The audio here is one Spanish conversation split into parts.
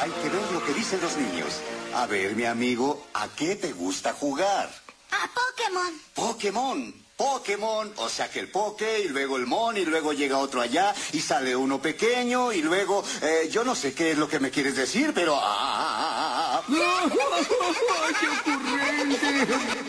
Hay que ver lo que dicen los niños. A ver, mi amigo, ¿a qué te gusta jugar? A Pokémon. Pokémon. Pokémon, o sea que el Poké y luego el Mon y luego llega otro allá y sale uno pequeño y luego eh, yo no sé qué es lo que me quieres decir, pero ah, ah, ah, ¡Qué ocurrente!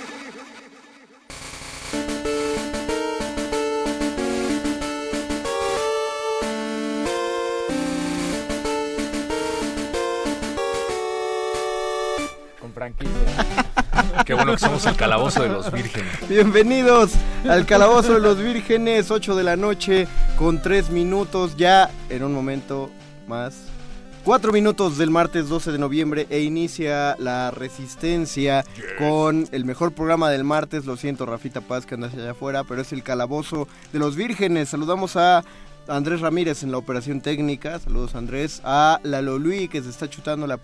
Qué bueno que somos el calabozo de los vírgenes. Bienvenidos al calabozo de los vírgenes, 8 de la noche con 3 minutos, ya en un momento más. 4 minutos del martes 12 de noviembre e inicia la resistencia con el mejor programa del martes. Lo siento, Rafita Paz, que andas allá afuera, pero es el calabozo de los vírgenes. Saludamos a Andrés Ramírez en la operación técnica, saludos Andrés, a Lalo Luis que se está chutando la,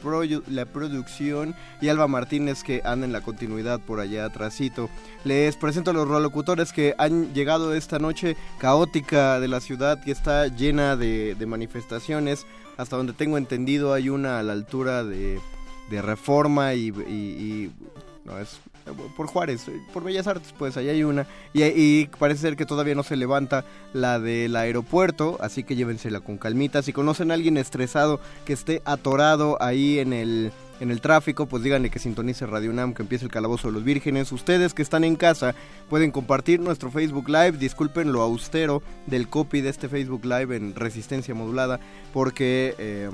la producción y Alba Martínez que anda en la continuidad por allá atrásito. Les presento a los locutores que han llegado esta noche caótica de la ciudad que está llena de, manifestaciones. Hasta donde tengo entendido hay una a la altura de, Reforma y, y no es por Juárez, eh, por Bellas Artes, pues allá hay una. Y, parece ser que todavía no se levanta la del aeropuerto, así que llévensela con calmita. Si conocen a alguien estresado que esté atorado ahí en el, en el tráfico, pues díganle que sintonice Radio UNAM, que empiece el calabozo de los vírgenes. Ustedes que están en casa pueden compartir nuestro Facebook Live. Disculpen lo austero del copy de este Facebook Live en resistencia modulada, porque... Eh,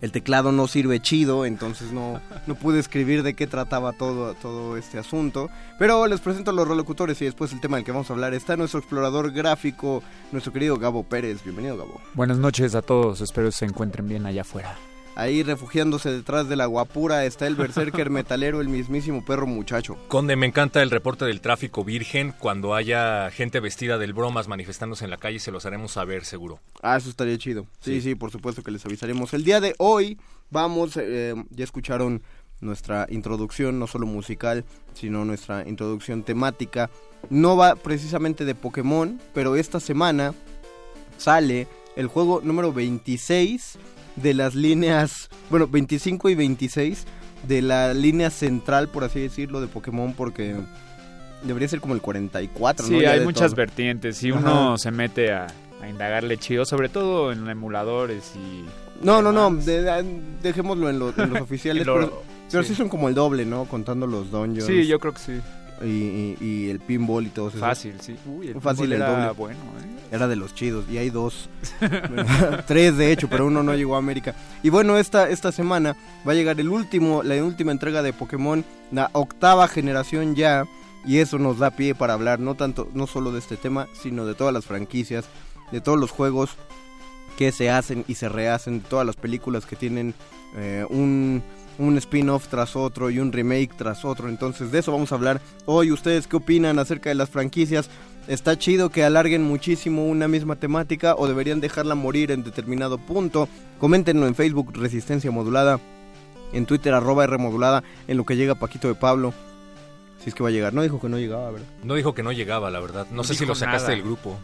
el teclado no sirve chido, entonces no, no pude escribir de qué trataba todo, todo este asunto. Pero les presento a los relocutores y después el tema del que vamos a hablar está nuestro explorador gráfico, nuestro querido Gabo Pérez. Bienvenido, Gabo. Buenas noches a todos, espero se encuentren bien allá afuera. Ahí refugiándose detrás de la guapura está el berserker metalero, el mismísimo perro muchacho. Conde, me encanta el reporte del tráfico virgen. Cuando haya gente vestida del bromas manifestándose en la calle, se los haremos saber seguro. Ah, eso estaría chido. Sí, sí, por supuesto que les avisaremos. El día de hoy vamos, eh, ya escucharon nuestra introducción, no solo musical, sino nuestra introducción temática. No va precisamente de Pokémon, pero esta semana sale el juego número 26 de las líneas, bueno, 25 y 26 de la línea central, por así decirlo, de Pokémon, porque debería ser como el 44, sí, hay muchas vertientes. Si uno se mete a, indagarle chido, sobre todo en emuladores y... No, no, no, dejémoslo en, los oficiales. pero, sí. son como el doble, ¿no? Contando los dungeons. Sí, yo creo que sí. Y, el pinball y todo eso. Fácil, sí. Uy, el Fácil el doble. bueno, ¿eh? Era de los chidos. Y hay dos. tres, de hecho, pero uno no llegó a América. Y bueno, esta, esta semana va a llegar el último, la última entrega de Pokémon, la octava generación ya. Y eso nos da pie para hablar no tanto, no solo de este tema, sino de todas las franquicias, de todos los juegos que se hacen y se rehacen, de todas las películas que tienen eh, un un spin-off tras otro y un remake tras otro. Entonces de eso vamos a hablar hoy. ¿Ustedes qué opinan acerca de las franquicias? ¿Está chido que alarguen muchísimo una misma temática o deberían dejarla morir en determinado punto? Coméntenlo en Facebook Resistencia Modulada, en Twitter arroba R Modulada, en lo que llega Paquito de Pablo. Si es que va a llegar. No dijo que no llegaba, ¿verdad? No dijo que no llegaba, la verdad. No, No sé si lo sacaste nada. del grupo.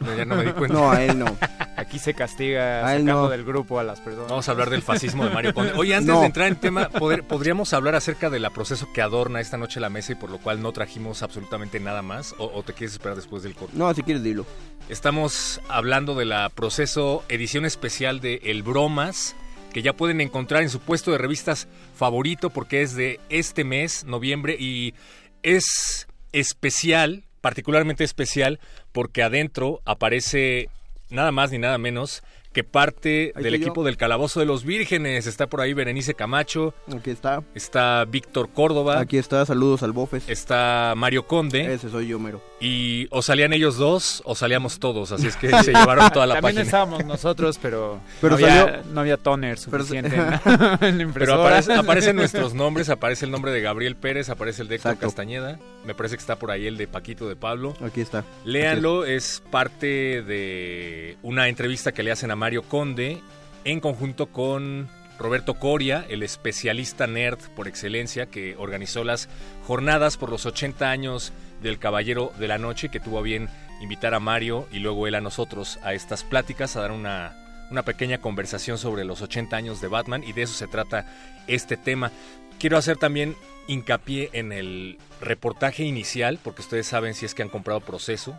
No, ya no me di cuenta. No, a él no. Aquí se castiga A sacando no. del grupo a las personas. Vamos a hablar del fascismo de Mario Conde. Oye, antes No. de entrar en tema, poder- podríamos hablar acerca del proceso que adorna esta noche la mesa y por lo cual no trajimos absolutamente nada más. ¿O, o te quieres esperar después del corte? No, si quieres dilo. Estamos hablando de la proceso edición especial de El Bromas, que ya pueden encontrar en su puesto de revistas favorito porque es de este mes, noviembre, y es especial, particularmente especial, porque adentro aparece nada más ni nada menos que parte Ahí del yo. equipo del Calabozo de los Vírgenes. Está por ahí Berenice Camacho, Aquí está. está Víctor Córdoba, Aquí está. Saludos al Bofes. está Mario Conde, Ese soy yo, mero. y o salían ellos dos o salíamos todos, así es que se llevaron toda la También página. estábamos nosotros, pero, Pero no, había, salió- no había toner Pero- suficiente en la, en la Pero impresora. aparece- aparecen nuestros nombres, aparece el nombre de Gabriel Pérez, aparece el de Héctor. Castañeda, me parece que está por ahí el de Paquito de Pablo. Aquí está. Léanlo, es parte de una entrevista que le hacen a Mario Conde en conjunto con Roberto Coria, el especialista nerd por excelencia que organizó las jornadas por los 80 años del Caballero de la Noche, que tuvo a bien invitar a Mario y luego él a nosotros a estas pláticas, a dar una, una pequeña conversación sobre los 80 años de Batman y de eso se trata este tema. Quiero hacer también hincapié en el reportaje inicial, porque ustedes saben si es que han comprado proceso,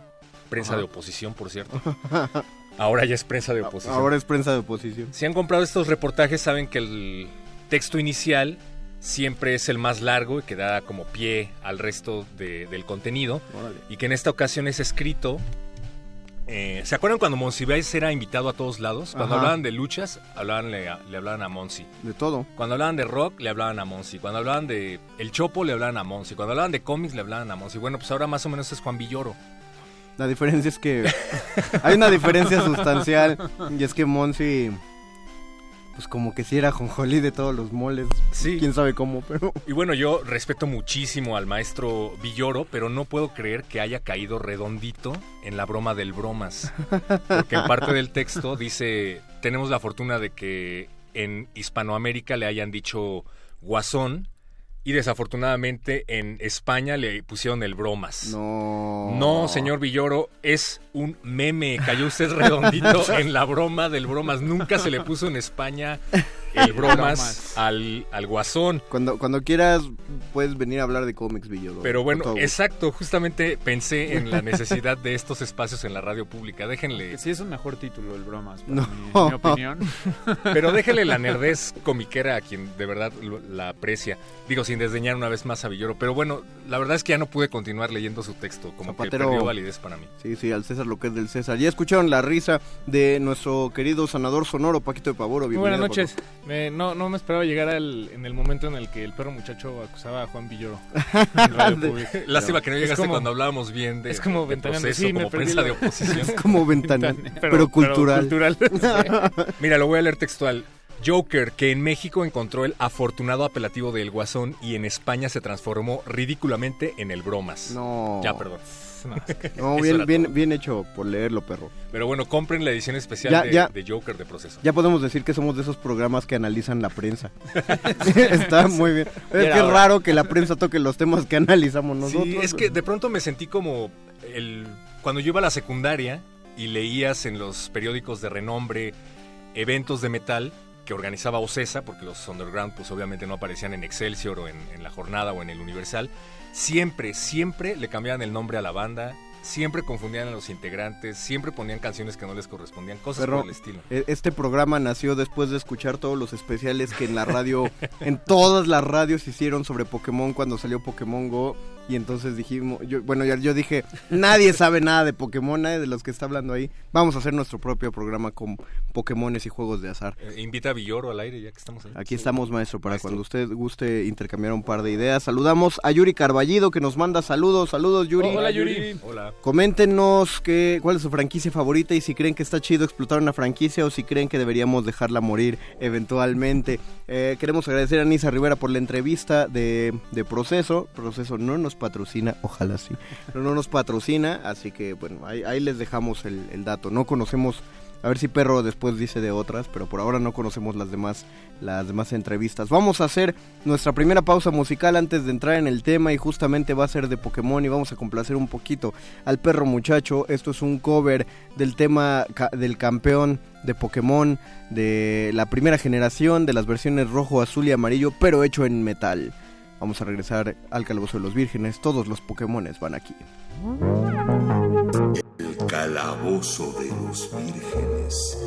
prensa Ajá. de oposición, por cierto. Ahora ya es prensa de oposición. Ahora es prensa de oposición. Si han comprado estos reportajes, saben que el texto inicial siempre es el más largo y que da como pie al resto de- del contenido. Órale. Y que en esta ocasión es escrito. Eh, ¿Se acuerdan cuando Monsiváis era invitado a todos lados? Cuando Ajá. hablaban de luchas, hablaban, le, le hablaban a Monsi. De todo. Cuando hablaban de rock, le hablaban a Monsi. Cuando hablaban de El Chopo, le hablaban a Monsi. Cuando hablaban de cómics, le hablaban a Monsi. Bueno, pues ahora más o menos es Juan Villoro. La diferencia es que hay una diferencia sustancial y es que Monsi pues como que si era jonjolí de todos los moles. Sí. Quién sabe cómo, pero Y bueno, yo respeto muchísimo al maestro Villoro, pero no puedo creer que haya caído redondito en la broma del bromas. Porque en parte del texto dice, tenemos la fortuna de que en Hispanoamérica le hayan dicho guasón y desafortunadamente en España le pusieron el bromas. no. No, señor Villoro, es un meme. Cayó usted redondito en la broma del bromas. Nunca se le puso en España el bromas al, al guasón. Cuando cuando quieras puedes venir a hablar de cómics, Villoro. Pero bueno, exacto, justamente pensé en la necesidad de estos espacios en la radio pública. Déjenle, Que sí es un mejor título el bromas, para No. mi, mi opinión. pero déjenle la nerdez comiquera a quien de verdad lo- la aprecia. Digo, sin desdeñar una vez más a Villoro. Pero bueno, la verdad es que ya no pude continuar leyendo su texto, como Zapatero. que perdió validez para mí. Sí, sí, al César lo que es del César. Ya escucharon la risa de nuestro querido sanador sonoro Paquito de Pavoro. Muy buenas Bienvenido, noches. Me- no, no me esperaba llegar al- en el momento en el que el perro muchacho acusaba a Juan Villoro. en Radio Pública. Lástima que no Es llegaste como- cuando hablábamos bien de, es como Sí, perdí prensa de oposición. Pavoro. Como ventana, pero, cultural. cultural. Mira, lo voy a leer textual. Joker, que en México encontró el afortunado apelativo de El Guasón y en España se transformó ridículamente en el Bromas. No. Ya, perdón. No, bien, bien, bien hecho por leerlo, perro. Pero bueno, compren la edición especial Ya, de, ya. de Joker de proceso. Ya podemos decir que somos de esos programas que analizan la prensa. Está muy bien. Es que raro que la prensa toque los temas que analizamos nosotros. Sí, es que de pronto me sentí como el cuando yo iba a la secundaria y leías en los periódicos de renombre eventos de metal que organizaba Ocesa, porque los underground pues obviamente no aparecían en Excelsior o en, en La Jornada o en el Universal, siempre, siempre le cambiaban el nombre a la banda, siempre confundían a los integrantes, siempre ponían canciones que no les correspondían, cosas Perro, por el estilo. E- Este programa nació después de escuchar todos los especiales que en la radio, en todas las radios hicieron sobre Pokémon cuando salió Pokémon Go. Y entonces dijimos, yo, bueno, yo, yo dije, nadie sabe nada de Pokémon, nadie de los que está hablando ahí. Vamos a hacer nuestro propio programa con Pokémones y juegos de azar. Eh, invita a Villoro al aire ya que estamos ahí. Aquí estamos, maestro, para cuando usted guste intercambiar un par de ideas. Saludamos a Yuri Carballido que nos manda saludos. Saludos, Yuri. Hola, Yuri. Hola. Coméntenos que, cuál es su franquicia favorita y si creen que está chido explotar una franquicia o si creen que deberíamos dejarla morir eventualmente. Eh, queremos agradecer a Nisa Rivera por la entrevista de, de Proceso. Proceso no nos patrocina, ojalá sí, pero no nos patrocina, así que bueno, ahí, ahí les dejamos el, dato. No conocemos a ver si Perro después dice de otras, pero por ahora no conocemos las demás, las demás entrevistas. Vamos a hacer nuestra primera pausa musical antes de entrar en el tema y justamente va a ser de Pokémon y vamos a complacer un poquito al perro muchacho. Esto es un cover del tema del campeón de Pokémon de la primera generación de las versiones rojo, azul y amarillo, pero hecho en metal. Vamos a regresar al Calabozo de los Vírgenes. Todos los Pokémones van aquí. El calabozo de los vírgenes.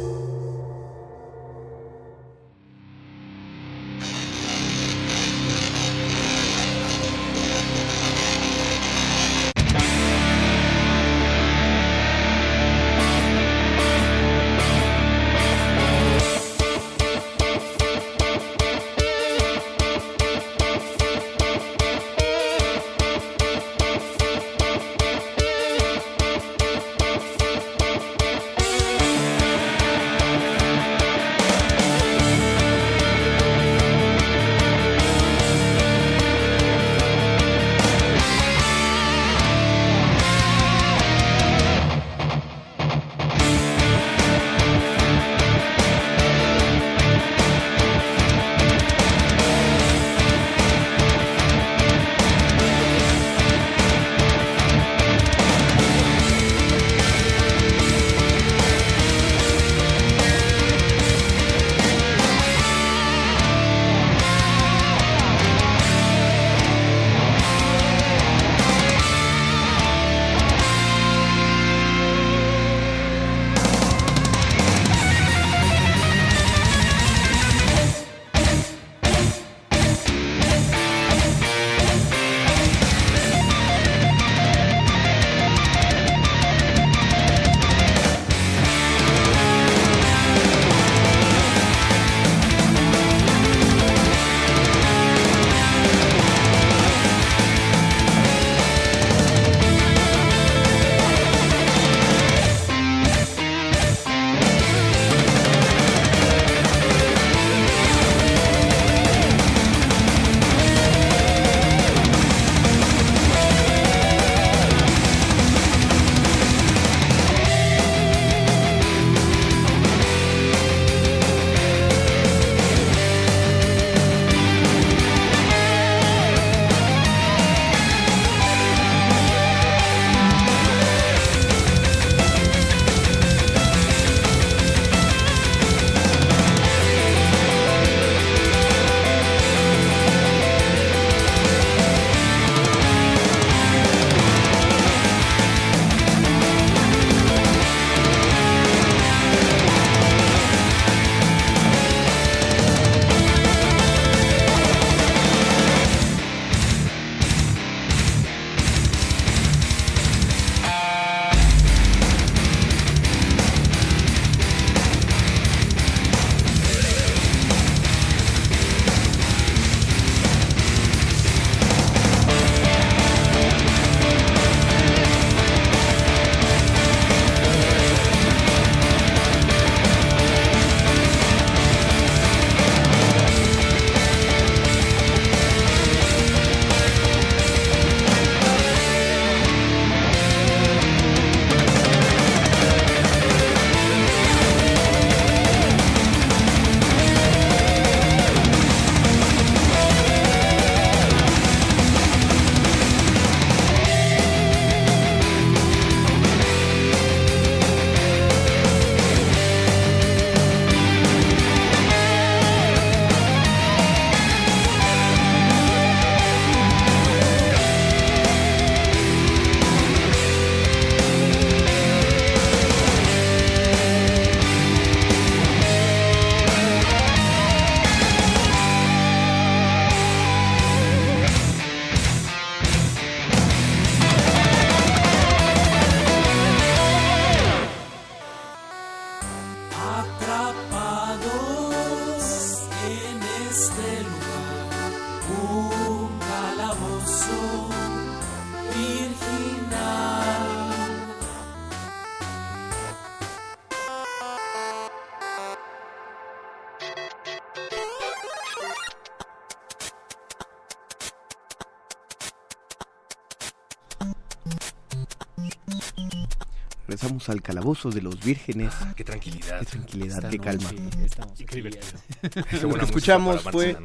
Al calabozo de los vírgenes. Qué tranquilidad. Qué tranquilidad, Esta qué calma. estamos Y qué aquí. divertido. Qué Lo que escuchamos fue-.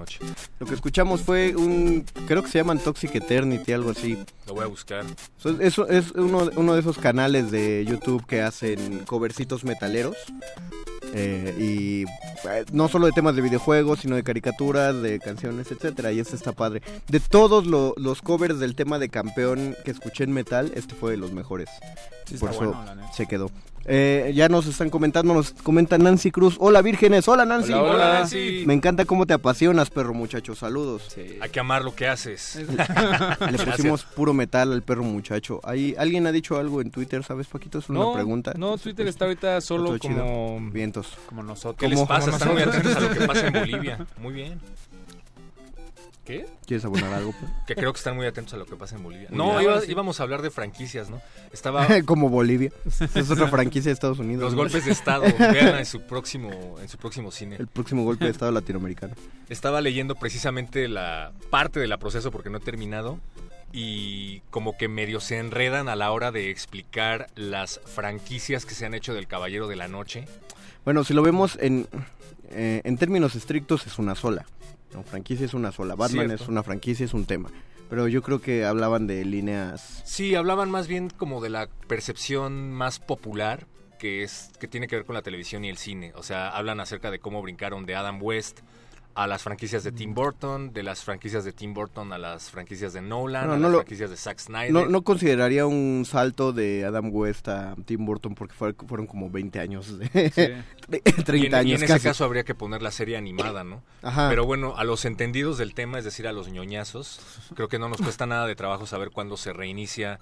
Lo que escuchamos fue un, creo que se llaman Toxic Eternity, algo así. Lo voy a buscar. So- Es, es uno, uno de esos canales de YouTube que hacen covercitos metaleros. Eh, y no solo de temas de videojuegos, sino de caricaturas, de canciones, etcétera. Y este está padre. De todos lo- los covers del tema de campeón que escuché en metal, este fue de los mejores. Sí, Por eso bueno, se quedó. Eh, ya nos están comentando, nos comenta Nancy Cruz. Hola vírgenes, hola Nancy. Hola, hola. Nancy. Me encanta cómo te apasionas, perro muchacho. Saludos. Sí. Hay que amar lo que haces. Le pusimos puro metal al perro muchacho. ¿Hay, ¿Alguien ha dicho algo en Twitter, sabes, Paquito? Es una No, pregunta. no, Twitter está ahorita solo chido. como... Vientos. Como nosotros. ¿Qué les pasa? Están muy nosotros. atentos a lo que pasa en Bolivia. Muy bien. ¿Qué? ¿Quieres abonar algo? pues? Que creo que están muy atentos a lo que pasa en Bolivia. No, íbamos a hablar de franquicias, ¿no? Estaba Como Bolivia. Es otra franquicia de Estados Unidos. los ¿no? golpes de estado. Vean en su próximo, en su próximo cine. El próximo golpe de Estado latinoamericano. Estaba leyendo precisamente la parte de la proceso porque no he terminado y como que medio se enredan a la hora de explicar las franquicias que se han hecho del Caballero de la Noche. Bueno, si lo vemos en, eh, en términos estrictos, es una sola. No, franquicia es una sola. Batman Cierto. es una franquicia, es un tema. Pero yo creo que hablaban de líneas. Sí, hablaban más bien como de la percepción más popular que es que tiene que ver con la televisión y el cine. O sea, hablan acerca de cómo brincaron de Adam West a las franquicias de Tim Burton, de las franquicias de Tim Burton a las franquicias de Nolan, No, a no las lo- franquicias de Zack Snyder. No, no consideraría un salto de Adam West a Tim Burton porque fue- fueron como 20 años. De, Sí. 30 y en, y años en ese caso habría que poner la serie animada, ¿no? Ajá. Pero bueno, a los entendidos del tema, es decir, a los ñoñazos, creo que no nos cuesta nada de trabajo saber cuándo se reinicia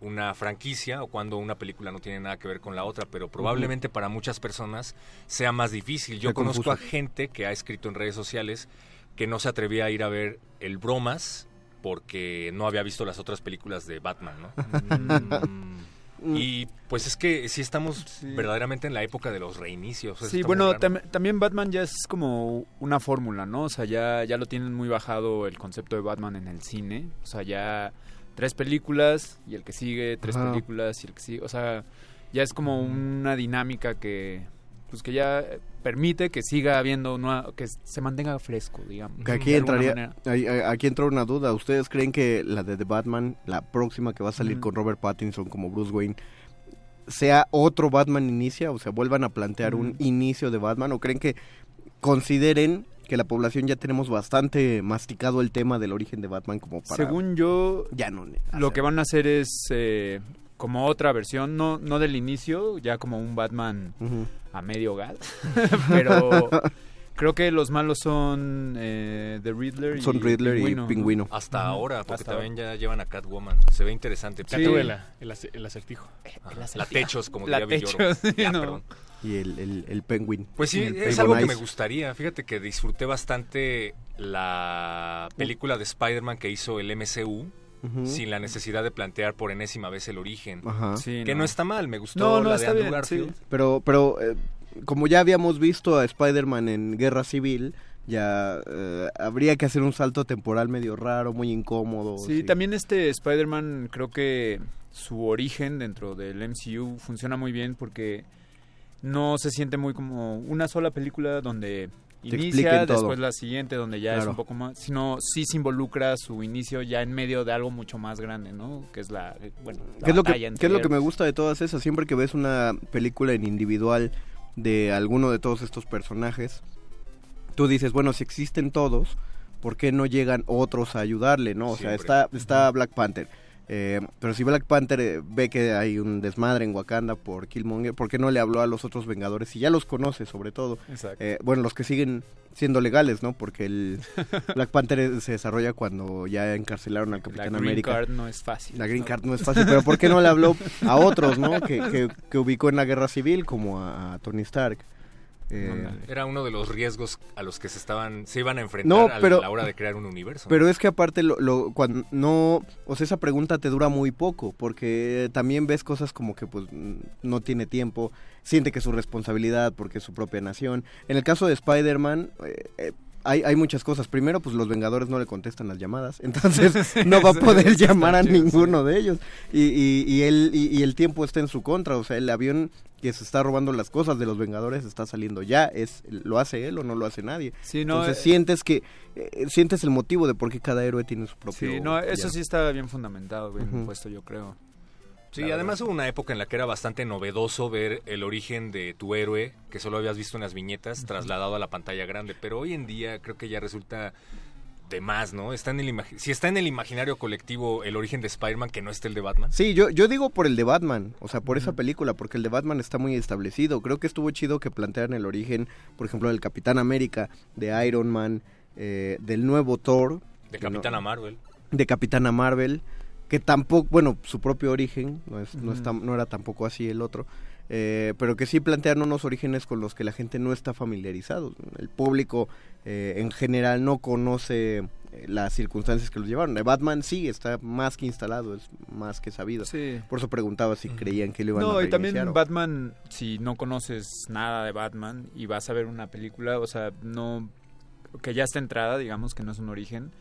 una franquicia o cuando una película no tiene nada que ver con la otra, pero probablemente para muchas personas sea más difícil. Yo conozco confuso. a gente que ha escrito en redes sociales que no se atrevía a ir a ver el Bromas porque no había visto las otras películas de Batman, ¿no? Mm. Y pues es que sí estamos Sí. verdaderamente en la época de los reinicios. Sí, bueno, tam- también Batman ya es como una fórmula, ¿no? O sea, ya, ya lo tienen muy bajado el concepto de Batman en el cine. O sea, ya tres películas y el que sigue, tres Ajá. películas y el que sigue. O sea, ya es como una dinámica que pues que ya eh, permite que siga habiendo, una, que se mantenga fresco, digamos. Que aquí entraría, ahí- ahí- aquí entra una duda. ¿Ustedes creen que la de The Batman, la próxima que va a salir con Robert Pattinson como Bruce Wayne, sea otro Batman inicia? O sea, vuelvan a plantear un inicio de Batman. ¿O creen que consideren que la población ya tenemos bastante masticado el tema del origen de Batman como para... Según yo, ya no... lo que van a hacer es eh, como otra versión, no, no del inicio, ya como un Batman a medio gas, pero creo que los malos son eh, The Riddler Son y Riddler Pingüino, y ¿no? Pingüino. Hasta ahora, porque Hasta también ya llevan a Catwoman. Se ve interesante. Sí. Gatúbela, el, el acertijo. La techos, como La diría. Techos, sí, Ya, no. perdón. Y el, el, el Penguin. Pues sí, El es algo que me gustaría. Fíjate que disfruté bastante la película de Spider-Man que hizo el MCU sin la necesidad de plantear por enésima vez el origen. Ajá. Sí, Que no. está mal, me gustó No, no, la de Andrew bien, Garfield. sí. Pero, pero eh, como ya habíamos visto a Spider-Man en Guerra Civil, ya eh, habría que hacer un salto temporal medio raro, muy incómodo. Sí, también este Spider-Man creo que su origen dentro del MCU funciona muy bien porque no se siente muy como una sola película donde Te inicia, después la siguiente donde ya es un poco más, sino sí se involucra su inicio ya en medio de algo mucho más grande, ¿no? Que es la, eh, bueno, la ¿Qué es, lo que, qué es lo que me gusta de todas esas? Siempre que ves una película en individual de alguno de todos estos personajes, tú dices, bueno, si existen todos, ¿por qué no llegan otros a ayudarle, no? O sea, está, está Black Panther. Eh, pero si Black Panther eh, ve que hay un desmadre en Wakanda por Killmonger, ¿por qué no le habló a los otros Vengadores? Si ya los conoce, sobre todo. Exacto. Eh, bueno, los que siguen siendo legales, ¿no? Porque el Black Panther eh, se desarrolla cuando ya encarcelaron al la Capitán green América. card no es fácil. La Green Card no es fácil, pero ¿por qué no le habló a otros, no? Que, que, que ubicó en la guerra civil, como a, a Tony Stark. Eh. Era uno de los riesgos a los que se estaban se iban a enfrentar No, a pero- la hora de crear un universo. pero es que aparte, lo, lo- cuando no, o sea, esa pregunta te dura muy poco, porque también ves cosas como que pues no tiene tiempo, siente que es su responsabilidad porque es su propia nación. En el caso de Spider-Man, eh, eh, hay, hay muchas cosas. Primero, pues los Vengadores no le contestan las llamadas, entonces no va a poder llamar a ninguno de ellos. Y, y, y él, y, y el tiempo está en su contra, o sea, el avión que se está robando las cosas de los Vengadores está saliendo ya, es lo hace él o no lo hace nadie. Sí, no, entonces eh, sientes que eh, sientes el motivo de por qué cada héroe tiene su propio Sí, no, eso sí está bien fundamentado, bien puesto, yo creo. Sí, además hubo una época en la que era bastante novedoso ver el origen de tu héroe, que solo habías visto en las viñetas, trasladado a la pantalla grande. Pero hoy en día creo que ya resulta de más, ¿no? Está en el si está en el imaginario colectivo el origen de Spider-Man, que no esté el de Batman. Sí, yo, yo digo por el de Batman, o sea, por esa película, porque el de Batman está muy establecido. Creo que estuvo chido que plantearan el origen, por ejemplo, del Capitán América, de Iron Man, eh, del nuevo Thor. De que no- Capitana Marvel. de Capitana Marvel, que tampoco, bueno, su propio origen, no, es, no, Ujú. está, no era tampoco así el otro, eh, pero que sí plantean unos orígenes con los que la gente no está familiarizado. El público eh, en general no conoce eh, las circunstancias que los llevaron. Batman sí está más que instalado, es más que sabido. Sí. Por eso preguntaba si creían que lo iban a No, y también o- Batman, si no conoces nada de Batman y vas a ver una película, o sea, no que ya está entrada, digamos que no es un origen,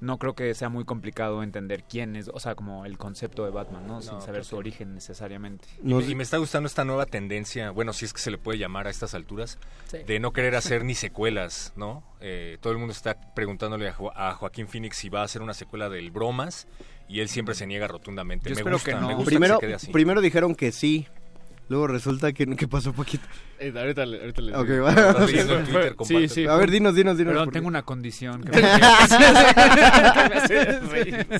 no creo que sea muy complicado entender quién es, o sea, como el concepto de Batman, ¿no? Sin saber su origen necesariamente. Y, No y me está gustando esta nueva tendencia, bueno, si es que se le puede llamar a estas alturas, de no querer hacer ni secuelas, ¿no? Eh, todo el mundo está preguntándole a, Jo- a Joaquín Phoenix si va a hacer una secuela del Bromas y él siempre se niega rotundamente. Yo me espero gusta, que no. me gusta primero, que se quede así. primero dijeron que sí, luego resulta que, que pasó poquito. Eh, ahorita, le- ahorita les Ok, digo. Twitter, Sí, sí. A ver, dinos, dinos, dinos. Perdón, tengo una condición que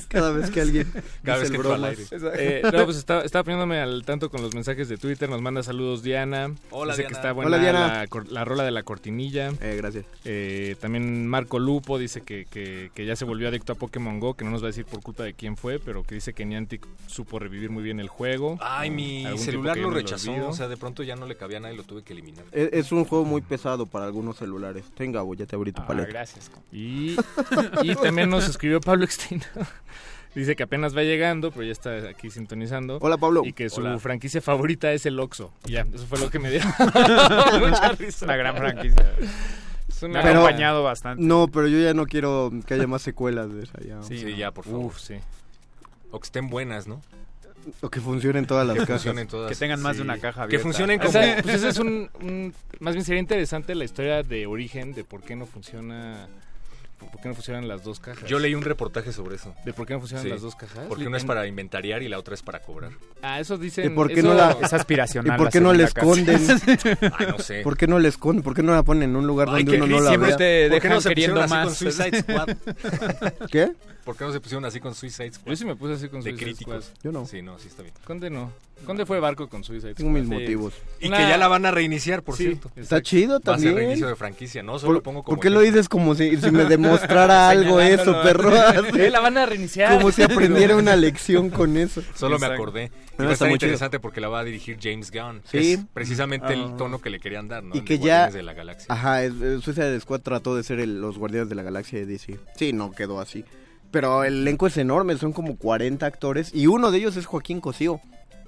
Cada vez que alguien Cada vez que al aire. Eh, no, pues estaba, estaba poniéndome al tanto con los mensajes de Twitter. Nos manda saludos Diana. Hola, Dice Diana. que está buena Hola, Diana. La, rola de la cortinilla. Eh, gracias. Eh, también Marco Lupo dice que, que, que ya se volvió adicto a Pokémon Go, que no nos va a decir por culpa de quién fue, pero que dice que Niantic supo revivir muy bien el juego. Ay, mi celular lo rechazó, o sea, de pronto ya no le cabía a nadie y lo tuve que eliminar. Es, es un juego muy pesado para algunos celulares. Tenga, ya te abrí tu Ah, paleta. gracias. Y, y también nos escribió Pablo Extina. Dice que apenas va llegando, pero ya está aquí sintonizando. Hola, Pablo. Y que su Hola. franquicia favorita es el Oxxo. Ya, eso fue lo que me dio mucha risa. Una gran franquicia. Es Me ha acompañado bastante. No, pero yo ya no quiero que haya más secuelas de esa. Ya. Sí, Sí, no. ya, por favor. Uf, sí. O que estén buenas, ¿no? O que funcionen todas las Que funcionen todas. Que tengan más Sí. de una caja Que abierta. funcionen O como... sea, pues ese es un, un- Más bien sería interesante la historia de origen de por qué no funciona... ¿Por qué no funcionan las dos cajas? Yo leí un reportaje sobre eso. ¿De por qué no funcionan Sí. las dos cajas? Porque una es para inventariar y la otra es para cobrar. Ah, eso dicen... ¿Y por qué eso- no la- Es aspiracional. ¿Y por qué no la esconden? Ay, no sé. ¿Por qué no la esconden? ¿Por qué no la ponen en un lugar Ay, donde uno no la siempre vea? te ¿Por qué no dejan queriendo así con más. Suicide Squad? ¿Qué? ¿Por qué no se pusieron así con Suicide Squad? Yo sí me puse así con De Suicide críticos. Squad. Yo no. Sí, no, sí está bien. Conde no. Conde fue barco con Suicide Tengo Squad. mis Sí. motivos. Y Una- que ya la van a reiniciar, por Sí, cierto. Está exacto. chido Va a ser también. reinicio de franquicia, ¿no? Solo ¿Por, pongo como ¿por qué lo dices como si, si me demostrara algo eso, perro? La van a reiniciar. como si aprendiera una lección con eso. Solo me acordé. Y No, va a está estar muy chido. interesante porque la va a dirigir James Gunn. Sí. Es precisamente el Ah. tono que le querían dar, ¿no? Y que ya- de la Galaxia. Ajá, Suicide Squad trató de ser el- los guardianes de la galaxia de DC. Sí, no quedó así. Pero el elenco es enorme, son como 40 actores y uno de ellos es Joaquín Cosío,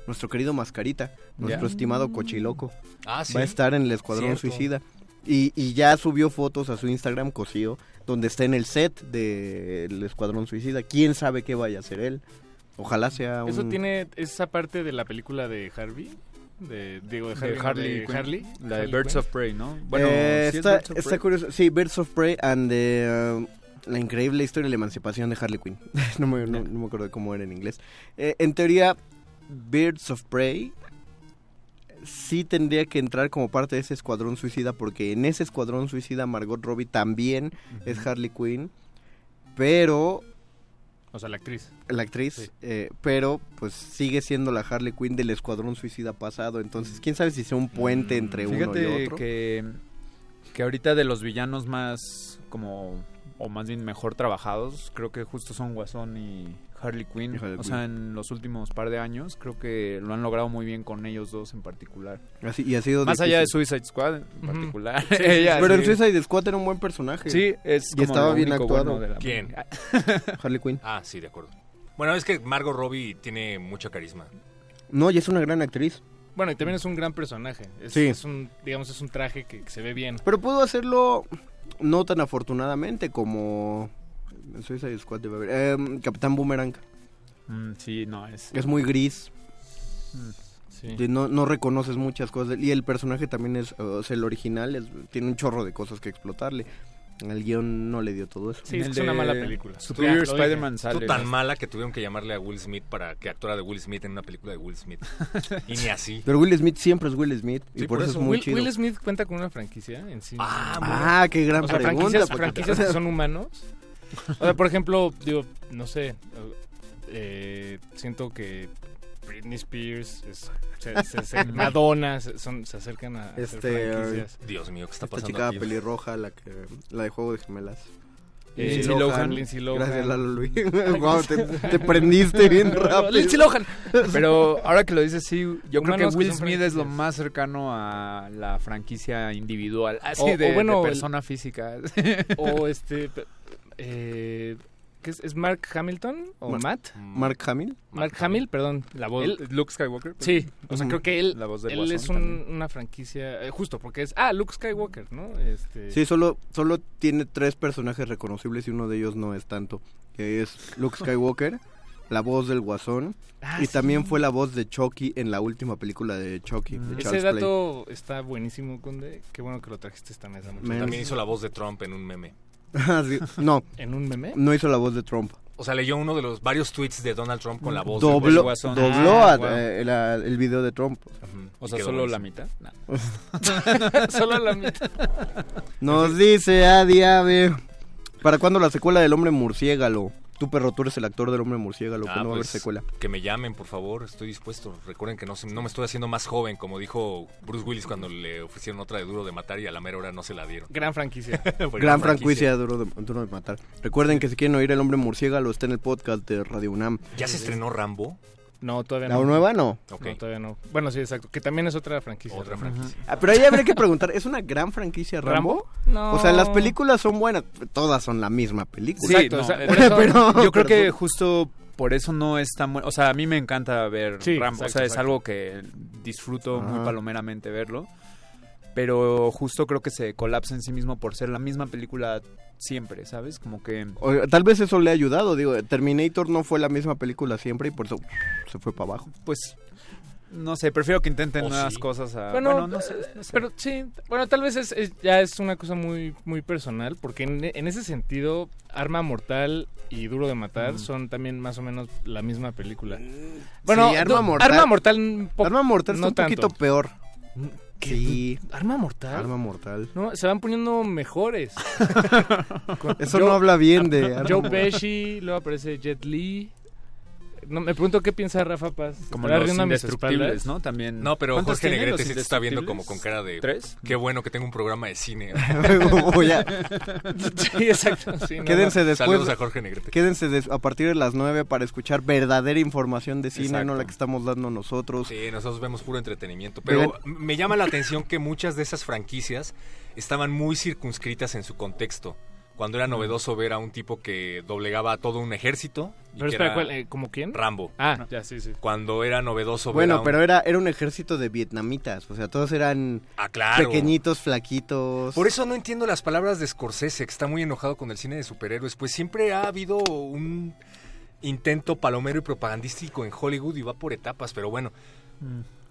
nuestro querido Mascarita, nuestro Ya. estimado Cochiloco. Ah, sí. Va a estar en el Escuadrón Cierto. Suicida. Y, y ya subió fotos a su Instagram Cosío, donde está en el set del Escuadrón Suicida. ¿Quién sabe qué vaya a hacer él? Ojalá sea un... Eso tiene esa parte de la película de Harvey. De, digo, de Harley. De Harley, de. La de Harley Birds Quinn. of Prey, ¿no? Bueno, Eh, ¿sí es está, Birds of está curioso. Sí, Birds of Prey and the, uh, la increíble historia de la emancipación de Harley Quinn. no, me, no- no me acuerdo de cómo era en inglés. Eh, en teoría, Birds of Prey sí tendría que entrar como parte de ese escuadrón suicida porque en ese escuadrón suicida Margot Robbie también es Harley Quinn, pero O sea, la actriz. la actriz, Sí. eh, pero pues sigue siendo la Harley Quinn del escuadrón suicida pasado, entonces quién sabe si sea un puente Mm, entre uno y Fíjate otro. que, que ahorita de los villanos más como o más bien mejor trabajados, creo que justo son Guasón y Harley Quinn. Y Harley o sea, en los últimos par de años creo que lo han logrado muy bien con ellos dos en particular. Así, y ha sido Más allá de. Suicide Squad en particular. Sí, sí, Ella Pero en sí. Suicide Squad era un buen personaje. Sí, es Y como estaba lo bien único actuado. bueno de la ¿Quién? Harley Quinn. Ah, sí, de acuerdo. Bueno, es que Margot Robbie tiene mucha carisma. No, y es una gran actriz. Bueno, y también es un gran personaje. Es, Sí. es un, digamos, es un traje que, que se ve bien. Pero pudo hacerlo no tan afortunadamente como Suicide Squad haber. Em, Capitán Boomerang. Mm, sí, no, es... Es muy gris. Sí. de no, no reconoces muchas cosas. Y el personaje también es, o sea, el original es- tiene un chorro de cosas que explotarle. El guion no le dio todo eso. Sí, es que es una mala película. Superior. Spider-Man sale. tan mala que tuvieron que llamarle a Will Smith para que actuara de Will Smith en una película de Will Smith. y ni así. Pero Will Smith siempre es Will Smith. y Sí, por, por eso, eso. es muy Will, chido. Will Smith cuenta con una franquicia en sí. Ah, Ah, qué gran o sea, pregunta. franquicias, porque- franquicias que son humanos. O sea, por ejemplo, digo, no sé, eh, siento que Britney Spears, es- se- se- se- Madonna, se, son, se acercan a hacer Este. Dios mío, ¿qué está Esta pasando chica aquí? pelirroja, la que la de Juego de Gemelas. Eh, Lindsay Lohan. Lindsay Lohan. Gracias, Lalo Luis. Te, te prendiste bien rápido. Lindsay Lohan. Pero ahora que lo dices, sí, yo creo que Will Smith es lo más cercano a la franquicia individual. Así O- o de, bueno, de el- persona física. O este, eh, ¿qué es? ¿Es Mark Hamilton o Mar- Matt? Mark Hamill. Mark Hamill, perdón. La voz, Él- Luke Skywalker. Sí, o sea, creo que él, La voz de él Guasón es un- una franquicia, eh, justo porque es, ah, Luke Skywalker, ¿no? Este, Sí, solo, solo tiene tres personajes reconocibles y uno de ellos no es tanto. Que es Luke Skywalker, la voz del Guasón. Ah, y sí. también fue la voz de Chucky en la última película de Chucky. de. Ese Play. dato está buenísimo, Conde. Qué bueno que lo trajiste esta mesa. También hizo la voz de Trump en un meme. Sí. No, ¿En un meme? no hizo la voz de Trump. O sea, leyó uno de los varios tweets de Donald Trump con la voz Dobló, del Guasón. dobló Ah, a- wow. eh, la- el video de Trump. de... O sea, solo la mitad. Nah. Solo la mitad. Nos dice Adi Ave. ¿Para cuándo la secuela del hombre murciélago? Tú, perro, tú eres el actor del hombre murciélago. Ah, que no va a haber pues, secuela. Que me llamen, por favor, estoy dispuesto. Recuerden que no, no me estoy haciendo más joven, como dijo Bruce Willis cuando le ofrecieron otra de Duro de Matar y a la mera hora no se la dieron. Gran franquicia. Fue Gran franquicia, duro de, duro de matar. Recuerden que si quieren oír El hombre murciélago, está en el podcast de Radio UNAM. ¿Ya se estrenó Rambo? No, todavía ¿La no. nueva no? Ok, No, todavía no. Bueno, sí, exacto. Que también es otra franquicia. otra franquicia. Ah, pero ahí habría que preguntar, ¿es una gran franquicia Rambo? No. O sea, las películas son buenas, todas son la misma película. Sí, Exacto, no, o sea, por eso- pero- yo creo pero que justo por eso no es tan bueno. O sea, a mí me encanta ver Sí, Rambo. o exacto, sea, es exacto. algo que disfruto muy palomeramente verlo. Pero justo creo que se colapsa en sí mismo por ser la misma película siempre, ¿sabes? Como que... O- tal vez eso le ha ayudado, digo, Terminator no fue la misma película siempre y por eso se fue para abajo. pues no sé, prefiero que intenten ¿O nuevas sí? cosas a... Bueno, Bueno, no sé, no sé. Pero sí, bueno, tal vez es, es- ya es una cosa muy muy personal, porque en, en ese sentido, Arma Mortal y Duro de Matar son también más o menos la misma película. Bueno, Sí, Arma Mortal- Arma Mortal, Arma Mortal está no un poquito tanto. peor. ¿Qué? Sí, Arma Mortal. Arma Mortal. No, se van poniendo mejores. Eso Joe- no habla bien de Arma Joe. Pesci, luego aparece Jet Li. No, me pregunto qué piensa Rafa Paz. Como ¿Estará los indestructibles? ¿no? También... No, pero ¿Cuántos Jorge Negrete sí te está viendo como con cara de... ¿Tres? Qué bueno que tengo un programa de cine. Voy a- Sí, exacto. sí, no, Quédense después. Saludos a Jorge Negrete. Quédense des- a partir de las 9 para escuchar verdadera información de cine, Exacto. no la que estamos dando nosotros. Sí, nosotros vemos puro entretenimiento. Pero me llama la atención que muchas de esas franquicias estaban muy circunscritas en su contexto. Cuando era novedoso ver a un tipo que doblegaba a todo un ejército. y Pero que espera, era ¿cuál, eh, ¿como quién? Rambo. Ah, ya, sí, sí. Cuando era novedoso ver a Bueno, un- pero era, era un ejército de vietnamitas, o sea, todos eran Ah, claro. pequeñitos, flaquitos. Por eso no entiendo las palabras de Scorsese, que está muy enojado con el cine de superhéroes. Pues siempre ha habido un intento palomero y propagandístico en Hollywood y va por etapas, pero bueno.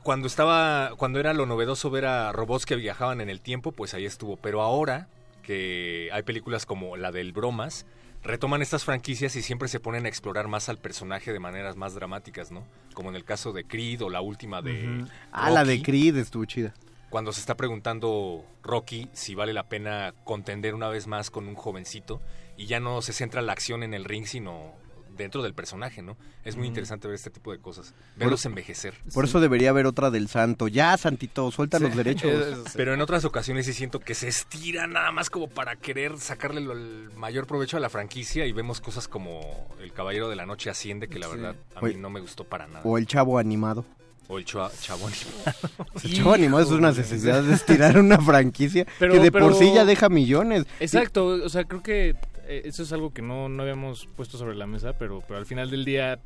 Cuando estaba, cuando era lo novedoso ver a robots que viajaban en el tiempo, pues ahí estuvo. Pero ahora que hay películas como la del Bromas, retoman estas franquicias y siempre se ponen a explorar más al personaje de maneras más dramáticas, ¿no? Como en el caso de Creed o la última de Ah, la de Creed estuvo chida. cuando se está preguntando Rocky si vale la pena contender una vez más con un jovencito y ya no se centra la acción en el ring, sino dentro del personaje, ¿no? Es muy interesante ver este tipo de cosas, verlos envejecer. Por eso debería haber otra del santo. Ya, Santito, suelta los derechos. Pero en otras ocasiones sí siento que se estira nada más como para querer sacarle lo- el mayor provecho a la franquicia y vemos cosas como El Caballero de la Noche Asciende, que la verdad a mí no me gustó para nada. O el chavo animado. O el chua- chabón. El chavo animado es una necesidad de estirar una franquicia Pero- que de pero- por sí ya deja millones. Exacto, o sea, creo que eso es algo que no, no habíamos puesto sobre la mesa, pero, pero al final del día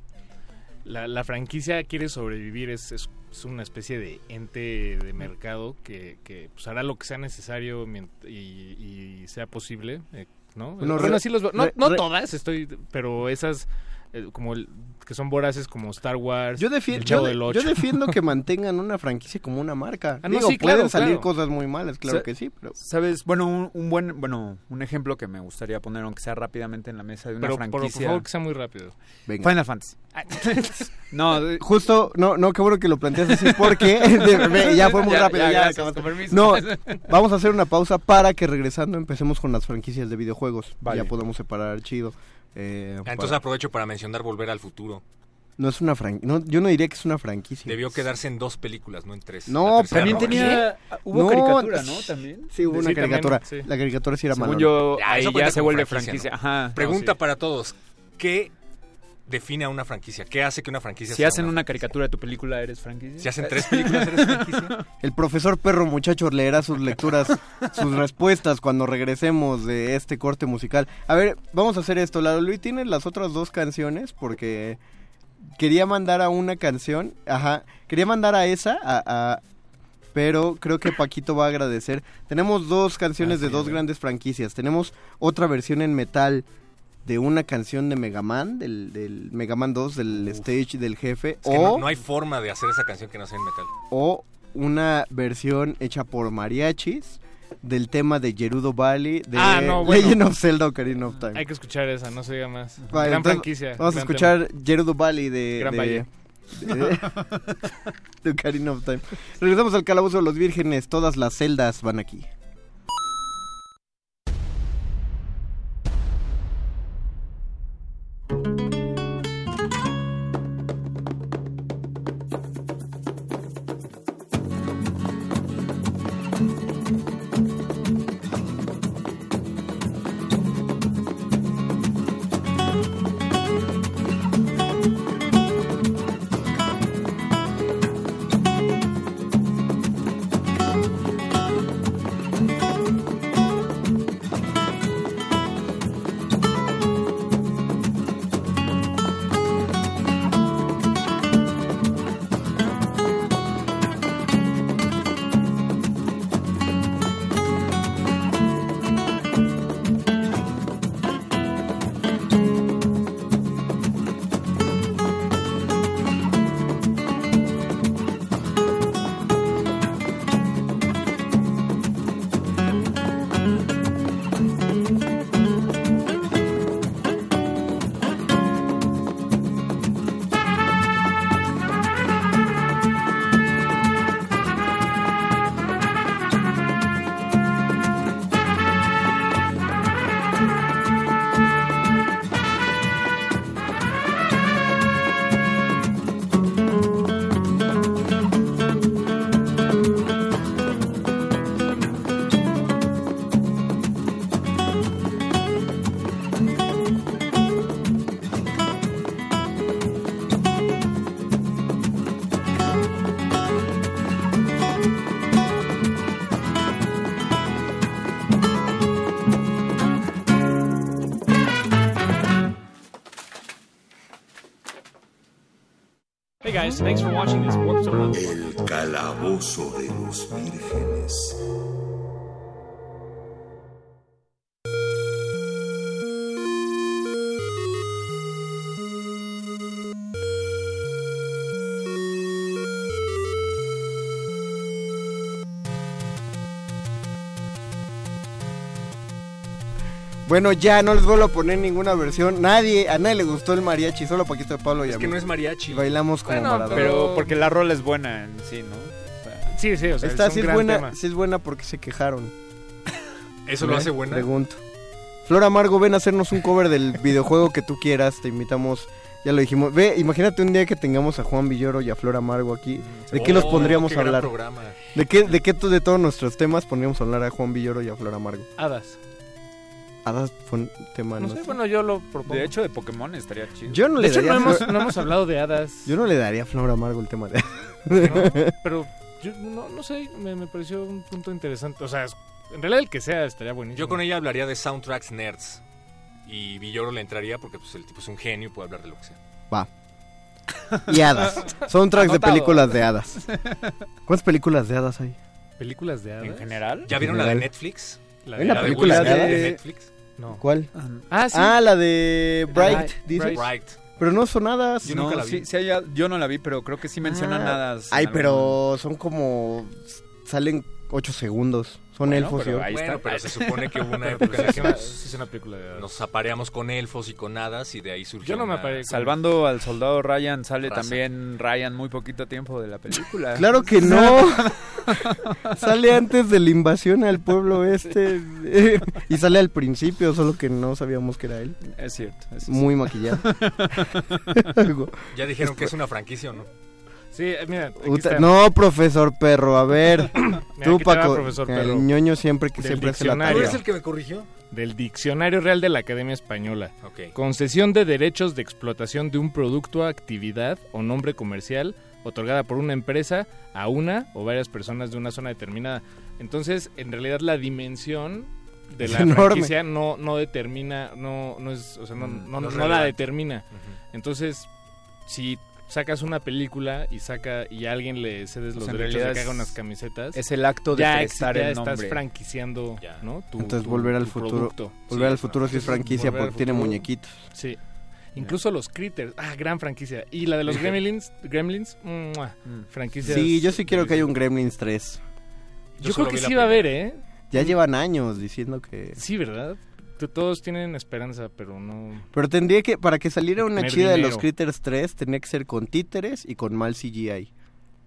la, la franquicia quiere sobrevivir, es, es, es una especie de ente de mercado que, que pues, hará lo que sea necesario y, y sea posible, eh, ¿no? Bueno, Bueno, re- así los veo. no, re- no todas, estoy, pero esas eh, como el, que son voraces como Star Wars, Yo, el defiendo Chavo yo, de- del yo defiendo que mantengan una franquicia como una marca. Ah, no, Digo, sí, claro, pueden salir claro. cosas muy malas, claro Sa- que sí, pero... ¿Sabes? Bueno, un, un buen, bueno, un ejemplo que me gustaría poner, aunque sea rápidamente en la mesa de una pero por, por franquicia. favor que sea muy rápido. Venga. Final Fantasy. no, de- Justo, no, no, qué bueno que lo planteas así porque ya fue muy Ya, rápido. ya, ya gracias, acabaste. con permiso. No, vamos a hacer una pausa para que regresando empecemos con las franquicias de videojuegos. Vale. Ya podemos separar chido. Eh, Ah, Entonces para- aprovecho para mencionar Volver al Futuro. no es una franquicia. No, yo no diría que es una franquicia. Debió quedarse en dos películas, no en tres. No, tercera también tenía... Hubo No, caricatura, ¿no? También. Sí, hubo una Sí, también, caricatura. sí. La caricatura sí era Según mala. yo, Ya, ahí ya se vuelve franquicia, franquicia. Ajá. Pregunta No, sí. para todos. ¿Qué define a una franquicia? ¿Qué hace que una franquicia Si sea hacen una caricatura de tu película, ¿eres franquicia? Si hacen tres películas, ¿eres franquicia? El profesor perro muchacho leerá sus lecturas, sus respuestas cuando regresemos de este corte musical. A ver, vamos a hacer esto. Lalo Luis tiene las otras dos canciones porque quería mandar a una canción, ajá, quería mandar a esa, a, a- pero creo que Paquito va a agradecer. Tenemos dos canciones Ah, de sí, dos grandes franquicias. Tenemos otra versión en metal de una canción de Mega Man, del, del Mega Man 2, del stage del jefe, Es que o no, no hay forma de hacer esa canción que no sea en metal. o una versión hecha por mariachis del tema de Gerudo Valley de Ah, no, bueno. Legend of Zelda Ocarina of Time. Hay que escuchar esa, no se diga más. Vale, Gran entonces, franquicia. Vamos a escuchar Gerudo Valley de, Gran de, Valle. de- de Ocarina of Time. Regresamos al calabozo de los vírgenes, todas las celdas van aquí. Thanks for watching this Warped Zone on El calabozo de Bueno, ya no les vuelvo a poner ninguna versión. Nadie, a nadie le gustó el mariachi, solo Paquito de Pablo y a Es que mí. no es mariachi. Y bailamos como Bueno, Maradona. Pero porque la rola es buena en sí, ¿no? O sea, Sí, sí, o sea, Esta es sí un es gran buena, tema. sí es buena porque se quejaron. ¿Eso lo ¿Eh? hace buena? Pregunto. Flor Amargo, ven a hacernos un cover del videojuego que tú quieras, te invitamos. Ya lo dijimos. Ve, imagínate un día que tengamos a Juan Villoro y a Flor Amargo aquí. ¿De qué los Oh, pondríamos qué a gran hablar? programa. ¿De qué, de qué to- de todos nuestros temas pondríamos a hablar a Juan Villoro y a Flor Amargo? Hadas. Hadas fue un tema No no sé, sé. bueno, yo lo propongo. de hecho, de Pokémon estaría chido. Yo no de le hecho, daría no hemos, no hemos hablado de hadas. Yo no le daría a Flor Amargo el tema de ¿no? Pero yo no, no sé, me, me pareció un punto interesante. O sea, en realidad el que sea estaría buenísimo. Yo con ella hablaría de soundtracks nerds. Y Villoro le entraría porque pues, el tipo es un genio y puede hablar de lo que sea. Va. y hadas. Soundtracks de Anotado. películas de hadas. ¿Cuántas películas de hadas hay? ¿Películas de hadas? ¿En general? ¿Ya vieron la de. Netflix? La una La de película de hadas. de Netflix. No. ¿Cuál? Ah, sí. Ah, la de Bright, Bright. Pero no son hadas. Yo no, nunca la vi. sí- sí hay- yo no la vi, pero creo que sí mencionan Ah. nada. Ay, pero son como... Salen 8 segundos. Son Bueno, elfos, pero yo. ahí Bueno, está. pero se supone que hubo una época en la es que nos, es una película de nos apareamos con elfos y con hadas y de ahí surgió Yo no me una- con- Salvando al soldado Ryan sale Raza. también Ryan muy poquito tiempo de la película. Claro que no. sale antes de la invasión al pueblo este. y sale al principio, solo que no sabíamos que era él. Es cierto. sí. Muy maquillado. Ya dijeron que es una franquicia o no. Sí, eh, mira, no, profesor perro, a ver. Mira, Tú, te va, Paco. profesor el Perro. ñoño siempre que Del siempre hace la diccionario. ¿Tú tarea. eres el que me corrigió? Del Diccionario Real de la Academia Española. Ok. Concesión de derechos de explotación de un producto, actividad o nombre comercial otorgada por una empresa a una o varias personas de una zona determinada. Entonces, en realidad la dimensión de la franquicia no, no determina, no, no es, o sea, no, Mm, no- no la determina. Entonces, si sacas una película y saca y a alguien le cedes los sea, en derechos de que haga es- unas camisetas, Es el acto de ya, prestar ya el estás nombre. franquiciando, Ya. ¿no? Tu- Entonces, tu- volver al tu futuro. producto. Volver Sí, al futuro sí es franquicia porque tiene muñequitos. Sí. Incluso los Critters. Ah, gran franquicia. Y la de los Gremlins. Gremlins. ¡mua! Mm. Franquicia. Sí, yo sí quiero que haya un Gremlins 3. Yo, creo solo que sí va a haber. ¿eh? Ya llevan años diciendo que... Sí, ¿verdad? Todos tienen esperanza, pero no. Pero tendría que, para que saliera una chida de los Critters 3, tendría que ser con títeres y con mal CGI.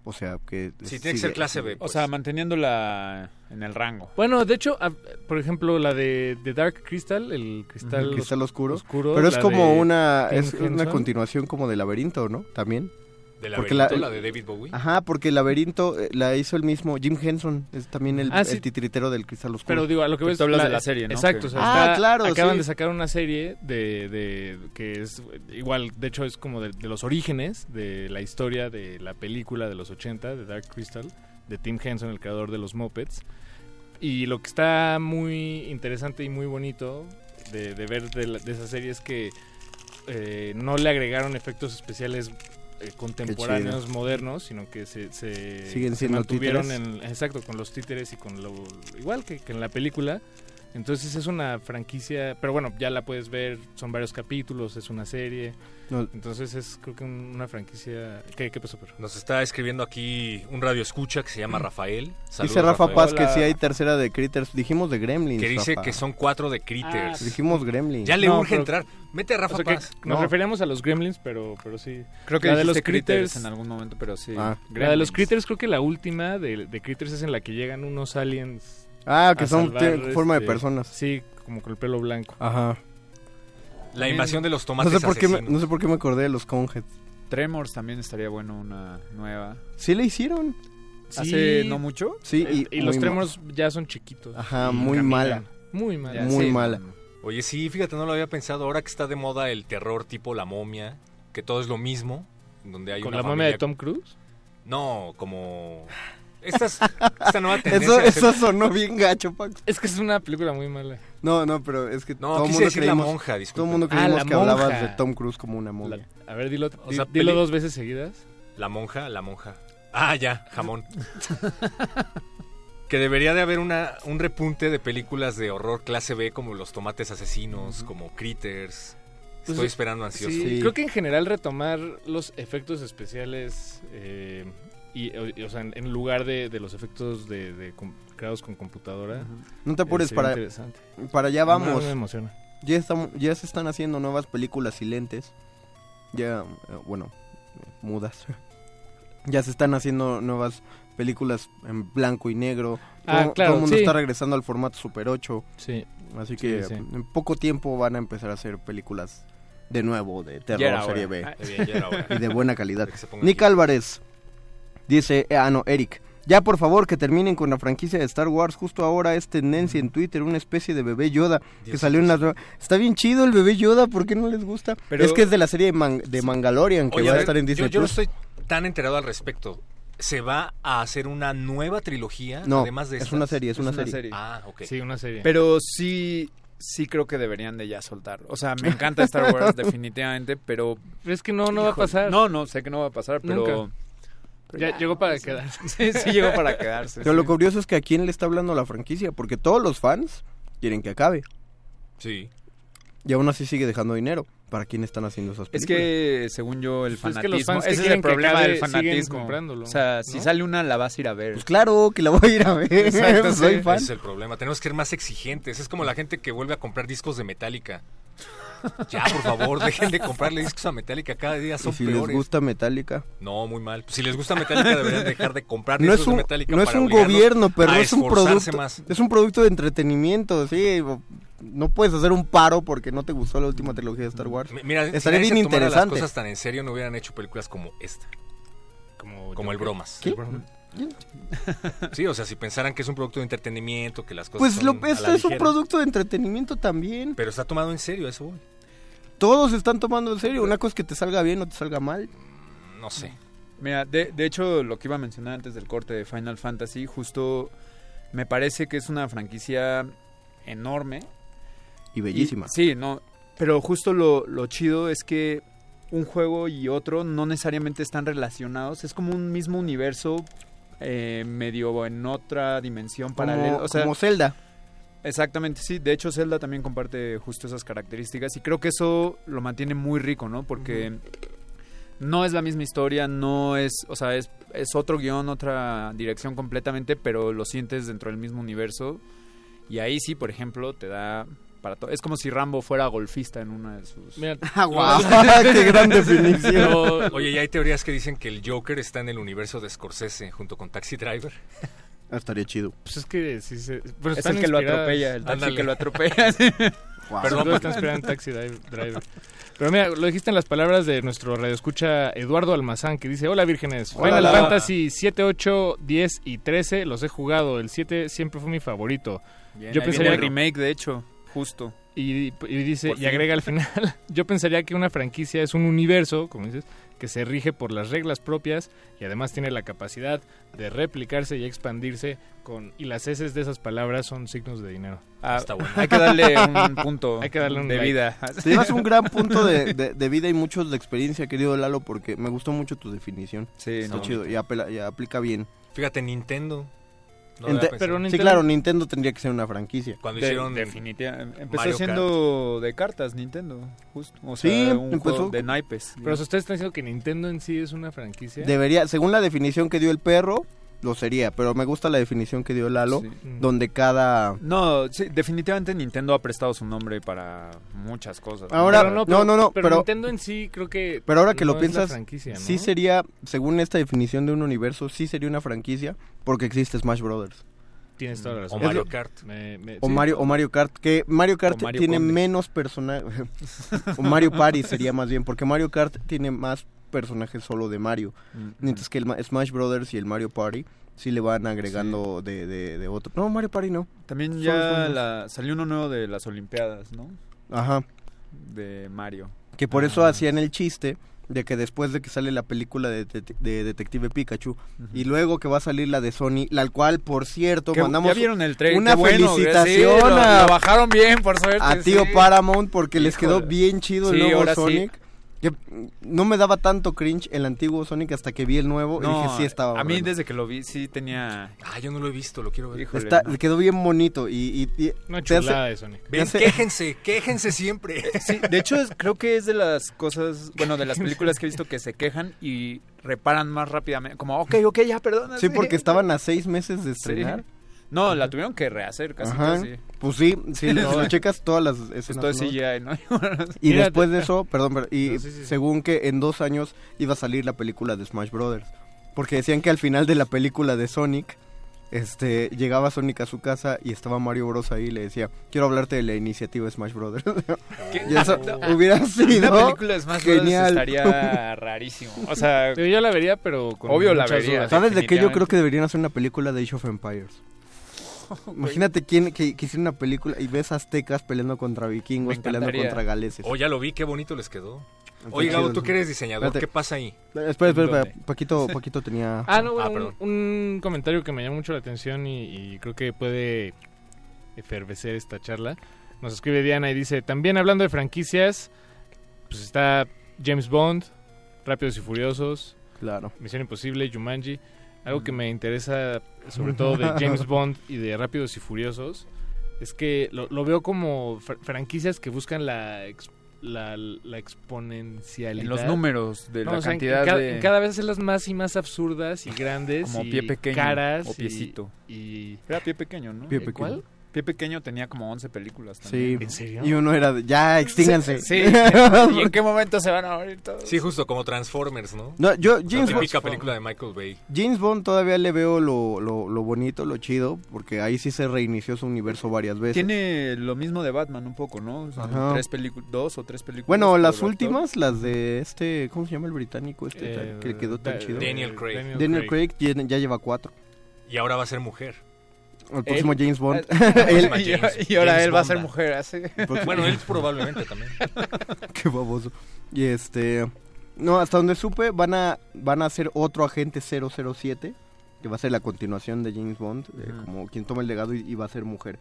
O sea, que... Sí, tiene que ser clase B. O pues. sea, manteniéndola en el rango. Bueno, de hecho, a- por ejemplo, la de, de Dark Crystal, el cristal, El cristal oscuro. oscuro, Pero es como una... Es una continuación como de Laberinto, ¿no? También. De la, porque la- la, de David Bowie. Ajá, porque el Laberinto eh, la hizo el mismo Jim Henson. Es también el, Ah, sí. el titiritero del cristal oscuro. Pero digo, a lo que ves tú hablas de la serie, ¿no? Exacto, Que- o sea, Ah, está- claro, Acaban sí. de sacar una serie de, de que es igual, de hecho es como de, de los orígenes de la historia de la película de los 80 de Dark Crystal de Tim Henson, el creador de los Muppets. Y lo que está muy interesante y muy bonito de, de ver de, la- de esa serie es que eh, no le agregaron efectos especiales eh, contemporáneos modernos, sino que se, se Siguen siendo mantuvieron títeres. en, exacto con los títeres y con lo igual que, que en la película. Entonces es una franquicia, pero bueno, ya la puedes ver, son varios capítulos, es una serie. No. Entonces es creo que un- una franquicia... ¿Qué, qué pasó, perro? Nos está escribiendo aquí un radio escucha que se llama Rafael. Saludos, Dice Rafa Rafael. Paz que sí hay tercera de Critters. Dijimos de Gremlins, Que dice Rafa. que son cuatro de Critters. Dijimos Gremlins. Ya le No, urge pero- entrar. Mete a Rafa O sea que Paz. nos No. referíamos a los Gremlins, pero, pero sí. Creo que La de los Critters- en algún momento, pero sí. Ah. La de los. Critters, creo que la última de, de Critters es en la que llegan unos aliens. Ah, que son salvar, tienen forma de este, personas. Sí, como con el pelo blanco. Ajá. La invasión de los No tomates sé, por qué me, asesinos. no sé por qué me acordé de los Conheads. Tremors también estaría bueno, una nueva. Sí le hicieron. ¿Hace Sí. no mucho? Sí, y, y los Tremors ya son chiquitos. Ajá, muy caminan. mala. Muy mala. Ya, Muy sí, mala. no, no. Oye, sí, fíjate, no lo había pensado. Ahora que está de moda el terror tipo La Momia, que todo es lo mismo, donde hay ¿Con una la momia familia- de Tom Cruise? No, como... Estas, esta nueva tendencia... Eso, hacer- eso sonó bien gacho, Paco. Es que es una película muy mala. No, no, pero es que No, todo el mundo decir creímos, la monja, todo disculpe. el mundo Ah, creímos que hablabas monja. de Tom Cruise como una. La- a ver, dilo, O di- sea, dilo peli- dos veces seguidas. La monja, la monja. Ah, ya, jamón. que debería de haber una, un repunte de películas de horror clase B como Los Tomates Asesinos, como Critters. Estoy Pues, esperando ansioso. Sí, Sí. creo que en general retomar los efectos especiales eh, y, o- y, o sea, en, en lugar de, de los efectos de, de com- creados con computadora. No te apures, eh, sería para, interesante. para allá No, vamos. me emociona. Ya, estamos, ya se están haciendo nuevas películas silentes. Ya, eh, bueno, mudas. ya se están haciendo nuevas películas en blanco y negro. Ah, todo, claro, todo el mundo sí. está regresando al formato Super 8. Sí. Así que Sí, sí. en poco tiempo van a empezar a hacer películas de nuevo, de terror, serie B. Ah, bien, Y de buena calidad. Nick aquí. Álvarez dice, eh, ah no, Eric, ya por favor que terminen con la franquicia de Star Wars. Justo ahora es tendencia en Twitter, una especie de bebé Yoda que Dios salió en las... Está bien chido el bebé Yoda, ¿por qué no les gusta? Pero- Es que es de la serie de, Man- de Mandalorian que Oye, va a ver, estar en yo, Disney yo no Plus. estoy tan enterado al respecto. ¿Se va a hacer una nueva trilogía? No, además de es estas? una serie, es, una, serie. Ah, ok. Sí, una serie. Pero sí, sí creo que deberían de ya soltar. O sea, me encanta Star Wars definitivamente, pero... Es que no, no va a pasar. No, no, sé que no va a pasar, pero... Nunca. Ya llegó para quedarse. Sí, sí llegó para quedarse. Pero sí. lo curioso es que a quién le está hablando la franquicia, porque todos los fans quieren que acabe. Sí. Y aún así sigue dejando dinero. ¿Para quién están haciendo esas Es películas? que, según yo, el Pues es que los fanatismo... fans ese es quieren el problema del fanatismo. comprándolo, O sea, si sale una, la vas a ir a ver. Pues claro que la voy a ir a ver. Exacto, Soy fan. Ese es el problema. Tenemos que ser más exigentes. Es como la gente que vuelve a comprar discos de Metallica. Ya, por favor, dejen de comprarle discos a Metallica. Cada día Y son si peores. les gusta Metallica. No, muy mal. Si les gusta Metallica, deberían dejar de comprar No discos un, de Metallica no es para un gobierno, pero es un producto. más. Es un producto de entretenimiento, sí. No puedes hacer un paro porque no te gustó la última trilogía de Star Wars. Mira, si Estaría nadie bien interesante. las cosas tan en serio, no hubieran hecho películas como esta. Como, Como el. Bromas. ¿Qué? El Bromas. Sí, o sea, si pensaran que es un producto de entretenimiento, que las cosas Pues son lo, a esto la es un producto de entretenimiento también. Pero está tomado en serio, eso voy. Todos están tomando en serio. Una cosa es que te salga bien o te salga mal. No sé. Mira, de, de hecho, lo que iba a mencionar antes del corte de Final Fantasy, justo me parece que es una franquicia enorme. Y bellísima. Y- sí, no. Pero justo lo, lo chido es que un juego y otro no necesariamente están relacionados. Es como un mismo universo eh, medio en otra dimensión paralela. Como, O sea, como Zelda. Exactamente, sí. De hecho, Zelda también comparte justo esas características y creo que eso lo mantiene muy rico, ¿no? Porque no es la misma historia, no es, o sea, es, es otro guion, otra dirección completamente, pero lo sientes dentro del mismo universo. Y ahí sí, por ejemplo, te da para todo. Es como si Rambo fuera golfista en una de sus... Mira, Ah, guau, qué gran definición. Pero- Oye, y hay teorías que dicen que el Joker está en el universo de Scorsese junto con Taxi Driver. Ah, estaría chido. Pues es que sí se... Pero es están el que lo atropella, el taxi Ándale. que lo atropella. Guau. Perdón, pero está inspirado en Taxi Drive- Driver. Pero mira, lo dijiste en las palabras de nuestro radioescucha Eduardo Almazán, que dice, hola vírgenes, Hola. Final Fantasy 7, 8, 10 y 13 los he jugado, el 7 siempre fue mi favorito. Bien, Yo viene el que- remake, de hecho, justo. Y, y dice, y agrega al final, yo pensaría que una franquicia es un universo, como dices, que se rige por las reglas propias y además tiene la capacidad de replicarse y expandirse con y las S de esas palabras son signos de dinero. Ah, Está bueno. Hay que darle un punto Hay que darle un de like. vida. Te llevas un gran punto de, de- de vida y muchos de experiencia, querido Lalo, porque me gustó mucho tu definición. Sí, Está no. chido y, apela- y aplica bien. Fíjate, Nintendo. No Ente- Sí, claro, Nintendo tendría que ser una franquicia. Cuando De- hicieron definitivamente. Empezó Mario siendo de cartas Nintendo, justo. O sea, Sí, un empezó juego de naipes. Pero ustedes están diciendo que Nintendo en sí es una franquicia. Debería, según la definición que dio el perro, lo sería, pero me gusta la definición que dio Lalo, Sí. Mm. donde cada... No, sí, definitivamente Nintendo ha prestado su nombre para muchas cosas. ¿no? Ahora- Pero no, pero- no, no, pero, pero- Nintendo en sí creo que Pero ahora que no lo piensas, sí sería, según esta definición de un universo, sí sería una franquicia, porque existe Smash Brothers. Tienes toda la razón. O Mario lo- Kart. me- me- O sí. Mario, o Mario Kart, que Mario Kart Mario tiene Conde. menos personajes. o Mario Party sería más bien, porque Mario Kart tiene más personajes solo de Mario. Mm, Mientras que el Ma- Smash Brothers y el Mario Party sí le van agregando de, de, de otro. No, Mario Party no. También ya la, salió uno nuevo de las Olimpiadas, ¿no? Ajá. De Mario. Que por eso Ah. hacían el chiste de que después de que sale la película de, de- de Detective Pikachu y luego que va a salir la de Sony, la cual, por cierto, ¿Qué- mandamos ¿Ya vieron el trailer? una bueno, felicitación sí, a- lo bajaron bien, por suerte. a tío sí. Paramount porque les quedó bien chido el nuevo. Sonic. Que no me daba tanto cringe el antiguo Sonic hasta que vi el nuevo y dije, sí estaba a mí bueno". desde que lo vi sí tenía... Ah, yo no lo he visto, lo quiero ver. Híjole, Está- no. quedó bien bonito y, y- y Una hace- chulada de Sonic. Ven, quéjense, quéjense siempre. Sí, de hecho es- creo que es de las cosas, bueno, de las películas que he visto que se quejan y reparan más rápidamente. Como, ok, ok, ya, perdona. Sí, porque estaban a seis meses de estrenar. No, la tuvieron que rehacer casi Ajá. casi. Pues sí, si lo checas todas las escenas. todo es. CGI, ¿no? Y después de eso, perdón, pero- y No, sí, sí, sí. según que en dos años iba a salir la película de Smash Brothers. Porque decían que al final de la película de Sonic, este, llegaba Sonic a su casa y estaba Mario Bros ahí y le decía, quiero hablarte de la iniciativa Smash Brothers. y eso hubiera Una sido película de Smash Bros. genial. estaría rarísimo. O sea, Yo ya la vería, pero con Obvio la vería. dudas. ¿Sabes de qué yo creo que deberían hacer una película de Age of Empires? Imagínate quién que, que hiciera una película y ves aztecas peleando contra vikingos, peleando contra galeses. Oh, ya lo vi, qué bonito les quedó. Oye, Gabo, tú que eres diseñador, Espérate. ¿qué pasa ahí? Espera, espera, espera. Paquito, Paquito tenía... Ah, no, Ah, un- comentario que me llama mucho la atención y, y creo que puede efervecer esta charla. Nos escribe Diana y dice, también hablando de franquicias, pues está James Bond, Rápidos y Furiosos, Claro. Misión Imposible, Jumanji. Algo que me interesa sobre todo de James Bond y de Rápidos y Furiosos es que lo, lo veo como fr- franquicias que buscan la, ex- la, la exponencialidad. En los números de No, la o sea, en- cantidad en ca- de... en cada vez hacerlas más y más absurdas y grandes. Como y pie pequeño caras o piecito. Y, Era pie pequeño, ¿no? Pie ¿Eh, pequeño. ¿Cuál? Pie pequeño tenía como 11 películas Sí. también. ¿En serio? Y uno era de, ya, extínganse. Sí. ¿Y en qué momento se van a morir todos? Sí, justo como Transformers, ¿no? No, yo, La James Bond, típica película de Michael Bay. James Bond todavía le veo lo, lo, lo bonito, lo chido, porque ahí sí se reinició su universo varias veces. Tiene lo mismo de Batman un poco, ¿no? O sea, Ajá. tres películas, dos o tres películas. Bueno, las actor. últimas, las de este, ¿cómo se llama el británico este Eh, que quedó tan Da- chido? Daniel Craig. Daniel Craig ya, ya lleva cuatro. Y ahora va a ser mujer. El próximo Él- James Bond. Y, James- y ahora James él va a ser mujer, así. Bueno, él probablemente también. Qué baboso. Y este... No, hasta donde supe, van a, van a hacer otro agente 007, que va a ser la continuación de James Bond, eh, como quien toma el legado y, y va a ser mujer.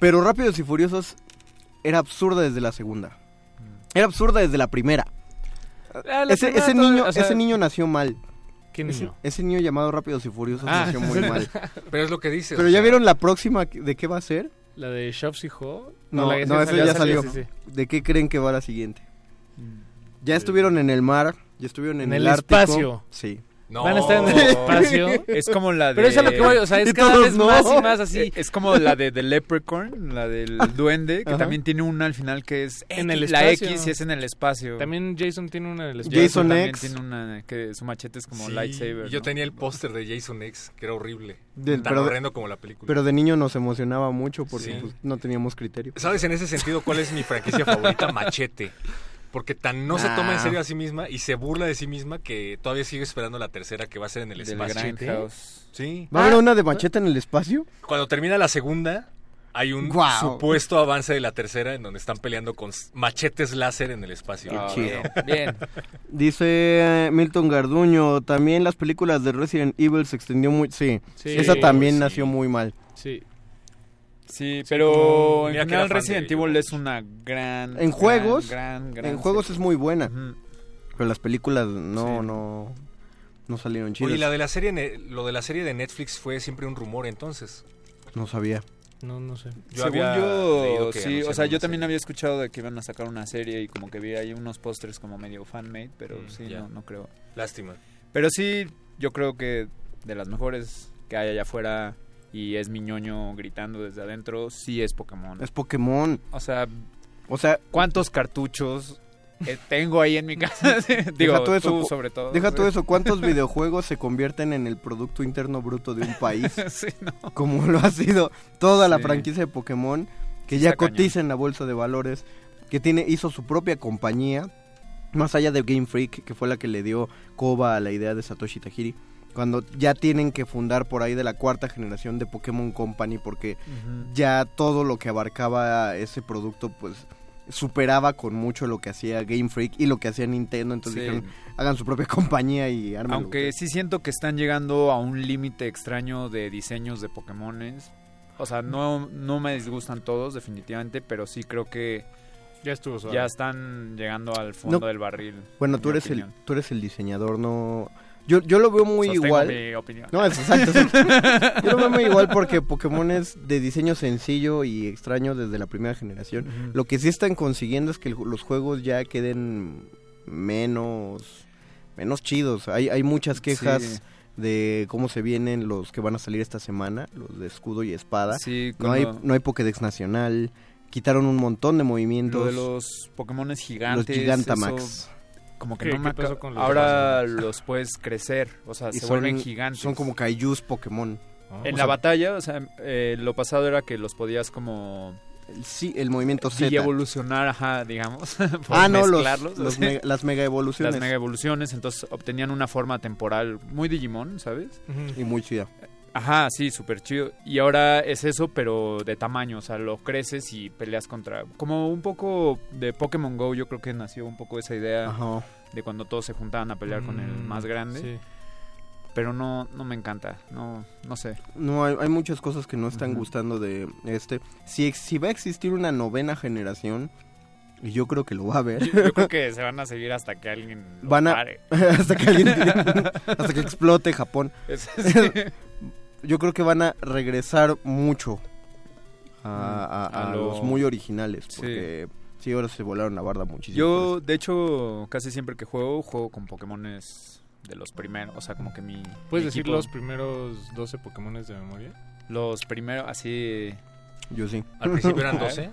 Pero Rápidos y Furiosos era absurda desde la segunda. Era absurda desde la primera. Ah, la Ese, primera ese toda- niño, o sea, ese niño nació mal. ¿Qué niño? ese niño llamado Rápidos y Furiosos Ah. nació muy mal. Pero es lo que dices. Pero ya sea, vieron la próxima de qué va a ser? ¿La de Shops y Ho? No, la- no, esa eso ya salió. sí, sí. ¿De qué creen que va la siguiente? Mm. Ya estuvieron en el mar, ya estuvieron en, En el Ártico. espacio. Sí. No. Van a estar en el espacio. Es como la de... Pero eso es lo que voy, o sea, es cada vez no. más y más así. Es como la de The Leprechaun, la del duende, que Ajá. también tiene una al final que es En el la espacio. X y es en el espacio. También Jason tiene una en el espacio. Jason también X. tiene una que su machete es como Sí, lightsaber. Yo ¿no? tenía el póster de Jason X, que era horrible. Del- tan pero, horrendo como la película. pero de niño nos emocionaba mucho porque Sí. pues, no teníamos criterio. ¿Sabes en ese sentido cuál es mi franquicia favorita? Machete. Porque tan no se toma en Ah. serio a sí misma y se burla de sí misma que todavía sigue esperando la tercera que va a ser en el Del espacio. Sí. ¿Va a haber una de machete en el espacio? Cuando termina la segunda, hay un supuesto avance de la tercera en donde están peleando con machetes láser en el espacio. Ah, chido. Bien. Dice Milton Garduño, también las películas de Resident Evil se extendió muy... Sí, Sí, esa también sí. nació muy mal. Sí. Sí, pero en general Resident de Evil es una gran... En juegos, gran, gran, gran En juegos serie. es muy buena, pero las películas no, Sí. no, no salieron chidas. Oye, la de la serie, lo de la serie de Netflix fue siempre un rumor entonces. No sabía. No, no sé. Yo Según había yo, sí, o sea, yo también serie. había escuchado de que iban a sacar una serie y como que vi ahí unos pósters como medio fan-made, pero Mm, sí, no, no creo. Lástima. Pero sí, yo creo que de las mejores que hay allá afuera y es mi ñoño gritando desde adentro, sí es Pokémon. Es Pokémon. O sea, O sea, ¿cuántos cartuchos eh, tengo ahí en mi casa? Digo, Deja todo eso, tú sobre todo. deja todo eso. ¿Cuántos videojuegos se convierten en el Producto Interno Bruto de un país? sí, no. Como lo ha sido toda la Sí. franquicia de Pokémon, que ya cañón. cotiza en la bolsa de valores, que tiene hizo su propia compañía, más allá de Game Freak, que fue la que le dio coba a la idea de Satoshi Tajiri. Cuando ya tienen que fundar por ahí de la cuarta generación de Pokémon Company, porque ya todo lo que abarcaba ese producto, pues superaba con mucho lo que hacía Game Freak y lo que hacía Nintendo. Entonces Sí. dijeron, hagan su propia compañía y armen. Aunque sí siento que están llegando a un límite extraño de diseños de Pokémones. O sea, no, no me disgustan todos, definitivamente, pero sí creo que Ya estuvo suave. ya están llegando al fondo No. del barril. Bueno, en tú eres, el, tú eres el diseñador, no... Yo, yo lo veo muy Sostengo igual. mi opinión. No, es exacto. Yo lo veo muy igual porque Pokémon es de diseño sencillo y extraño desde la primera generación. Lo que sí están consiguiendo es que los juegos ya queden menos menos chidos. Hay, hay muchas quejas Sí. de cómo se vienen los que van a salir esta semana, los de escudo y espada. Sí, no hay no hay Pokédex nacional. Quitaron un montón de movimientos. Lo de los Pokémones los gigantes. Gigantamax. eso como que ¿Qué- no me qué pasó acaba- con los Ahora los puedes crecer, o sea, Y se son- vuelven gigantes. Son como kaijus Pokémon. Ah, En o la sea- batalla, o sea, eh, lo pasado era que los podías como Sí, el movimiento Z. y evolucionar, ajá, digamos. por Ah, no, los, mega- las mega evoluciones. las mega evoluciones, entonces obtenían una forma temporal muy Digimon, ¿sabes? Y muy chida. Ajá, sí, súper chido. Y ahora es eso, pero de tamaño, o sea, lo creces y peleas contra... Como un poco de Pokémon Go, yo creo que nació un poco esa idea Ajá. de cuando todos se juntaban a pelear con el Mm, más grande. sí. pero no, no me encanta, no, no sé. No, hay, hay muchas cosas que no están gustando de este. Si, si va a existir una novena generación, y yo creo que lo va a haber. Yo, yo creo que se van a seguir hasta que alguien Van a- pare. hasta que alguien hasta que explote Japón. Es- sí. Yo creo que van a regresar mucho a, a- A a lo- los muy originales, porque sí, ahora se volaron la barda muchísimo. Yo, de hecho, casi siempre que juego, juego con Pokémones de los primeros, o sea, como que mi... ¿Puedes mi decir equipo- los primeros 12 Pokémones de memoria? Los primeros, así... Yo sí. Al principio eran 12.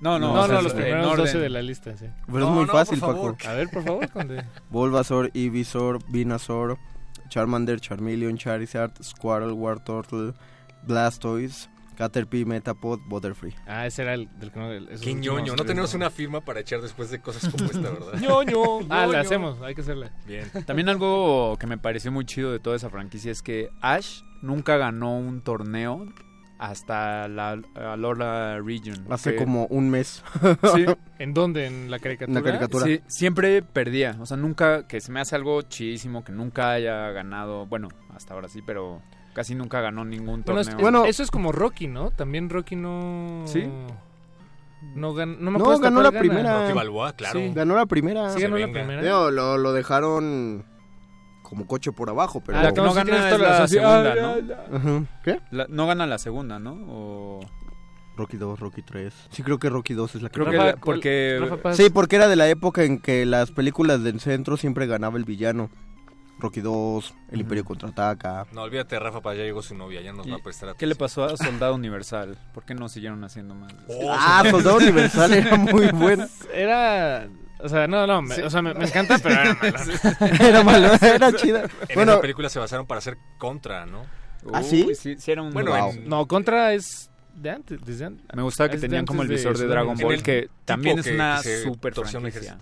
No, no, No, o sea, no, los primeros orden. 12 de la lista, sí. Pero No, es muy no, fácil, por favor. Paco. A ver, por favor, Conde. Bulbasaur, Ivysaur, Venusaur, Charmander, Charmeleon, Charizard, Squirtle, Wartortle, Blastoise, Caterpie, Metapod, Butterfree. Ah, ese era el del que no... Qué ñoño. No tenemos una firma para echar después de cosas como esta, ¿verdad? ñoño. Ah, la hacemos, hay que hacerla. Bien. También algo que me pareció muy chido de toda esa franquicia es que Ash nunca ganó un torneo hasta la Alola Region. Hace que- como un mes. Sí, ¿En dónde? ¿En la caricatura? En la caricatura. sí, siempre perdía. O sea, nunca, que se me hace algo chidísimo que nunca haya ganado. Bueno, hasta ahora sí, pero casi nunca ganó ningún Bueno, torneo. es- Bueno. eso es como Rocky, ¿no? También Rocky no... Sí. No, gan- no me No, ganó la gana. primera. Rocky Balboa, claro. Sí. Ganó la primera. Sí, ganó la primera. Lo, lo dejaron como coche por abajo, pero... Ah, la que no gana es la segunda, ¿no? Ajá. ¿Qué? La- no gana la segunda, ¿no? O... Rocky 2, Rocky 3. Sí, creo que Rocky 2 es la que Creo que Rafa, porque... Rafa. Sí, porque era de la época en que las películas del centro siempre ganaba el villano. Rocky 2, El Imperio Contraataca. No, olvídate, Rafa, para allá llegó su novia, ya nos ¿Y va a prestar ¿Qué le atención. pasó a Soldado Universal? ¿Por qué no siguieron haciendo más? Oh, Ah, Soldado Universal era muy bueno. Era... O sea, no, no, me, o sea, me, me encanta, pero era malo. Era malo, era chida. En Bueno, esa película se basaron para hacer contra, ¿no? ¿Ah, sí? Sí, sí era un... Bueno, Wow. en- No, Contra es de antes, desde antes. Me gustaba que tenían como el de visor de Dragon Ball, el que también es que- una que super ejército.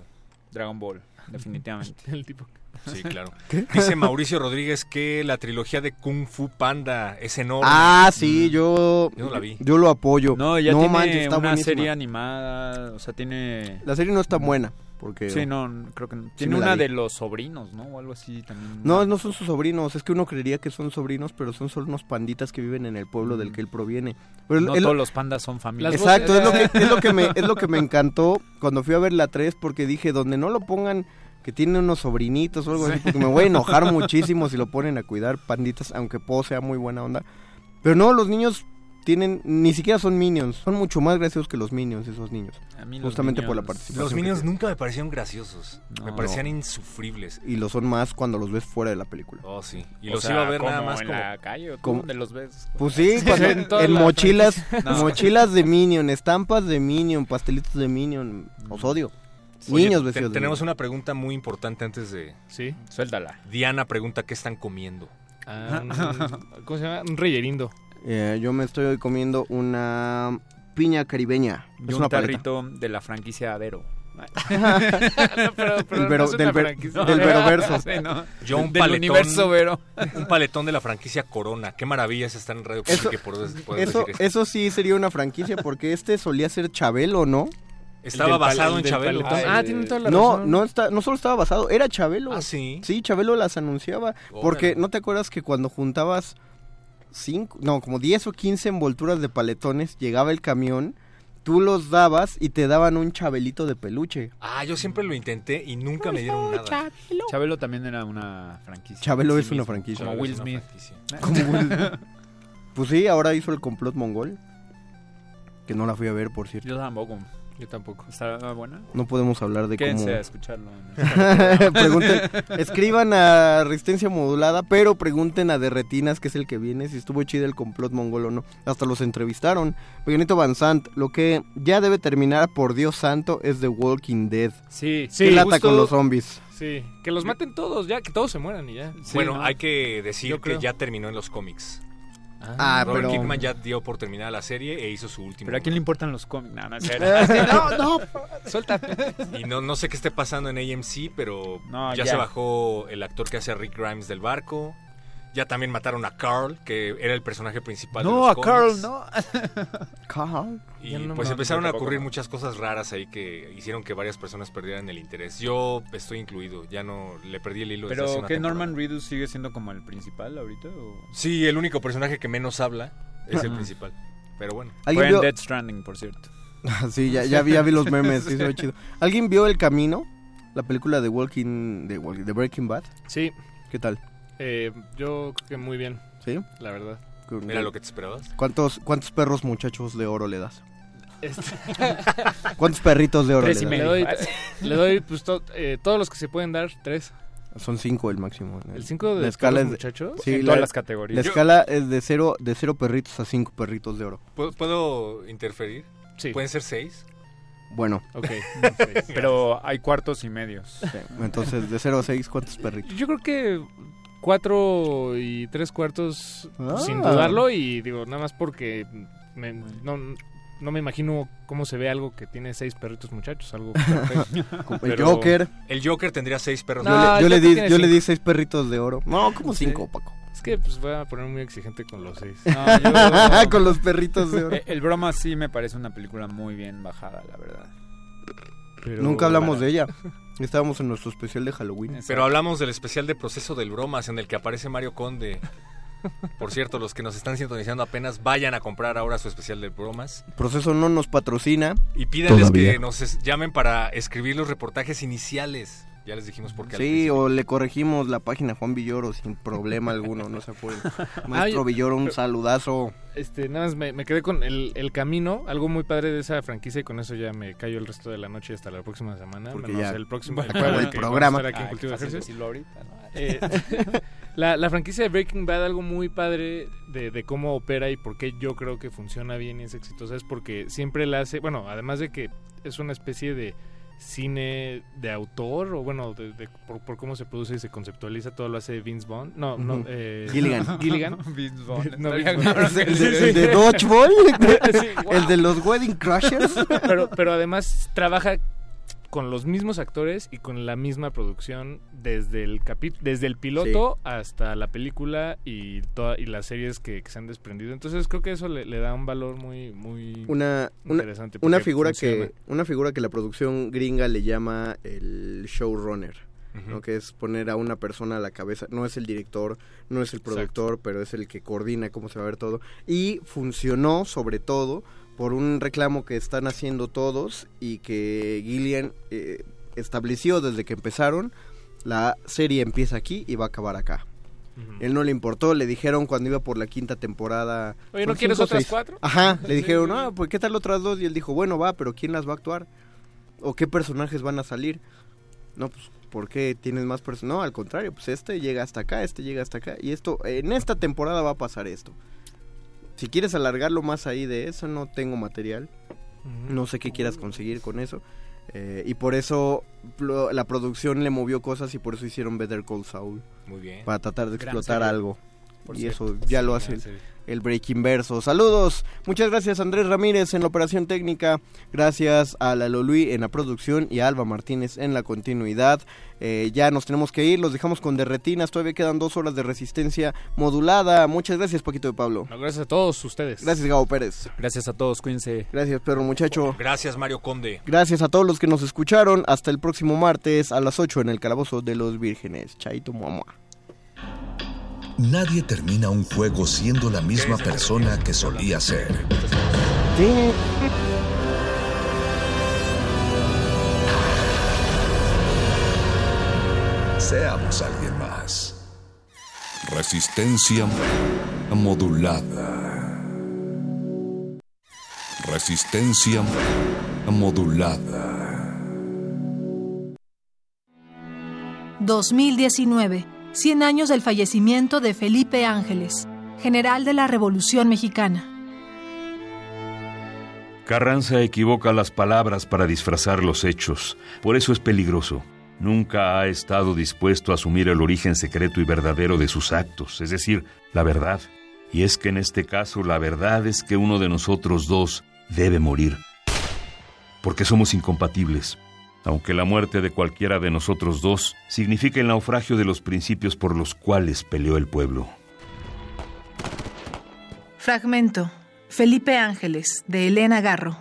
Dragon Ball, definitivamente. El tipo. Sí, claro. Dice Mauricio Rodríguez que la trilogía de Kung Fu Panda es enorme. Ah, sí, yo... Yo no la vi. Yo lo apoyo. No, ya tiene manches, está una buenísima. serie animada, o sea, tiene... La serie no está buena, porque... Sí, no, creo que no. Tiene una de los sobrinos, ¿no? O algo así también. No, no son sus sobrinos, es que uno creería que son sobrinos, pero son solo unos panditas que viven en el pueblo del que él proviene. Pero No todos los pandas son familias. Las Exacto, es lo, que, es, lo que me, es lo que me encantó cuando fui a ver la 3, porque dije, donde no lo pongan que tiene unos sobrinitos o algo así, porque me voy a enojar muchísimo si lo ponen a cuidar panditas, aunque Po sea muy buena onda. Pero no, los niños tienen, ni siquiera son minions, son mucho más graciosos que los minions esos niños. A mí los Justamente por la participación. Los Minions nunca me parecieron graciosos. No. me parecían insufribles. Y lo son más cuando los ves fuera de la película. Oh, sí. Y O los sea, iba a ver nada ¿cómo más en como... la calle los ves? Pues sí, cuando- en mochilas, No. mochilas de Minion, estampas de Minion, pastelitos de Minion, os odio. Oye, Niños vestidos tenemos una pregunta muy importante antes de... Sí. Suéltala. Diana pregunta qué están comiendo. Ah, un- ¿Cómo se llama? Un reyerindo. Eh, yo me estoy comiendo una piña caribeña. Y Es un una paleta. tarrito de la franquicia Vero. pero, pero El Vero- no es del ver- Veroverso. Sí, ¿no? Yo un Del paletón, universo Vero. un paletón de la franquicia Corona. Qué maravillas están en Radio Eso- que por Eso, decir esto. eso sí sería una franquicia porque este solía ser Chabelo, ¿no? Estaba basado en Chabelo. paletón. Ah, Ah, tienen toda la No, razón. no está, no solo estaba basado, era Chabelo. Ah, sí. Sí, Chabelo las anunciaba. Porque no te acuerdas que cuando juntabas cinco, no, como 10 o 15 envolturas de paletones, llegaba el camión, tú los dabas y te daban un chabelito de peluche. Ah, yo siempre lo intenté y nunca me dieron nada. Chabelo también era una franquicia. Chabelo es una franquicia. Como Chabelo Will Smith. Como Will- pues sí, ahora hizo el complot mongol. Que no la fui a ver, por cierto. Yo tampoco. Yo tampoco. ¿Está buena? No podemos hablar de Quédense a cómo... escucharlo. pregunten, escriban a Resistencia Modulada, pero pregunten a Derretinas, que es el que viene, si estuvo chido el complot mongol o no. Hasta los entrevistaron. Peganito Van Sant, lo que ya debe terminar, por Dios santo, es The Walking Dead. Sí, Sí, Sí, lata justo- con los zombies. Sí, que los maten todos, ya, que todos se mueran y ya. bueno, ¿no? hay que decir Yo que creo. ya terminó en los cómics. Ah, Robert pero... Kirkman ya dio por terminada la serie e hizo su último. Pero a quién le importan los cómics. No, no, no, no. Suelta. Y no, no sé qué esté pasando en AMC, pero No, ya, ya. se bajó el actor que hace a Rick Grimes del barco. Ya también mataron a Carl, que era el personaje principal de No, los a Carl, no. Carl. Y no pues empezaron a ocurrir no. muchas cosas raras ahí que hicieron que varias personas perdieran el interés. Yo estoy incluido, ya no le perdí el hilo. desde hace Pero una que. Norman Reedus sigue siendo como el principal ahorita o Sí, el único personaje que menos habla es el principal. Pero bueno. fue ¿Alguien en vio- Dead Stranding, por cierto. sí, ya, ya, vi, ya vi los memes, sí, se ve chido. ¿Alguien vio El Camino? La película de Walking, de, Walking- de Breaking Bad. Sí, ¿Qué tal? Eh, yo creo que muy bien, ¿Sí? la verdad. Era lo que te esperabas. ¿Cuántos, ¿Cuántos perros muchachos de oro le das? Este- ¿Cuántos perritos de oro Tres le y das? le medio. doy, le doy pues, to- eh, todos los que se pueden dar, tres. Son cinco el máximo. El cinco de La escala es de- muchachos. Sí, en la, todas las la categorías. escala es de cero, de cero perritos a cinco perritos de oro. ¿Puedo, puedo interferir? Sí, ¿Pueden ser seis? Bueno, ok. Pero hay cuartos y medios. sí, entonces de cero a seis, ¿cuántos perritos? Yo creo que cuatro y tres cuartos Ah. sin dudarlo y digo nada más porque me- no, no me imagino cómo se ve algo que tiene seis perritos muchachos, algo perfecto. El Pero- Joker. El Joker tendría seis perros. Yo, le, yo di, yo le di seis perritos de oro. No, como Sí. cinco, Paco. Es que pues voy a poner muy exigente con los seis. No, yo- Con los perritos de oro. Eh, El broma sí me parece una película muy bien bajada, la verdad. Pero- Nunca hablamos de ella. Estábamos en nuestro especial de Halloween. Pero hablamos del especial de Proceso del Bromas en el que aparece Mario Conde. Por cierto, los que nos están sintonizando apenas vayan a comprar ahora su especial de bromas Proceso no nos patrocina. y pídanles Todavía. que nos llamen para escribir los reportajes iniciales. Ya les dijimos por qué. al Sí, principio. o le corregimos la página a Juan Villoro sin problema alguno, no se apuren. Maestro Ay, Villoro, un pero- saludazo. Este, nada más me, me quedé con el, el camino, algo muy padre de esa franquicia y con eso ya me callo el resto de la noche hasta la próxima semana. Porque menos ya el próximo el que programa. aquí en de ahorita, ¿no? Eh, la, la franquicia de Breaking Bad, algo muy padre de, de cómo opera y por qué yo creo que funciona bien y es exitosa, es porque siempre la hace, bueno, además de que es una especie de cine de autor, o bueno, de- de- por, por cómo se produce y se conceptualiza, todo lo hace Vince Vaughn. No, no, eh, Gilligan. Gilligan. Vince No, El de, de Dodgeball, el de los Wedding Crashers. pero, pero además trabaja con los mismos actores y con la misma producción desde el desde el piloto hasta la película y toda, y las series que, que se han desprendido. Entonces creo que eso le, le da un valor muy muy Una, interesante. una figura funciona. que una figura que la producción gringa le llama el showrunner. Que es poner a una persona a la cabeza, no es el director, no es el productor, pero es el que coordina cómo se va a ver todo. Y funcionó sobre todo por un reclamo que están haciendo todos y que Gillian eh, estableció desde que empezaron, la serie empieza aquí y va a acabar acá. Él no le importó, le dijeron cuando iba por la quinta temporada... Oye, ¿no ¿son quieres otras seis? cuatro? Ajá, le dijeron, ah, pues ¿qué tal otras dos? Y él dijo, bueno, va, pero ¿quién las va a actuar? ¿O qué personajes van a salir? No, pues, ¿por qué tienes más personajes? No, al contrario, pues este llega hasta acá, este llega hasta acá. Y esto, en esta temporada va a pasar esto. Si quieres alargarlo más ahí de eso, no tengo material. No sé qué quieras conseguir con eso. Eh, y por eso lo- la producción le movió cosas y por eso hicieron Better Call Saul. Muy bien. Para tratar de Gran explotar serie, algo. Por y cierto. eso ya lo hace Ya, sí. el Breaking Verso. Saludos, muchas gracias Andrés Ramírez en la operación técnica, gracias a la Lolui en la producción y a Alba Martínez en la continuidad. Eh, ya nos tenemos que ir, los dejamos con derretinas, todavía quedan dos horas de resistencia modulada. Muchas gracias Paquito de Pablo. No, gracias a todos ustedes. Gracias Gabo Pérez. Gracias a todos, cuídense. Gracias Pedro Muchacho. Gracias, Mario Conde. Gracias a todos los que nos escucharon. Hasta el próximo martes a las 8 en el Calabozo de los Vírgenes. Chaito, muamua. Nadie termina un juego siendo la misma persona que solía ser. Seamos alguien más. Resistencia modulada. Resistencia modulada. 2019. 100 años del fallecimiento de Felipe Ángeles, general de la Revolución Mexicana. Carranza equivoca las palabras para disfrazar los hechos. Por eso es peligroso. Nunca ha estado dispuesto a asumir el origen secreto y verdadero de sus actos, es decir, la verdad. Y es que en este caso la verdad es que uno de nosotros dos debe morir. Porque somos incompatibles. Aunque la muerte de cualquiera de nosotros dos significa el naufragio de los principios por los cuales peleó el pueblo. Fragmento. Felipe Ángeles, de Elena Garro.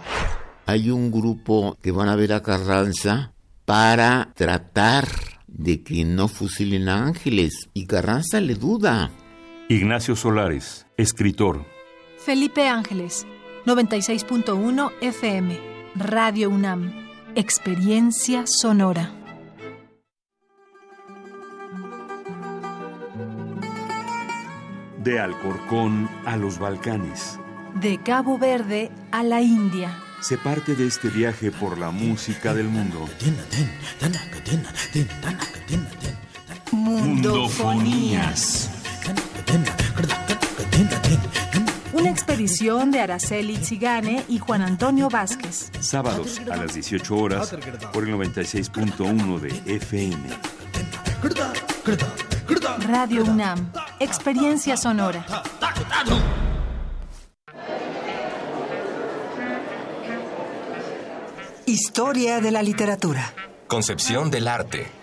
Hay un grupo que van a ver a Carranza para tratar de que no fusilen a Ángeles y Carranza le duda. Ignacio Solares, escritor. Felipe Ángeles, 96.1 FM, Radio UNAM, Experiencia Sonora. De Alcorcón a los Balcanes. De Cabo Verde a la India. Se parte de este viaje por la música del mundo. Mundofonías. Una expedición de Araceli Zigane y Juan Antonio Vázquez. Sábados a las 18 horas por el 96.1 de FM. Radio UNAM, Experiencia Sonora. Historia de la literatura. Concepción del arte.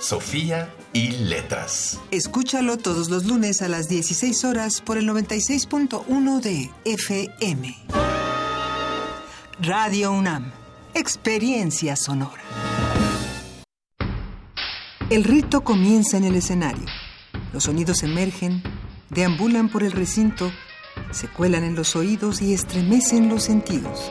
Sofía y Letras. Escúchalo todos los lunes a las 16 horas por el 96.1 de FM. Radio UNAM. Experiencia sonora. El rito comienza en el escenario. Los sonidos emergen, deambulan por el recinto, se cuelan en los oídos y estremecen los sentidos.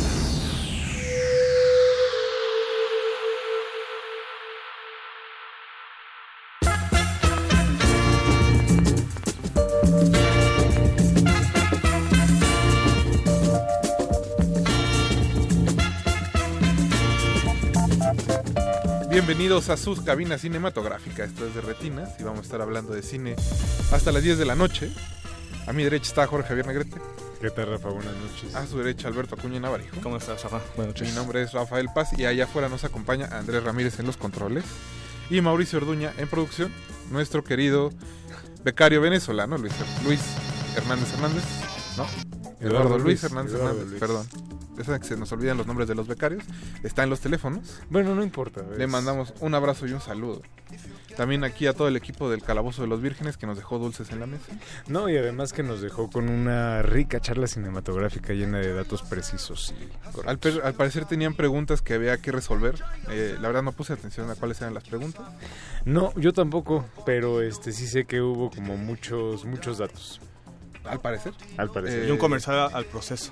Bienvenidos a sus cabinas cinematográficas. Esto es de Retinas y vamos a estar hablando de cine hasta las 10 de la noche. A mi derecha está Jorge Javier Negrete. ¿Qué tal, Rafa? Buenas noches. A su derecha Alberto Acuña Navarijo. ¿Cómo estás, Rafa? Buenas noches. Mi nombre es Rafael Paz y allá afuera nos acompaña Andrés Ramírez en los controles y Mauricio Orduña en producción. Nuestro querido becario venezolano, Luis, Luis Hernández Hernández. ¿No? Eduardo, Luis, Hernández Hernández, perdón. Esa que se nos olvidan los nombres de los becarios. Está en los teléfonos. Bueno, no importa. Le mandamos un abrazo y un saludo. También aquí a todo el equipo del Calabozo de los Vírgenes que nos dejó dulces en la mesa. No, y además que nos dejó con una rica charla cinematográfica llena de datos precisos. Y al, al, parecer tenían preguntas que había que resolver. Eh, la verdad no puse atención a cuáles eran las preguntas. No, yo tampoco, pero este sí sé que hubo como muchos, muchos datos. Al parecer. Al parecer. Eh, y un comercial al proceso.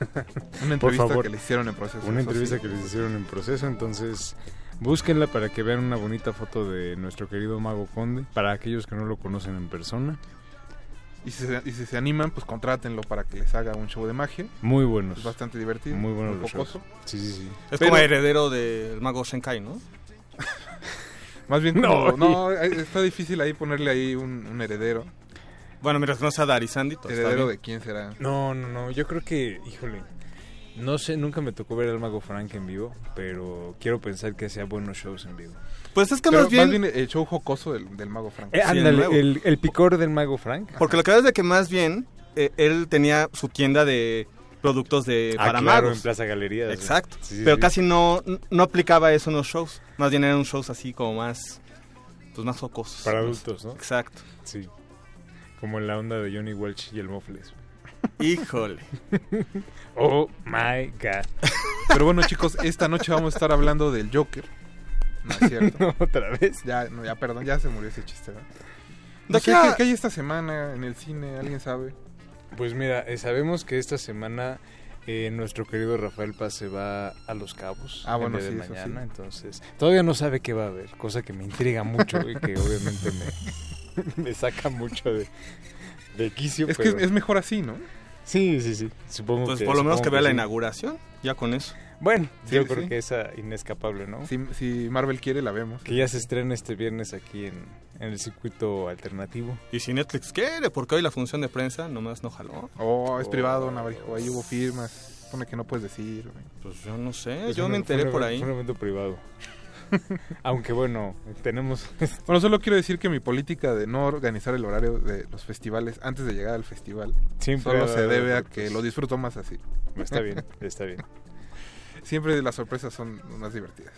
una entrevista que le hicieron en proceso. Una entrevista sí. que les hicieron en proceso, entonces búsquenla para que vean una bonita foto de nuestro querido Mago Conde, para aquellos que no lo conocen en persona. Y si, se, y si se animan, pues contrátenlo para que les haga un show de magia. Muy buenos. Es bastante divertido. Muy buenos muy los Sí, sí, sí. Es Pero, como heredero del mago Shenkai, ¿no? Más bien, no, no, está difícil ahí ponerle ahí un, un heredero. Bueno, mientras no sea Darizandi, todo ¿Heredero de quién será? No, no, no. Yo creo que, híjole, no sé, nunca me tocó ver al Mago Frank en vivo, pero quiero pensar que sea buenos shows en vivo. Pues es que Pero más bien... más bien el show jocoso del, del Mago Frank. Eh, ándale, el, el, el, picor del Mago Frank. Porque lo que es de que más bien eh, él tenía su tienda de productos de Ah, para claro, magos. en Plaza Galerías. Exacto. Sí, sí, Pero sí. casi no, no aplicaba eso en los shows. Más bien eran shows así como más, pues más jocosos. Para adultos, ¿no? Exacto. Sí. Como en la onda de Johnny Welch y el Mofles. Híjole. oh my god. Pero bueno, chicos, esta noche vamos a estar hablando del Joker. No es cierto. ¿Otra vez? Ya, no, ya, perdón, ya se murió ese chiste, ¿verdad? De No a- ¿qué, qué hay esta semana en el cine? ¿Alguien sabe? Pues mira, eh, sabemos que esta semana eh, nuestro querido Rafael Paz se va a Los Cabos Ah, bueno, el día sí, de eso mañana, sí. entonces todavía no sabe qué va a haber, cosa que me intriga mucho y que obviamente me, me saca mucho de, de quicio. Es pero- que es mejor así, ¿no? Sí, sí, sí. Supongo Pues que, por lo menos que vea la sí. inauguración, ya con eso. Bueno, Sí, yo sí. creo que esa inescapable, ¿no? Si, si Marvel quiere, la vemos. Que ya se estrena este viernes aquí en, en el circuito alternativo. Y si Netflix quiere, porque hoy la función de prensa nomás no jaló. Oh, es privado, Navarijo. Ahí hubo firmas. Pone que no puedes decir. Pues yo no sé, Pues yo me enteré un por ahí. Fue un evento privado. Aunque bueno, tenemos... Bueno, solo quiero decir que mi política de no organizar el horario de los festivales antes de llegar al festival Siempre solo se debe a que lo disfruto más así. Está bien, está bien. Siempre las sorpresas son más divertidas.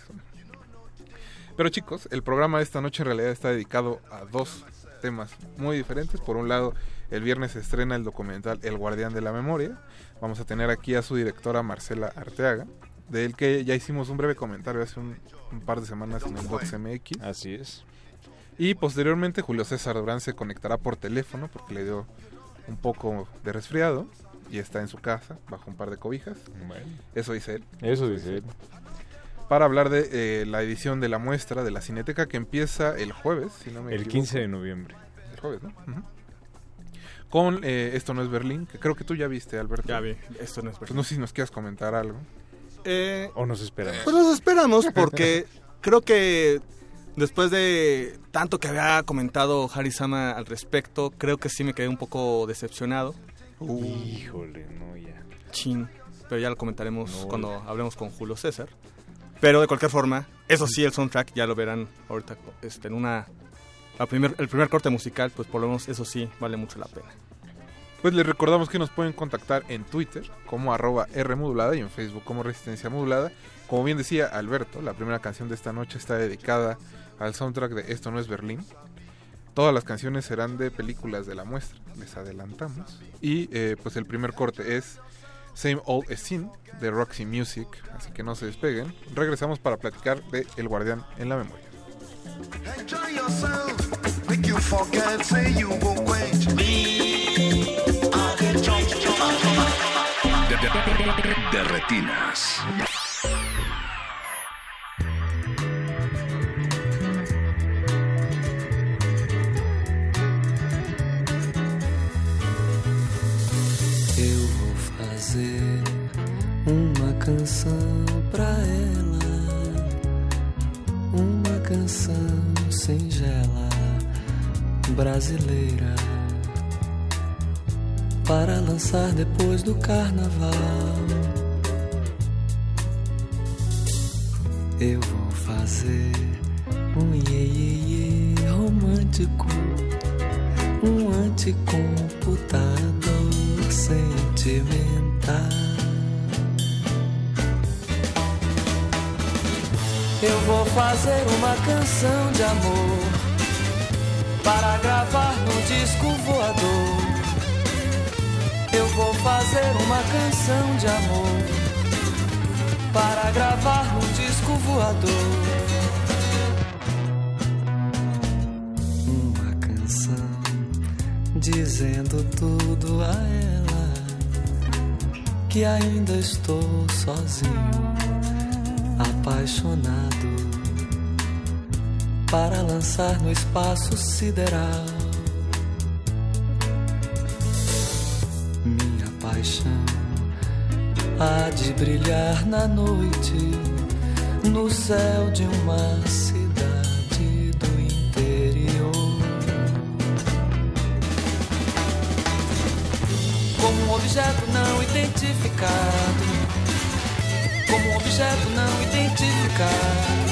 Pero chicos, el programa de esta noche en realidad está dedicado a dos temas muy diferentes. Por un lado, el viernes se estrena el documental El Guardián de la Memoria. Vamos a tener aquí a su directora Marcela Arteaga, del que ya hicimos un breve comentario hace un, un par de semanas en el Box MX. Así es. Y posteriormente Julio César Durán se conectará por teléfono porque le dio un poco de resfriado y está en su casa bajo un par de cobijas. Bueno. Eso dice él. Eso dice él. Para hablar de eh, la edición de la muestra de la Cineteca que empieza el jueves, si no me El equivoco. 15 de noviembre. El jueves, ¿no? Con eh, Esto no es Berlín, que creo que tú ya viste, Alberto. Ya vi, esto no es Pues Berlín. no sé si nos quieras comentar algo. Eh, O nos esperamos. Pues nos esperamos porque creo que después de tanto que había comentado Harry Sama al respecto, creo que sí me quedé un poco decepcionado. Híjole, no, ya. Chin. Pero ya lo comentaremos No. cuando hablemos con Julio César. Pero de cualquier forma, eso sí, el soundtrack ya lo verán ahorita este, en una... la primer- el primer corte musical, pues por lo menos eso sí, vale mucho la pena. Pues les recordamos que nos pueden contactar en Twitter como arroba Rmodulada y en Facebook como Resistencia Modulada. Como bien decía Alberto, la primera canción de esta noche está dedicada al soundtrack de Esto no es Berlín. Todas las canciones serán de películas de la muestra, les adelantamos. Y eh, pues el primer corte es Same Old Scene de Roxy Music, así que no se despeguen. Regresamos para platicar de El Guardián en la Memoria. Enjoy yourself. Make you forget, say you go quench De retinas. Eu vou fazer uma canção pra ela, uma canção singela brasileira para lançar depois do carnaval. Eu vou fazer um iê, iê, iê romântico, um anticomputador sentimental. Eu vou fazer uma canção de amor para gravar no disco voador. Eu vou fazer uma canção de amor para gravar no disco voador. Uma canção dizendo tudo a ela que ainda estou sozinho, apaixonado para lançar no espaço sideral paixão há de brilhar na noite no céu de uma cidade do interior. Como um objeto não identificado, como um objeto não identificado,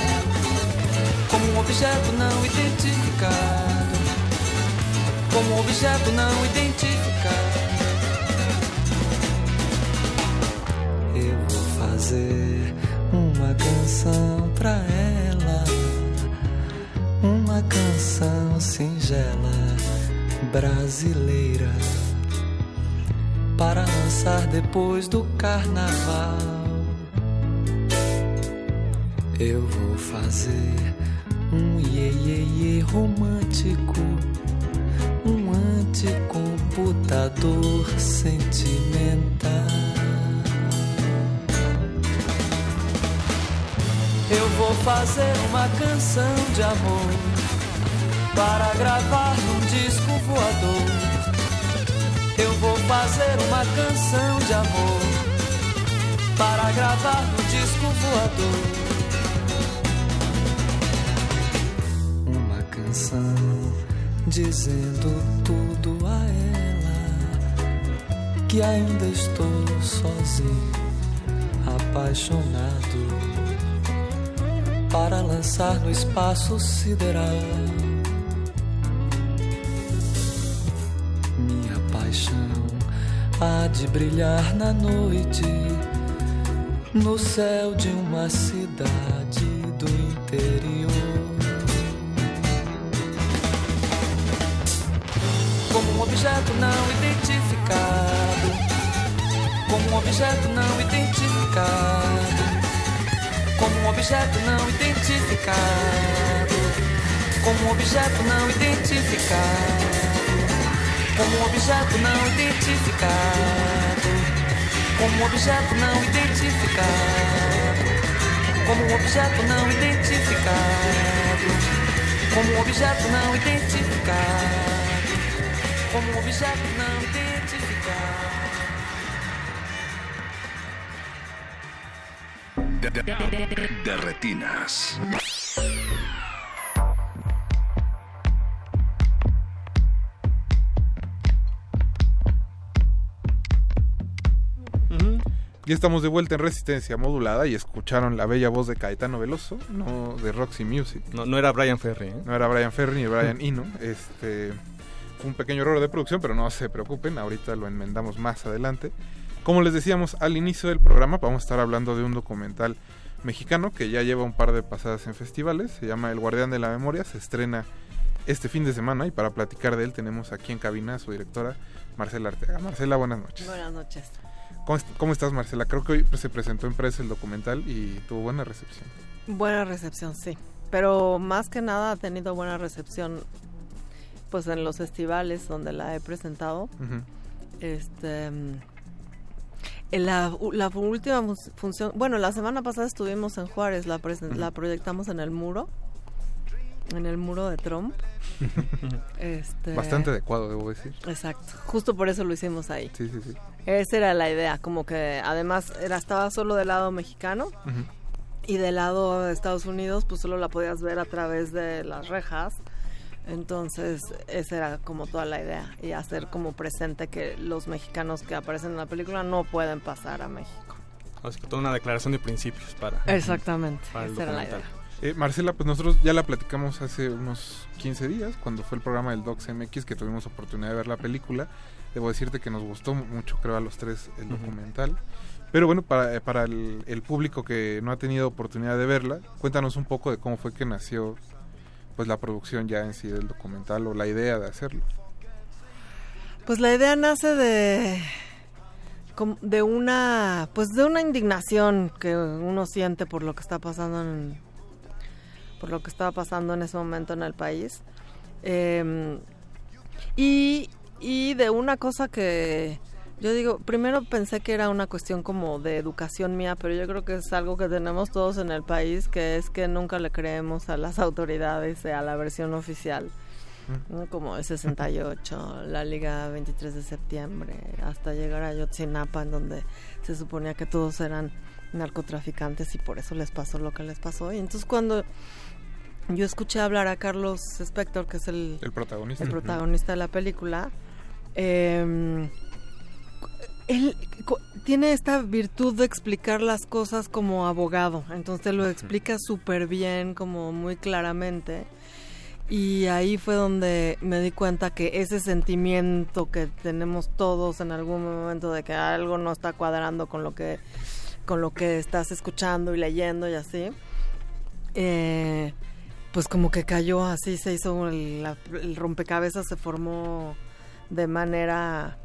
como um objeto não identificado, como um objeto não identificado. Fazer uma canção pra ela, uma canção singela brasileira para lançar depois do carnaval. Eu vou fazer um iê, iê, iê romântico, um anticomputador sentimental. Eu vou fazer uma canção de amor para gravar num disco voador. Eu vou fazer uma canção de amor para gravar no disco voador. Uma canção dizendo tudo a ela que ainda estou sozinho, apaixonado para lançar no espaço sideral. Minha paixão há de brilhar na noite, no céu de uma cidade do interior. Como um objeto não identificado, como um objeto não identificado como um objeto não identificado, como um objeto não identificado, como um objeto não identificado, como um objeto não identificado, como um objeto não identificado, como um objeto não identificado, como um objeto não identificado. De, de, de, de retinas. Ya estamos de vuelta en Resistencia Modulada y escucharon la bella voz de Caetano Veloso, no de Roxy Music. No, no era Brian Ferry. ¿eh? No era Brian Ferry ni Brian Eno. Este, fue un pequeño error de producción, pero no se preocupen, ahorita lo enmendamos más adelante. Como les decíamos al inicio del programa, vamos a estar hablando de un documental mexicano que ya lleva un par de pasadas en festivales, se llama El Guardián de la Memoria, se estrena este fin de semana y para platicar de él tenemos aquí en cabina a su directora Marcela Arteaga. Marcela, buenas noches. Buenas noches. ¿Cómo, est ¿Cómo, estás Marcela? Creo que hoy se presentó en prensa el documental y tuvo buena recepción. Buena recepción, sí. Pero más que nada ha tenido buena recepción pues en los festivales donde la he presentado. Uh -huh. Este en la, la, última función, bueno, la semana pasada estuvimos en Juárez, la, la proyectamos en el muro, en el muro de Trump. este, Bastante adecuado, debo decir. Exacto, justo por eso lo hicimos ahí. Sí, sí, sí. Esa era la idea, como que además era, estaba solo del lado mexicano uh -huh. y del lado de Estados Unidos, pues solo la podías ver a través de las rejas. Entonces, esa era como toda la idea y hacer como presente que los mexicanos que aparecen en la película no pueden pasar a México. O sea, toda una declaración de principios para. Exactamente, para esa era la idea. Eh, Marcela, pues nosotros ya la platicamos hace unos 15 días, cuando fue el programa del Docs MX, que tuvimos oportunidad de ver la película. Debo decirte que nos gustó mucho, creo, a los tres el uh -huh. documental. Pero bueno, para, para el, el, público que no ha tenido oportunidad de verla, cuéntanos un poco de cómo fue que nació pues la producción ya en sí del documental o la idea de hacerlo. Pues la idea nace de de una pues de una indignación que uno siente por lo que está pasando en por lo que estaba pasando en ese momento en el país eh, y, y de una cosa que yo digo, primero pensé que era una cuestión como de educación mía, pero yo creo que es algo que tenemos todos en el país, que es que nunca le creemos a las autoridades, a la versión oficial, ¿no? como el 68, la Liga 23 de septiembre, hasta llegar a Yotzinapa, en donde se suponía que todos eran narcotraficantes y por eso les pasó lo que les pasó. Y entonces cuando yo escuché hablar a Carlos Spector, que es el, el protagonista, el protagonista de la película, eh, él tiene esta virtud de explicar las cosas como abogado, entonces lo explica súper bien, como muy claramente. Y ahí fue donde me di cuenta que ese sentimiento que tenemos todos en algún momento de que algo no está cuadrando con lo que con lo que estás escuchando y leyendo y así, eh, pues como que cayó así, se hizo el, rompecabezas, se formó de manera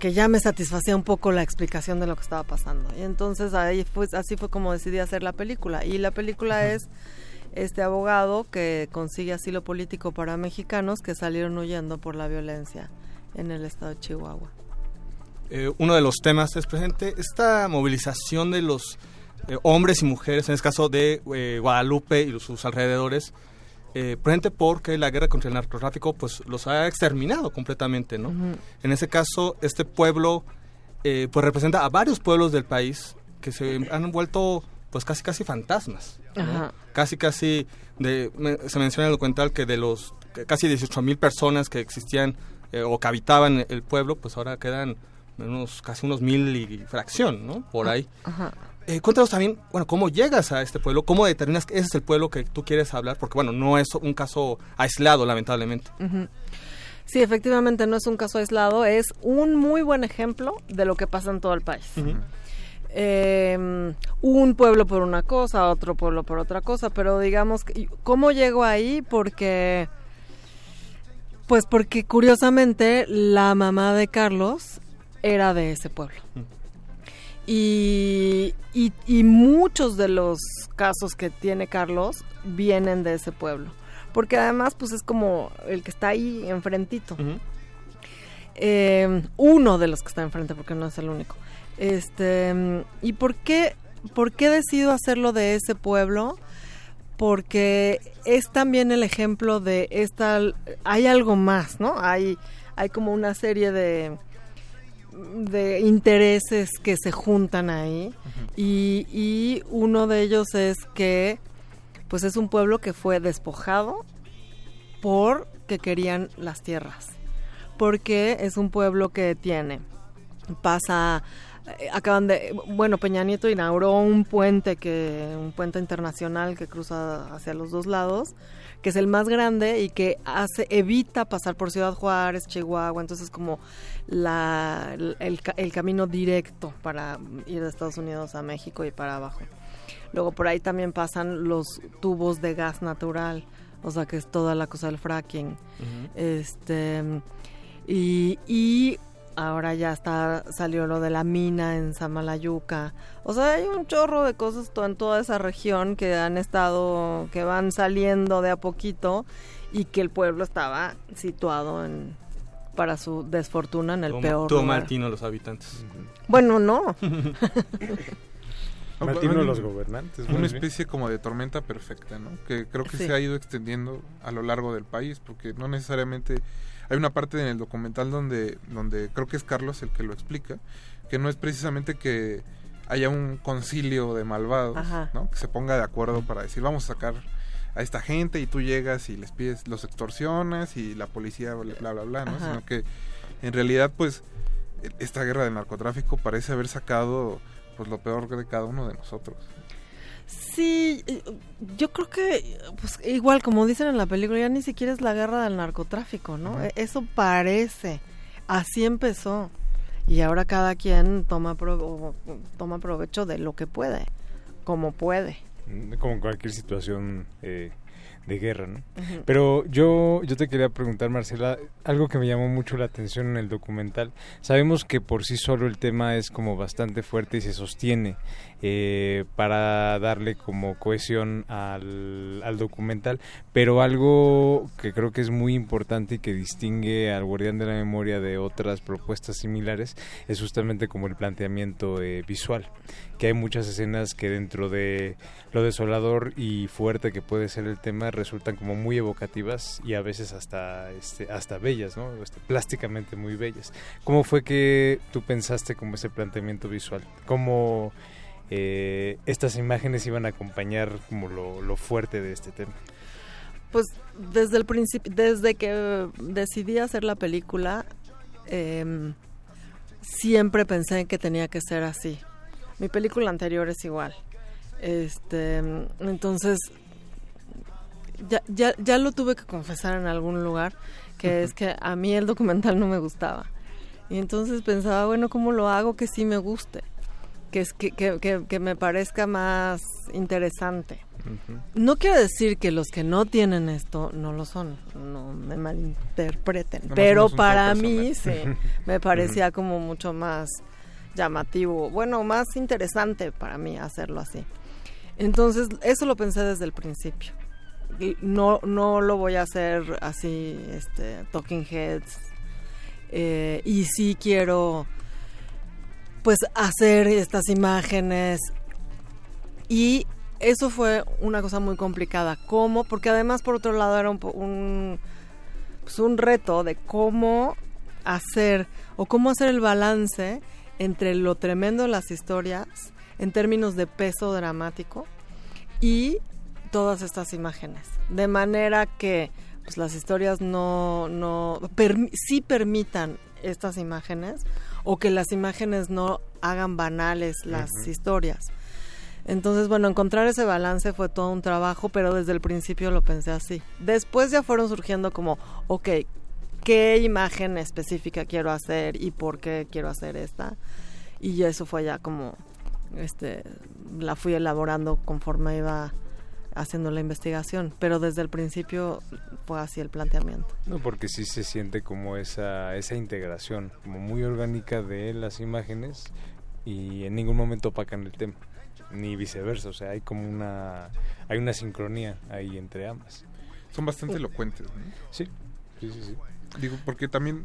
que ya me satisfacía un poco la explicación de lo que estaba pasando. Y entonces ahí fue, así fue como decidí hacer la película. Y la película es este abogado que consigue asilo político para mexicanos que salieron huyendo por la violencia en el estado de Chihuahua. Eh, uno de los temas es presente esta movilización de los eh, hombres y mujeres, en este caso de eh, Guadalupe y sus alrededores, eh, porque la guerra contra el narcotráfico pues los ha exterminado completamente, ¿no? En ese caso, este pueblo eh, pues representa a varios pueblos del país que se han vuelto pues casi casi fantasmas. Casi casi de, me- se menciona en el documental que de los que casi 18 mil personas que existían eh, o que habitaban el pueblo, pues ahora quedan unos casi unos mil y fracción, ¿no? Por ahí. Ajá. Eh, cuéntanos también, bueno, cómo llegas a este pueblo, cómo determinas que ese es el pueblo que tú quieres hablar, porque bueno, no es un caso aislado, lamentablemente. Sí, efectivamente no es un caso aislado, es un muy buen ejemplo de lo que pasa en todo el país. Eh, un pueblo por una cosa, otro pueblo por otra cosa, pero digamos, ¿cómo llego ahí? Porque, pues porque curiosamente la mamá de Carlos era de ese pueblo. Y, y, y muchos de los casos que tiene Carlos vienen de ese pueblo. Porque además, pues es como el que está ahí enfrentito. Eh, uno de los que está enfrente, porque no es el único. Este, ¿y por qué, por qué decido hacerlo de ese pueblo? Porque es también el ejemplo de esta, hay algo más, ¿no? Hay, hay como una serie de, de intereses que se juntan ahí. Y, y uno de ellos es que pues es un pueblo que fue despojado porque querían las tierras. Porque es un pueblo que tiene pasa eh, acaban de bueno Peña Nieto inauguró un puente que un puente internacional que cruza hacia los dos lados que es el más grande y que hace evita pasar por Ciudad Juárez Chihuahua. Entonces como la el, ca- el camino directo para ir de Estados Unidos a México y para abajo. Luego por ahí también pasan los tubos de gas natural o sea que es toda la cosa del fracking. Este y, y ahora ya está salió lo de la mina en Samalayuca. O sea, hay un chorro de cosas en toda esa región que han estado, que van saliendo de a poquito y que el pueblo estaba situado en para su desfortuna en el peor lugar. Martino los habitantes. Bueno, no. Martino, los gobernantes, Una bien. especie como de tormenta perfecta, ¿no? Que creo que Sí. se ha ido extendiendo a lo largo del país, porque no necesariamente... Hay una parte en el documental donde, donde creo que es Carlos el que lo explica, que no es precisamente que haya un concilio de malvados, Ajá. ¿no? Que se ponga de acuerdo para decir, vamos a sacar a esta gente y tú llegas y les pides, los extorsionas y la policía bla bla bla, ¿no? Ajá. Sino que en realidad pues esta guerra del narcotráfico parece haber sacado pues lo peor de cada uno de nosotros. Sí, yo creo que, pues igual como dicen en la película, ya ni siquiera es la guerra del narcotráfico, ¿no? E- Eso parece. Así empezó. Y ahora cada quien toma, pro- toma provecho de lo que puede, como puede. Mm, Como cualquier situación eh, de guerra, ¿no? Pero yo, yo te quería preguntar, Marcela, algo que me llamó mucho la atención en el documental. Sabemos que por sí solo el tema es como bastante fuerte y se sostiene eh, para darle como cohesión al, al documental, pero algo que creo que es muy importante y que distingue al Guardián de la Memoria de otras propuestas similares es justamente como el planteamiento eh, visual, que hay muchas escenas que dentro de lo desolador y fuerte que puede ser el tema resultan como muy evocativas y a veces hasta este, hasta bellas, ¿no? Este, plásticamente muy bellas. ¿Cómo fue que tú pensaste como ese planteamiento visual? ¿Cómo eh, estas imágenes iban a acompañar como lo, lo fuerte de este tema? Pues desde el principio, desde que decidí hacer la película, em, siempre pensé que tenía que ser así. Mi película anterior es igual. Este, entonces, ya, ya, ya lo tuve que confesar en algún lugar, que es que a mí el documental no me gustaba. Y entonces pensaba, bueno, ¿cómo lo hago que sí me guste? Que, es, que, que, que- me parezca más interesante. No quiero decir que los que no tienen esto no lo son, no me malinterpreten, pero para mí sí, me parecía como mucho más llamativo, bueno, más interesante para mí hacerlo así. Entonces, eso lo pensé desde el principio. Y No, no lo voy a hacer así, este, Talking Heads. Eh, y sí quiero, pues, hacer estas imágenes. Y eso fue una cosa muy complicada. ¿Cómo? Porque además, por otro lado, era un, un, pues, un reto de cómo hacer o cómo hacer el balance entre lo tremendo de las historias en términos de peso dramático y todas estas imágenes. De manera que pues, las historias no, no sí permitan estas imágenes o que las imágenes no hagan banales las historias. Entonces, bueno, encontrar ese balance fue todo un trabajo, pero desde el principio lo pensé así. Después ya fueron surgiendo como, ok, ¿qué imagen específica quiero hacer y por qué quiero hacer esta? Y eso fue ya como, este, la fui elaborando conforme iba haciendo la investigación, pero desde el principio fue así el planteamiento. No, porque sí se siente como esa, esa integración, como muy orgánica de las imágenes y en ningún momento opacan el tema, ni viceversa, o sea, hay como una, hay una sincronía ahí entre ambas. Son bastante elocuentes. ¿no? Sí, sí, sí, sí. Digo, porque también,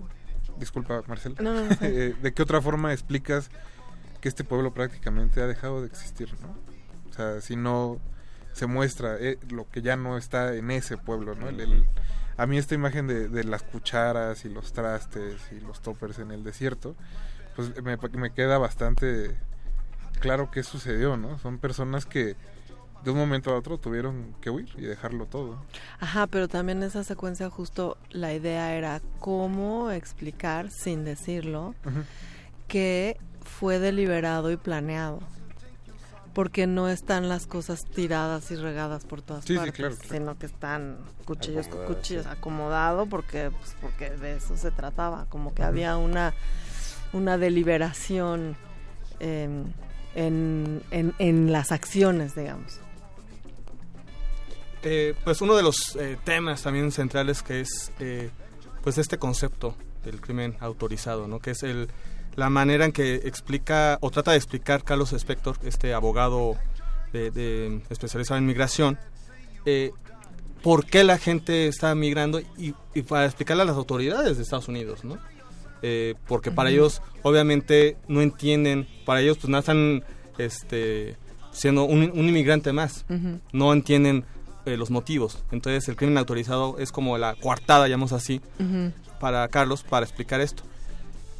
disculpa Marcel, No, no, no. eh, ¿de qué otra forma explicas que este pueblo prácticamente ha dejado de existir? ¿no? O sea, si no se muestra eh, lo que ya no está en ese pueblo, ¿no? El- el- a mí esta imagen de, de las cucharas y los trastes y los toppers en el desierto, pues me, me queda bastante claro qué sucedió, ¿no? Son personas que de un momento a otro tuvieron que huir y dejarlo todo. Ajá, pero también esa secuencia justo la idea era cómo explicar, sin decirlo, que fue deliberado y planeado. Porque no están las cosas tiradas y regadas por todas Sí, sí, partes, claro, claro. sino que están cuchillos con cuchillos sí. acomodado porque pues, porque de eso se trataba, como que había una una deliberación em, en, en, en las acciones, digamos. Eh, pues uno de los eh, temas también centrales que es eh, pues este concepto del crimen autorizado, ¿no? Que es el la manera en que explica o trata de explicar Carlos Spector, este abogado de, de- especializado en migración, eh, por qué la gente está migrando y, y para explicarle a las autoridades de Estados Unidos, ¿no? Eh, porque para ellos obviamente no entienden, para ellos pues no están este, siendo un, un inmigrante más, no entienden eh, los motivos. Entonces el crimen autorizado es como la coartada, llamamos así, para Carlos para explicar esto.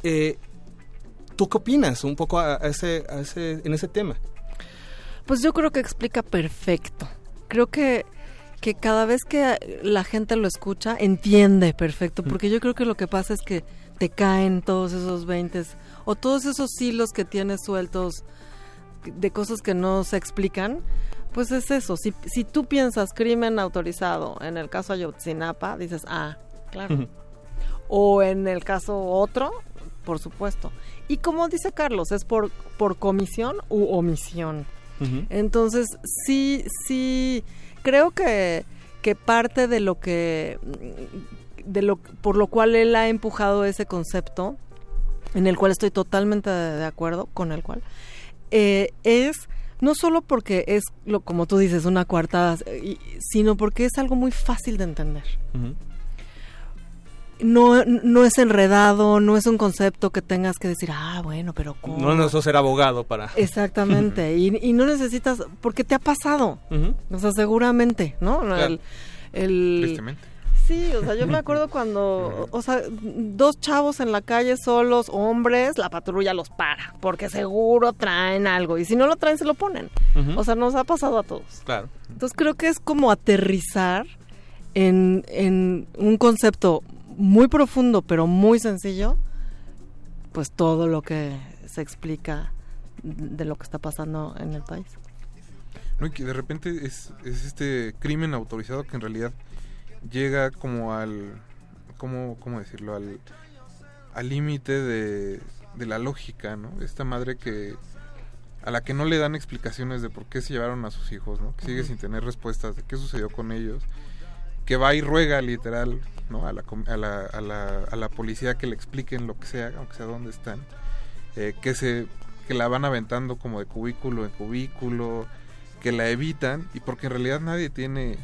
Eh, ¿Tú qué opinas un poco a, a ese, a ese, en ese tema? Pues yo creo que explica perfecto. Creo que, que cada vez que la gente lo escucha, entiende perfecto. Porque yo creo que lo que pasa es que te caen todos esos veintes o todos esos hilos que tienes sueltos de cosas que no se explican. Pues es eso. Si, si tú piensas crimen autorizado en el caso Ayotzinapa, dices, ah, claro. o en el caso otro, por supuesto. Y como dice Carlos, es por, por comisión u omisión. Entonces, sí, sí, creo que, que parte de lo que, de lo, por lo cual él ha empujado ese concepto, en el cual estoy totalmente de, de acuerdo, con el cual, eh, es no solo porque es, lo, como tú dices, una coartada, eh, sino porque es algo muy fácil de entender. No, no es enredado, no es un concepto que tengas que decir, ah, bueno, pero ¿cómo? No necesito ser abogado para... Exactamente, y, y no necesitas, porque te ha pasado, o sea, seguramente, ¿no? Claro. El, el- Tristemente. Sí, o sea, yo me acuerdo cuando, o sea, dos chavos en la calle solos, hombres, la patrulla los para, porque seguro traen algo, y si no lo traen, se lo ponen. O sea, nos ha pasado a todos. Claro. Entonces creo que es como aterrizar en, en un concepto muy profundo, pero muy sencillo, pues todo lo que se explica de lo que está pasando en el país. No, y que de repente es, es este crimen autorizado que en realidad llega como al cómo, cómo decirlo al al límite de, de la lógica no esta madre que a la que no le dan explicaciones de por qué se llevaron a sus hijos, ¿no? Que sigue sin tener respuestas de qué sucedió con ellos, que va y ruega literal, ¿no? A la, a la, a la, a la policía que le expliquen lo que sea, aunque sea dónde están, eh, que se que la van aventando como de cubículo en cubículo, que la evitan y porque en realidad nadie tiene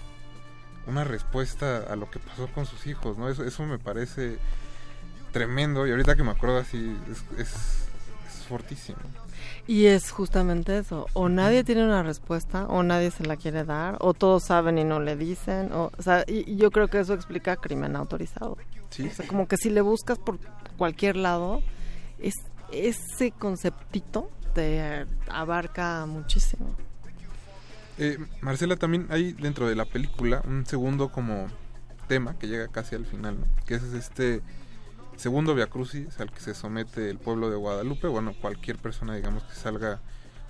una respuesta a lo que pasó con sus hijos, ¿no? Eso, eso me parece tremendo y ahorita que me acuerdo así es, es fortísimo. Y es justamente eso, o nadie tiene una respuesta, o nadie se la quiere dar, o todos saben y no le dicen, o, o sea, y, y yo creo que eso explica crimen autorizado. Sí. O sea, como que si le buscas por cualquier lado, es, ese conceptito te abarca muchísimo. Eh, Marcela, también hay dentro de la película un segundo como tema que llega casi al final, ¿no? que es este segundo Via Crucis al que se somete el pueblo de Guadalupe, bueno, cualquier persona, digamos, que salga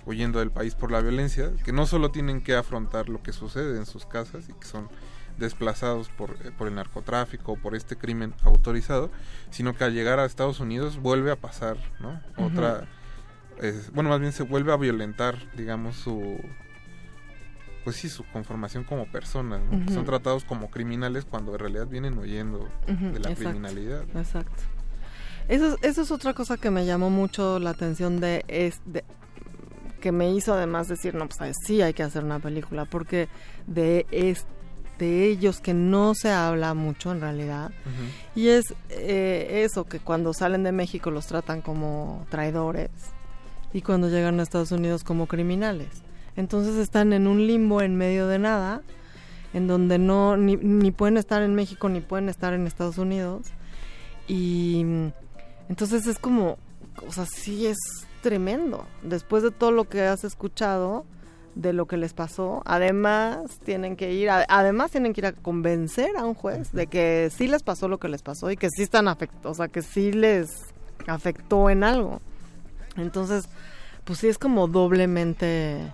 huyendo del país por la violencia, que no solo tienen que afrontar lo que sucede en sus casas y que son desplazados por, eh, por el narcotráfico o por este crimen autorizado, sino que al llegar a Estados Unidos vuelve a pasar, ¿no? Otra, es- bueno, más bien se vuelve a violentar, digamos, su, pues sí, su conformación como personas, ¿no? Son tratados como criminales cuando en realidad vienen huyendo de la exacto, criminalidad. Exacto. Eso, es- eso es otra cosa que me llamó mucho la atención de, es de que me hizo además decir, no, pues sí hay que hacer una película, porque de, es, de ellos que no se habla mucho en realidad, y es eh, eso, que cuando salen de México los tratan como traidores y cuando llegan a Estados Unidos como criminales. Entonces están en un limbo en medio de nada, en donde no ni, ni pueden estar en México ni pueden estar en Estados Unidos. Y entonces es como, o sea, sí es tremendo. Después de todo lo que has escuchado, de lo que les pasó, además tienen que ir, a- además tienen que ir a convencer a un juez de que sí les pasó lo que les pasó y que sí están afectados, o sea, que sí les afectó en algo. Entonces, pues sí es como doblemente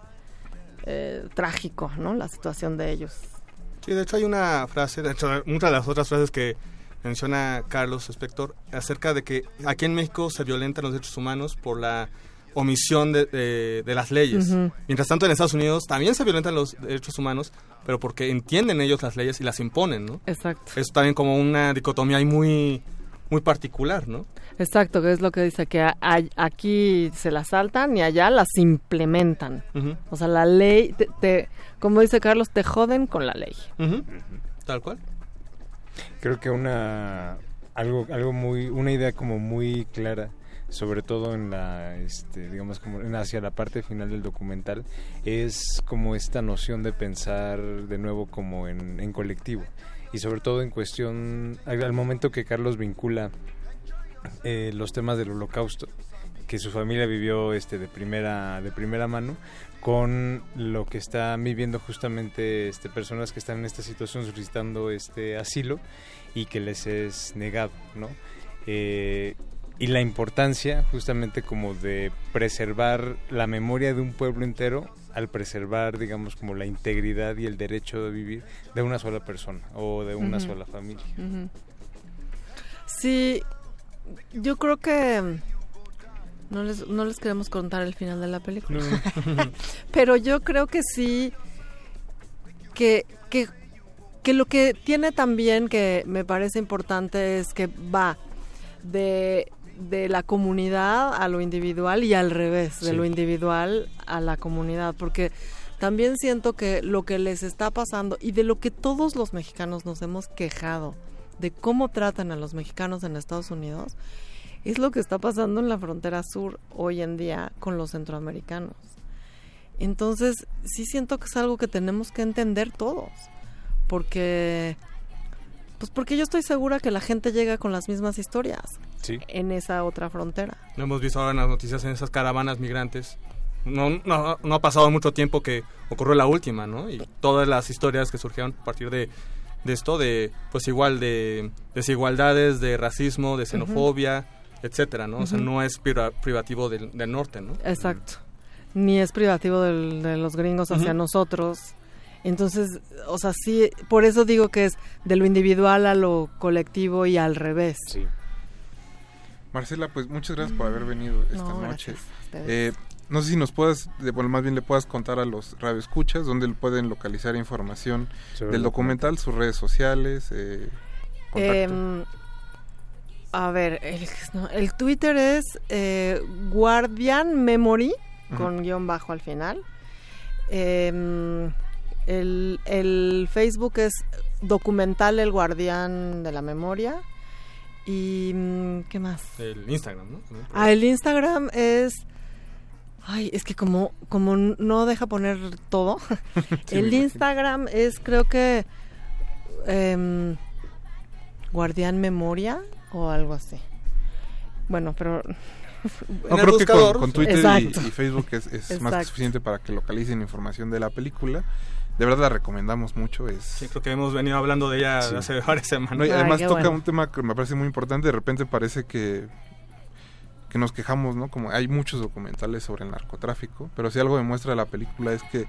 eh, trágico, ¿no? La situación de ellos. Sí, de hecho hay una frase, de hecho, una de las otras frases que menciona Carlos Spector acerca de que aquí en México se violentan los derechos humanos por la omisión de, de- de las leyes. Ujú. Mientras tanto en Estados Unidos también se violentan los derechos humanos, pero porque entienden ellos las leyes y las imponen, ¿no? Exacto. Es también como una dicotomía ahí muy, muy particular, ¿no? Exacto, que es lo que dice, que a- a- aquí se las saltan y allá las implementan. O sea, la ley, te, te- como dice Carlos, te joden con la ley. Tal cual. Creo que una algo algo muy una idea como muy clara sobre todo en la este digamos como en- hacia la parte final del documental es como esta noción de pensar de nuevo como en, en colectivo y sobre todo en cuestión al momento que Carlos vincula eh, los temas del holocausto que su familia vivió este de primera de primera mano con lo que están viviendo justamente este personas que están en esta situación solicitando este asilo y que les es negado no Eh, y la importancia justamente como de preservar la memoria de un pueblo entero al preservar digamos como la integridad y el derecho de vivir de una sola persona o de una sola familia. Sí, yo creo que no les, no les queremos contar el final de la película. Pero yo creo que sí, que, que, que lo que tiene también que me parece importante es que va de, de la comunidad a lo individual y al revés, de Sí. lo individual a la comunidad, porque también siento que lo que les está pasando y de lo que todos los mexicanos nos hemos quejado, de cómo tratan a los mexicanos en Estados Unidos, es lo que está pasando en la frontera sur hoy en día con los centroamericanos. Entonces, sí siento que es algo que tenemos que entender todos, porque pues porque yo estoy segura que la gente llega con las mismas historias Sí. en esa otra frontera. Lo hemos visto ahora en las noticias en esas caravanas migrantes. No, no, no ha pasado mucho tiempo que ocurrió la última, ¿no? Y todas las historias que surgieron a partir de, de esto, de pues igual de desigualdades, de racismo, de xenofobia, etcétera, ¿no? O sea, no es priva- privativo del, del norte, ¿no? Exacto. Ni es privativo del- de los gringos hacia nosotros. Entonces, o sea, sí, por eso digo que es de lo individual a lo colectivo y al revés. Sí. Marcela, pues muchas gracias por haber venido esta No, noche. gracias. Eh, no sé si nos puedas, de- bueno, más bien le puedas contar a los radioescuchas dónde pueden localizar información Sobre del el documental, sus redes sociales, eh. Em, a ver, el, no, el Twitter es eh, Guardian Memory, con guion bajo al final. Em, el, el Facebook es Documental El Guardián de la Memoria. Y, mm, ¿qué más? El Instagram, ¿no? Ah, el Instagram es... Ay, es que como, como no deja poner todo, Sí, el. Instagram es creo que em, Guardián Memoria o algo así. Bueno, pero... No, creo que con, con Twitter y, Facebook es, es más que suficiente para que localicen información de la película. De verdad la recomendamos mucho. Es... Sí, creo que hemos venido hablando de ella Sí. hace varias semanas. No, y además toca un tema que me parece muy importante. De repente parece que, que nos quejamos, ¿no? Como hay muchos documentales sobre el narcotráfico, pero si algo demuestra la película es que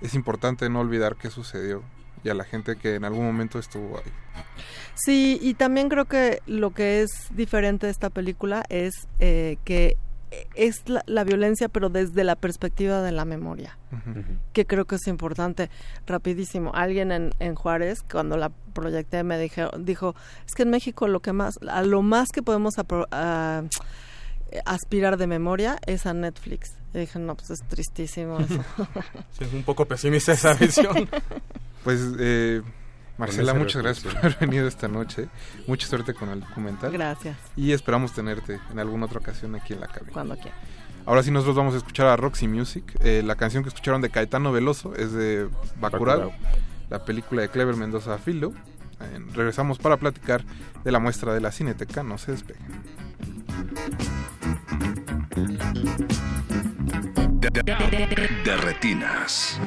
es importante no olvidar qué sucedió y a la gente que en algún momento estuvo ahí. Sí, y también creo que lo que es diferente de esta película es eh, que es la, la violencia, pero desde la perspectiva de la memoria, que creo que es importante. Rapidísimo, alguien en, en Juárez, cuando la proyecté, me dijo, dijo, es que en México lo que más, a lo más que podemos apro- a- aspirar de memoria es a Netflix. Y dije, no, pues es tristísimo eso. Sí, es un poco pesimista esa visión. Pues, eh, Marcela, muchas gracias por haber venido esta noche. Mucha suerte con el documental. Gracias. Y esperamos tenerte en alguna otra ocasión aquí en la cabina. Cuando quiera. Ahora sí nosotros vamos a escuchar a Roxy Music. Eh, la canción que escucharon de Caetano Veloso es de Bacurau, Bacurau. la película de Clever Mendoza Filo. Eh, regresamos para platicar de la muestra de la Cineteca. No se despeguen. De retinas.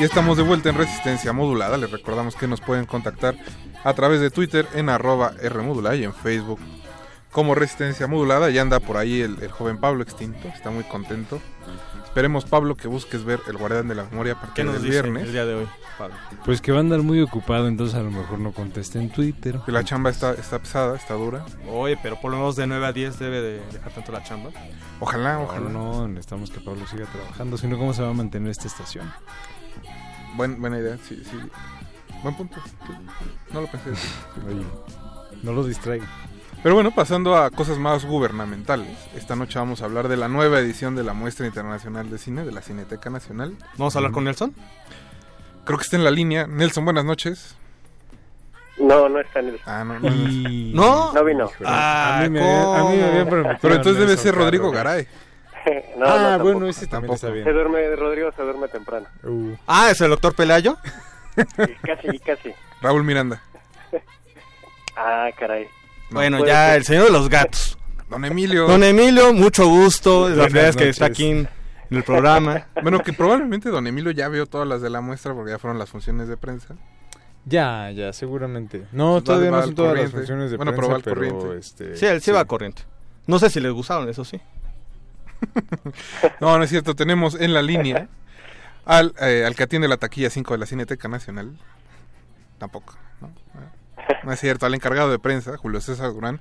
Y estamos de vuelta en Resistencia Modulada. Les recordamos que nos pueden contactar a través de Twitter en arroba Rmodulada y en Facebook como Resistencia Modulada. Ya anda por ahí el, el joven Pablo extinto, está muy contento. Esperemos, Pablo, que busques ver El Guardián de la Memoria a ¿Qué partir nos del dice viernes. el día de hoy, Pablo? Pues que va a andar muy ocupado, entonces a lo mejor no conteste en Twitter. Que la chamba está, está pesada, está dura. Oye, pero por lo menos de 9 a 10 debe de dejar tanto la chamba. Ojalá, No, ojalá. no, necesitamos que Pablo siga trabajando, si no, ¿cómo se va a mantener esta estación? Buen- buena idea, sí, sí. Buen punto. No lo pensé. Oye, no lo distraiga. Pero bueno, pasando a cosas más gubernamentales. Esta noche vamos a hablar de la nueva edición de la Muestra Internacional de Cine de la Cineteca Nacional. ¿Vamos a hablar con Nelson? Creo que está en la línea. Nelson, buenas noches. No, no está en el... Ah, no, no. Y- ¿No? No vino. a, mí me habían, a mí me Pero entonces debe Nelson ser Rodrigo. Garay. no, ah, no, bueno, ese también está bien. Se duerme, Rodrigo se duerme temprano. Uh. Ah, ¿es el doctor Pelayo? Sí, casi, casi. Raúl Miranda. Ah, caray. Bueno, ya ser. el señor de los gatos. Don Emilio. Don Emilio, mucho gusto. Es la primera vez que está aquí en, en el programa. Bueno, que probablemente Don Emilio ya vio todas las de la muestra porque ya fueron las funciones de prensa. Ya, ya, seguramente. No, Va- todavía va no son todas corriente. las funciones de Bueno, pero va prensa, al pero, corriente. este... Sí, él sí va a corriente. No sé si les gustaron, eso sí. No, no es cierto. Tenemos en la línea al, eh, al que atiende la taquilla 5 de la Cineteca Nacional. Tampoco. ¿no? No es cierto. Al encargado de prensa, Julio César Durán.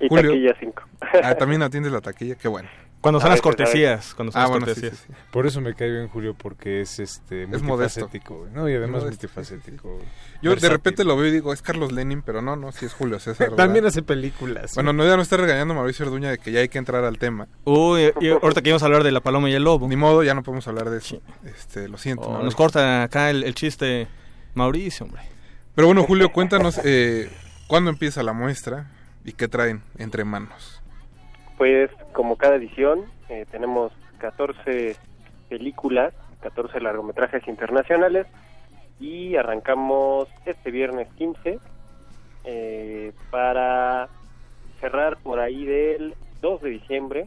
Y Julio, taquilla 5. ah, también atiendes la taquilla. Qué bueno. Cuando son las cortesías. Cuando son Ah, las bueno, sí, cortesías. sí, sí. Por eso me cae bien Julio, porque es este modesto. multifacético. Y además Modesto, multifacético. Yo de repente lo veo y digo, es Carlos Lenin, pero no, no, sí es Julio César. También hace películas. Bueno, no, ya no está regañando Mauricio Orduña de que ya hay que entrar al tema. Uy, y ahorita que íbamos a hablar de la paloma y el lobo. Ni modo, ya no podemos hablar de eso. Este, lo siento. Oh, nos corta acá el, el chiste Mauricio, hombre. Pero bueno, Julio, cuéntanos eh, cuándo empieza la muestra y qué traen entre manos. Pues como cada edición eh, tenemos 14 películas, 14 largometrajes internacionales y arrancamos este viernes 15 eh, para cerrar por ahí del 2 de diciembre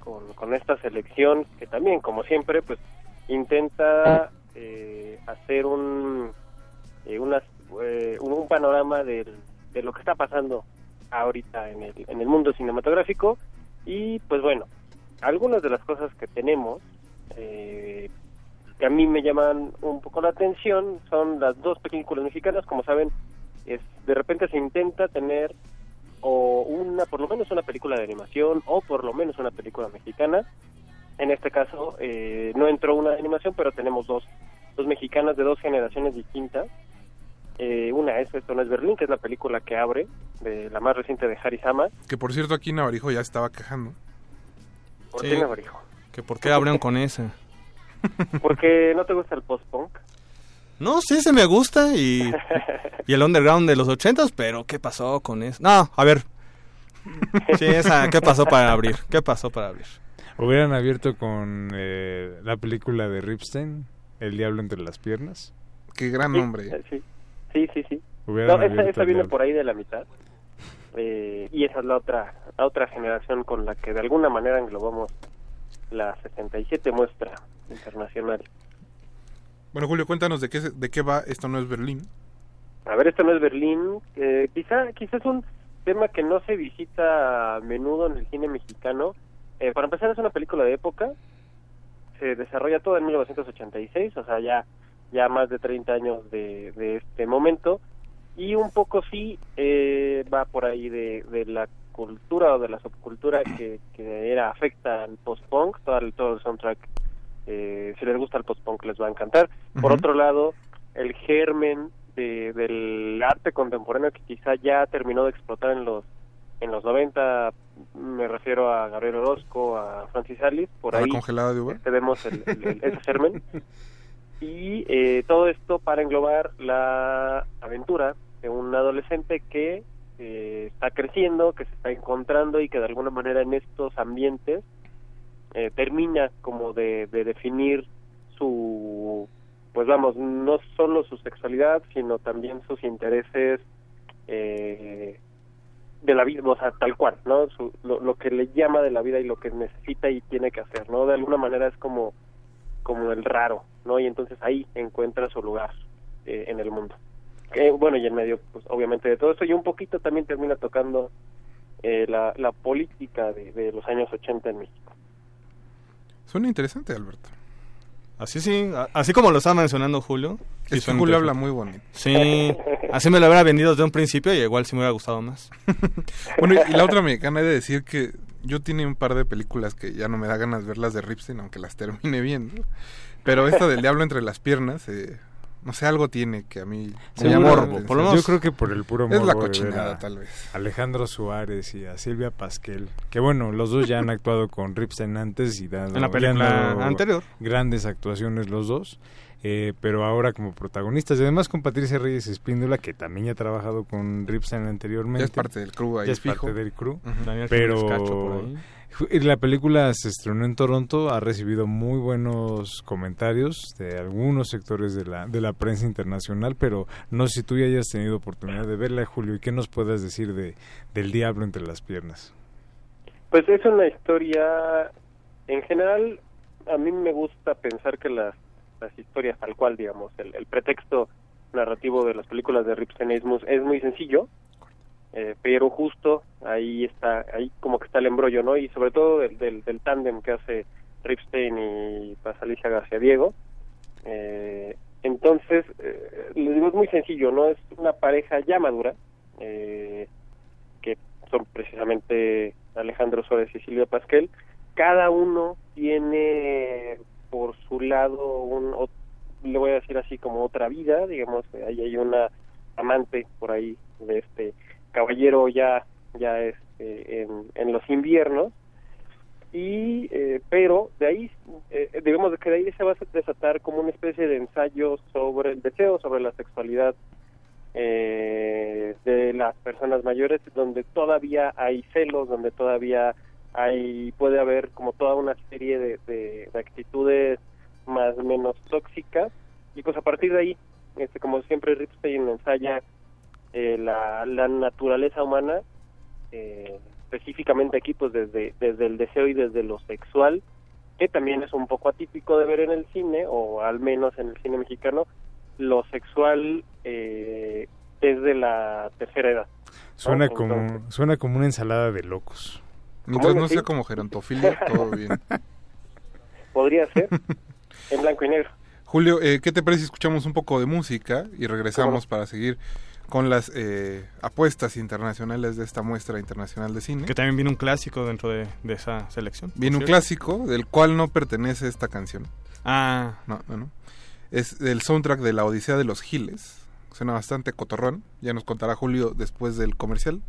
con, con esta selección que también como siempre pues intenta eh, hacer un eh, unas, eh, un, un panorama de lo que está pasando ahorita en el, en el mundo cinematográfico y pues bueno, algunas de las cosas que tenemos eh, que a mí me llaman un poco la atención son las dos películas mexicanas, como saben, es de repente se intenta tener o una por lo menos una película de animación o por lo menos una película mexicana. En este caso eh, no entró una de animación, pero tenemos dos dos mexicanas de dos generaciones distintas. Eh, una es Esto no es Berlín, que es la película que abre, de la más reciente de Harisama. Que por cierto aquí Navarijo ya estaba quejando. ¿Por Sí. qué Navarijo? Que por qué abrieron con esa. Porque no te gusta el post-punk. No, sí, se me gusta y, y el underground de los ochentas, pero ¿qué pasó con eso? No, a ver. Sí, esa, ¿qué pasó para abrir? ¿Qué pasó para abrir? Hubieran abierto con eh, la película de Ripstein, El Diablo entre las piernas. Qué gran Sí, nombre. eh, Sí, sí, sí. sí. No, esa, viene por ahí de la mitad. Eh, y esa es la otra, la otra generación con la que de alguna manera englobamos la 67 muestra internacional. Bueno, Julio, cuéntanos de qué, de qué va Esto no es Berlín. A ver, esto no es Berlín. Eh, quizá, quizá es un tema que no se visita a menudo en el cine mexicano. Eh, para empezar, es una película de época. Se desarrolla todo en 1986, o sea, ya, ya más de 30 años de, de este momento. Y un poco sí eh, va por ahí de, de la cultura o de la subcultura que, que era afecta al post-punk, todo el, todo el soundtrack. eh, si les gusta el post-punk les va a encantar. Por otro lado, el germen de, del arte contemporáneo que quizá ya terminó de explotar en los en los 90 me refiero a Gabriel Orozco, a Francis Alice, por ¿A la ahí congelada de uva? este, vemos el, el- el- ese germen y eh, todo esto para englobar la aventura de un adolescente que eh, está creciendo, que se está encontrando y que de alguna manera en estos ambientes eh, termina como de, de definir su, pues vamos, no solo su sexualidad, sino también sus intereses eh, de la vida, o sea, tal cual, ¿no? Su- lo, lo que le llama de la vida y lo que necesita y tiene que hacer, ¿no? De alguna manera es como, como el raro, ¿no? Y entonces ahí encuentra su lugar eh, en el mundo. Eh, bueno, y en medio, pues obviamente de todo esto, y un poquito también termina tocando eh, la, la política de, de los años 80 en México. Suena interesante, Alberto. Así sí, así como lo estaba mencionando Julio. sí Es que suena Julio habla muy bonito. Sí, así me lo hubiera vendido desde un principio y igual sí me hubiera gustado más. Bueno, y la otra mexicana he de decir que yo tiene un par de películas que ya no me da ganas verlas de Ripstein, aunque las termine viendo. Pero esta del diablo entre las piernas, eh, no sé, algo tiene que a mí me Seguro, llamó la atención. yo creo que por el puro Es la morbo de ver cochinada, a tal vez. Alejandro Suárez y a Silvia Pasquel, que bueno, los dos ya han actuado con Ripstein antes y dado, En la película anterior. Grandes actuaciones los dos. eh, pero ahora como protagonistas y además con Patricia Reyes Espíndola que también ya ha trabajado con Ripstein anteriormente Ya es parte del crew ahí ya es fijo. parte del crew pero Y La película se estrenó en Toronto, ha recibido muy buenos comentarios de algunos sectores de la, de la prensa internacional, pero no sé si tú ya hayas tenido oportunidad de verla, Julio, y qué nos puedas decir de del diablo entre las piernas. Pues es una historia, en general, a mí me gusta pensar que las, las historias tal cual, digamos, el, el pretexto narrativo de las películas de muy, es muy sencillo, eh, pero justo ahí está, ahí como que está el embrollo, ¿no? Y sobre todo del, del, tándem que hace Ripstein y Pasalicia García Diego. Eh, entonces, eh, les digo, es muy sencillo, ¿no? Es una pareja ya madura, eh, que son precisamente Alejandro Suárez y Silvia Pasquel. Cada uno tiene por su lado un, le voy a decir así como otra vida, digamos, ahí hay una amante por ahí de este caballero ya ya este en, en los inviernos. Y eh, pero de ahí eh, digamos que de ahí se va a desatar como una especie de ensayo sobre el deseo sobre la sexualidad eh, de las personas mayores donde todavía hay celos donde todavía hay puede haber como toda una serie de, de- de actitudes más menos tóxicas. Y pues a partir de ahí este como siempre Ripstein ensaya eh, la, la naturaleza humana eh, específicamente aquí pues desde desde el deseo y desde lo sexual que también es un poco atípico de ver en el cine o al menos en el cine mexicano lo sexual eh, desde la tercera edad Suena ¿no? como Entonces, suena como una ensalada de locos. Mientras ¿Cómo no sea sí? como gerontofilia, todo bien. podría ser en blanco y negro Julio, eh, ¿qué te parece si escuchamos un poco de música y regresamos para seguir con las eh, apuestas internacionales de esta muestra internacional de cine? Que también viene un clásico dentro de, de esa selección. Viene un clásico del cual no pertenece esta canción. Ah. No, no, no. Es el soundtrack de La Odisea de los Giles. Suena bastante cotorrón. Ya nos contará Julio después del comercial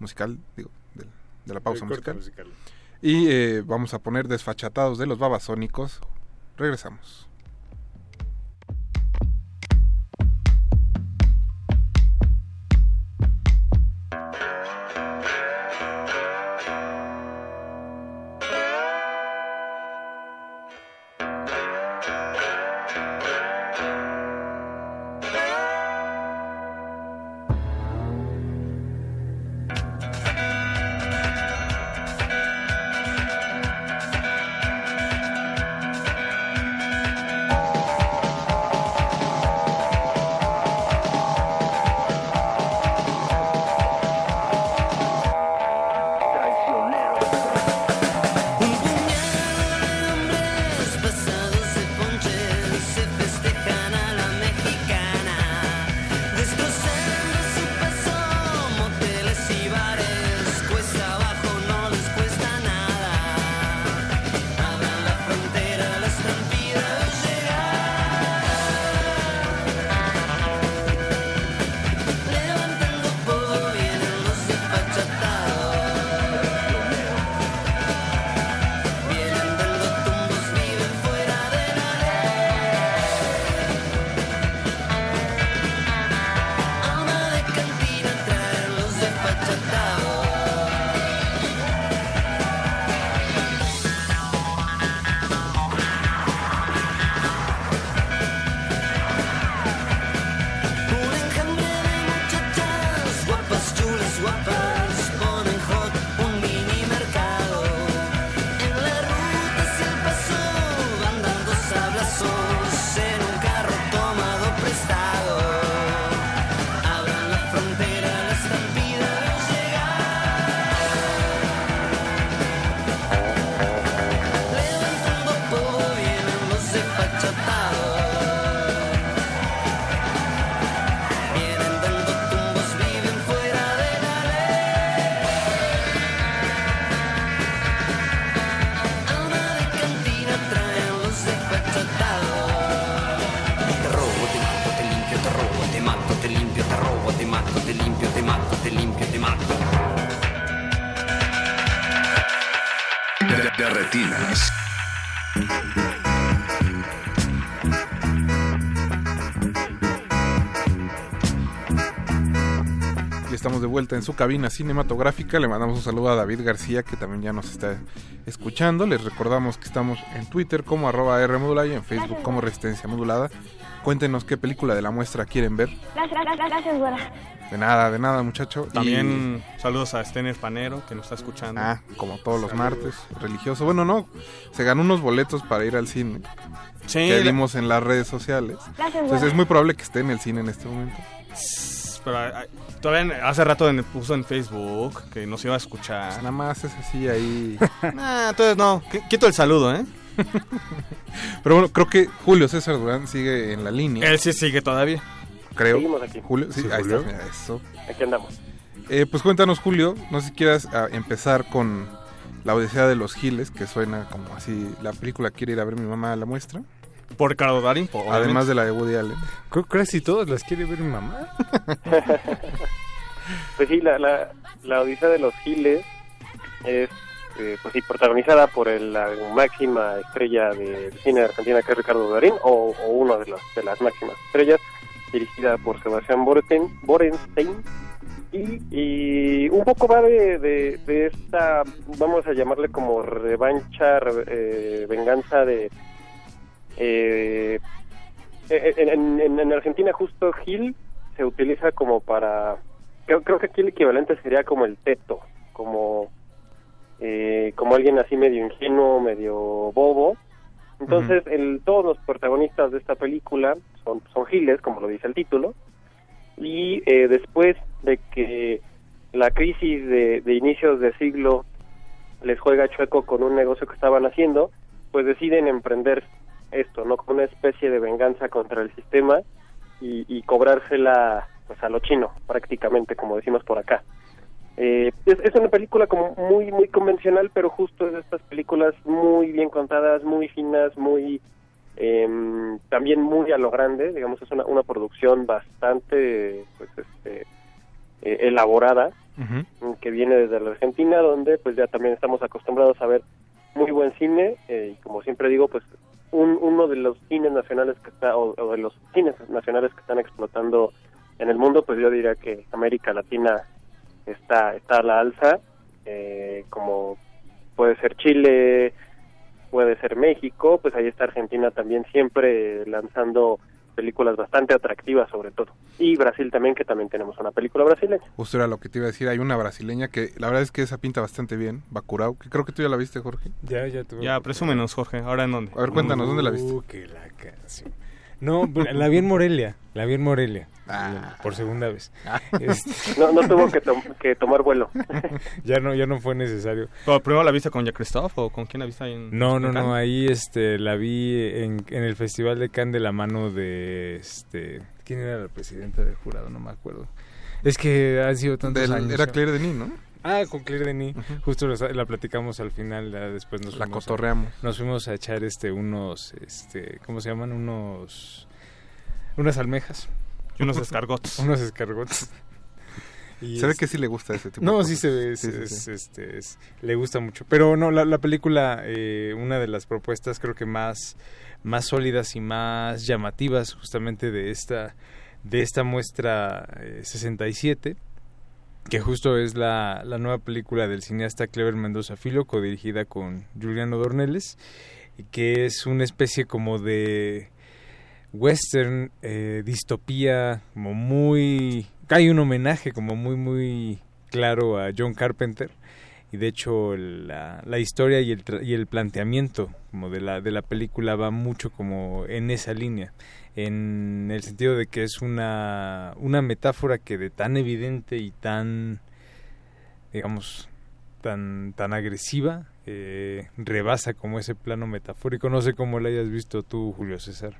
musical, digo, del- de la pausa musical. musical. Y eh, vamos a poner Desfachatados de los Babasónicos. Regresamos. Vuelta en su cabina cinematográfica. Le mandamos un saludo a David García, que también ya nos está escuchando. Les recordamos que estamos en Twitter como arroba y en Facebook como Resistencia Modulada. Cuéntenos qué película de la muestra quieren ver. Gracias, gracias. De nada, de nada, muchacho. También saludos a Stener Panero, que nos está escuchando. Ah, como todos los martes, religioso. Bueno, no, se ganó unos boletos para ir al cine. Sí, Que vimos en las redes sociales. Gracias, Entonces es muy probable que esté en el cine en este momento. Pero todavía hace rato en- puso en Facebook que nos iba a escuchar. Nada más es así ahí. Ah, entonces no, Qu- quito el saludo, ¿eh? Pero bueno, creo que Julio César Durán sigue en la línea. Él sí sigue todavía. Creo. Seguimos aquí. Julio, sí, Sí, ahí Julio. está, mira, eso. Aquí andamos. Eh, pues cuéntanos, Julio, no sé si quieras ah, empezar con La Odisea de los Giles, que suena como así, la película quiere ir a ver mi mamá a la muestra. Por Ricardo Darín, por- Además de la de Woody Allen. Casi todas las quiere ver mi mamá. Pues sí, la, la, la Odisea de los Giles es, eh, pues sí, protagonizada por el- la máxima estrella del cine de Argentina, que es Ricardo Darín, o, o una de las, de las máximas estrellas, dirigida por Sebastián Borenstein, Borenstein y, y un poco va de, de, de esta, vamos a llamarle como revancha, re- eh, venganza de... eh, en, en- en- en Argentina justo Gil se utiliza como para... Creo, creo que aquí el equivalente sería como el teto, como, eh, como alguien así medio ingenuo, medio bobo. Entonces, el, todos los protagonistas de esta película son, son giles, como lo dice el título, y eh, después de que la crisis de, de inicios de siglo les juega chueco con un negocio que estaban haciendo, pues deciden emprender esto, ¿no? Como una especie de venganza contra el sistema y, y cobrársela pues a lo chino, prácticamente, como decimos por acá. Eh, es, es una película como muy muy convencional, pero justo es de estas películas muy bien contadas, muy finas, muy em, también muy a lo grande, digamos, es una, una producción bastante pues este eh, elaborada que viene desde la Argentina, donde pues ya también estamos acostumbrados a ver muy buen cine eh, y como siempre digo, pues un, uno de los cines nacionales que está o, o de los cines nacionales que están explotando en el mundo, pues yo diría que América Latina está está a la alza, eh, como puede ser Chile, puede ser México, pues ahí está Argentina también siempre lanzando películas bastante atractivas sobre todo. Y Brasil también, que también tenemos una película brasileña. Justo era lo que te iba a decir, hay una brasileña que la verdad es que esa pinta bastante bien, Bacurau, que creo que tú ya la viste, Jorge. Ya, ya tuve. Ya, presúmenos, Jorge. ¿Ahora en dónde? A ver, cuéntanos, ¿dónde la viste? Uh, que la canción. No, pues, la vi en Morelia. La vi en Morelia. Por segunda vez. Este, No, no tuvo que, tom- que tomar vuelo. ya no, ya no fue necesario. ¿Pero primero la viste con Jack Christoph o con quién la viste ahí en No, no, en no, ahí este la vi en, en el Festival de Cannes de la mano de este ¿quién era la presidenta del jurado? No me acuerdo. Es que han sido tantos Del- años. era Claire Denis, ¿no? Ah, con Claire Denis. Justo la, la platicamos al final, ya después nos La fuimos a- cotorreamos. nos fuimos a echar este unos este, ¿cómo se llaman? Unos unas almejas. Unos escargots. unos escargots. Y Se ve que sí le gusta ese tipo de No, cosas. sí se ve, es- Sí, sí, es- sí. este, es- le gusta mucho. Pero no, la, la película, eh, una de las propuestas creo que más, más sólidas y más llamativas justamente de esta, de esta muestra eh, 67, que justo es la, la nueva película del cineasta Clever Mendoza Filo, codirigida con Juliano Dorneles, que es una especie como de western, eh, distopía, como muy... Hay un homenaje como muy, muy claro a John Carpenter. Y de hecho la, la historia y el, y el planteamiento como de la, de la película va mucho como en esa línea. En el sentido de que es una, una metáfora que de tan evidente y tan, digamos, tan, tan agresiva, eh, rebasa como ese plano metafórico. No sé cómo lo hayas visto tú, Julio César.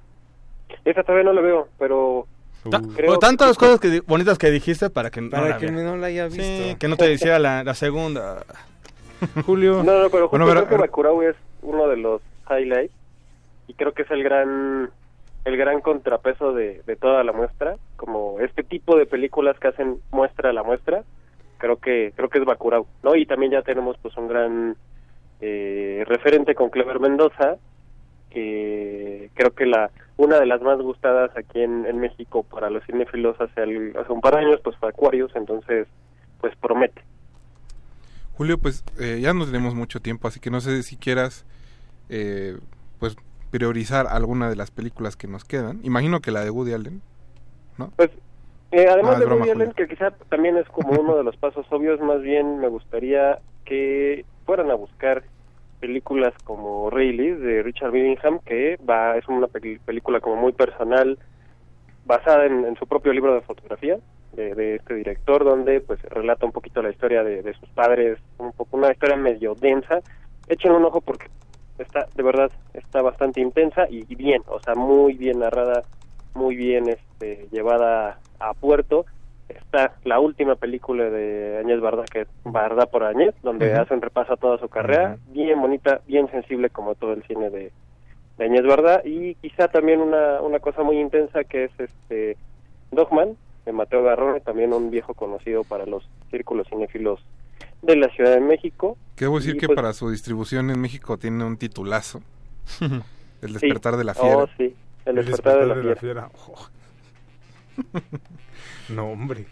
Esa todavía no la veo, pero Ta- creo tantas cosas que, bonitas que dijiste para que Para no la que no la haya Sí, visto. que no te hiciera la, la segunda. Julio. No, no, pero Bueno, creo que. Bacurau es uno de los highlights y creo que es el gran el gran contrapeso de, de toda la muestra, como este tipo de películas que hacen muestra a la muestra, creo que creo que es Bacurau, ¿no? Y también ya tenemos pues un gran eh, referente con Clever Mendoza, que creo que la una de las más gustadas aquí en, en México para los cinéfilos hace, el- hace un par de años pues fue Aquarius, entonces pues promete. Julio, pues eh, ya no tenemos mucho tiempo, así que no sé si quieras eh, pues priorizar alguna de las películas que nos quedan. Imagino que la de Woody Allen, ¿no? Pues Eh, Ah, además es de Woody Allen, que quizá también es como uno de los pasos obvios, más bien me gustaría que fueran a buscar películas como Rayleigh de Richard Billingham, que va es una película como muy personal, basada en, su propio libro de fotografía de, de este director, donde pues relata un poquito la historia de, de sus padres, un poco una historia medio densa. Echen un ojo porque está de verdad está bastante intensa y, y bien, o sea, muy bien narrada, muy bien este, llevada a puerto. Está la última película de Añez Barda, que es Barda por Añez, donde Ujú. hace un repaso a toda su carrera, bien bonita, bien sensible como todo el cine de, de Añez Barda, y quizá también una, una cosa muy intensa que es este Dogman, de Mateo Garrone, también un viejo conocido para los círculos cinéfilos de la Ciudad de México. Que debo decir Y, que pues, para su distribución en México tiene un titulazo. El Sí. despertar de la fiera. Oh, sí, El despertar, de la fiera. No, hombre.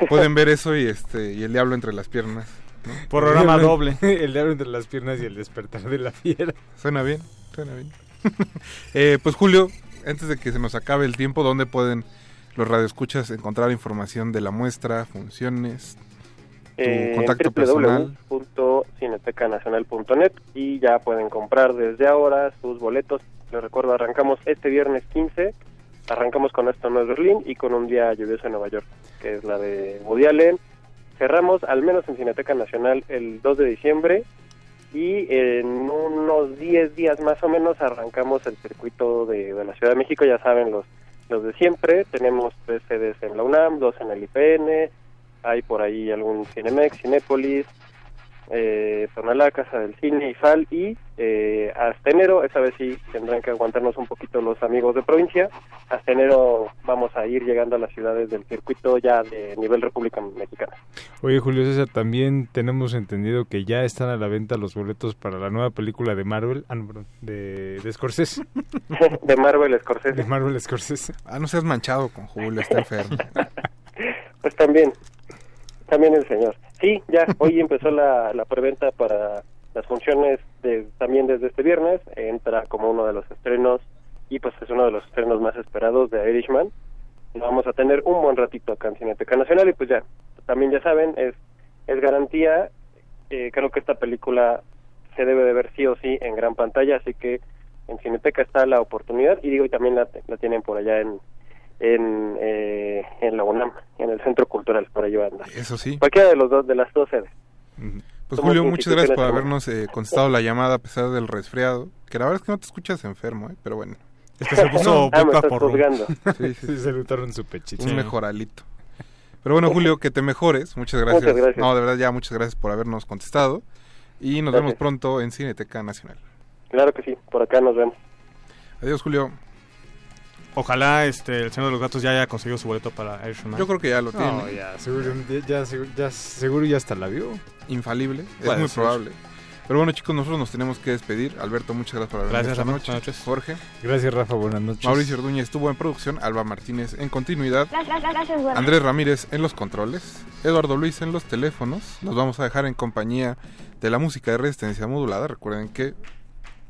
Pueden ver eso y este y el diablo entre las piernas. ¿no? Programa doble. El diablo entre las piernas y el despertar de la fiera. Suena bien, suena bien. Eh, pues Julio, antes de que se nos acabe el tiempo, ¿dónde pueden los radioescuchas encontrar información de la muestra, funciones, tu eh, contacto personal? www.cinetecanacional.net y ya pueden comprar desde ahora sus boletos. Les recuerdo, arrancamos este viernes 15, arrancamos con Esto es Berlín y con Un día lluvioso en Nueva York, que es la de Woody. Cerramos, al menos en Cineteca Nacional, el 2 de diciembre y en unos 10 días más o menos arrancamos el circuito de, de la Ciudad de México, ya saben, los, los de siempre. Tenemos tres sedes en la UNAM, dos en el IPN, hay por ahí algún Cinemex, Cinépolis, eh, Tonalá, Casa del Cine, IFAL y eh, hasta enero, esa vez sí tendrán que aguantarnos un poquito los amigos de provincia, hasta enero vamos a ir llegando a las ciudades del circuito ya de nivel República Mexicana. Oye, Julio César, también tenemos entendido que ya están a la venta los boletos para la nueva película de Marvel, ah, no, perdón, de, de Scorsese. de Marvel Scorsese. De Marvel Scorsese. Ah, no seas manchado con Julio, está enfermo. Pues también, también el señor. Sí, ya, hoy empezó la, la preventa para las funciones de, también desde este viernes, entra como uno de los estrenos y pues es uno de los estrenos más esperados de Irishman. Lo vamos a tener un buen ratito acá en Cineteca Nacional y pues ya, también ya saben, es, es garantía, eh, creo que esta película se debe de ver sí o sí en gran pantalla, así que en Cineteca está la oportunidad y digo, y también la, la tienen por allá en, en, eh, en la UNAM, en el Centro Cultural, por allá anda. Eso sí. Cualquiera de los dos, de las dos sedes. Pues Somos Julio, muchas gracias por habernos eh, contestado la llamada a pesar del resfriado. Que la verdad es que no te escuchas enfermo, ¿eh? pero bueno. Es que se puso Ah, Porro. juzgando. Sí, sí, Sí, se notaron su pechito. Un mejoralito. Pero bueno, Julio, que te mejores. Muchas gracias. Muchas gracias. No, de verdad, ya muchas gracias por habernos contestado. Y nos Gracias. vemos pronto en Cineteca Nacional. Claro que sí, por acá nos vemos. Adiós, Julio. Ojalá este, el señor de los gatos ya haya conseguido su boleto para Irishman. Yo creo que ya lo No, tiene. ya, seguro ya, ya, seguro- ya, seguro ya hasta la vio. Infalible. Es Puede muy ser. probable. Pero bueno, chicos, nosotros nos tenemos que despedir. Alberto, muchas gracias por haber Gracias, esta Rafa. noche. Buenas noches. Jorge. Gracias, Rafa. Buenas noches. Mauricio Orduña estuvo en producción. Alba Martínez en continuidad. Gracias, gracias, güey. Andrés Ramírez en los controles, Eduardo Luis en los teléfonos. Los vamos a dejar en compañía de la música de resistencia modulada. Recuerden que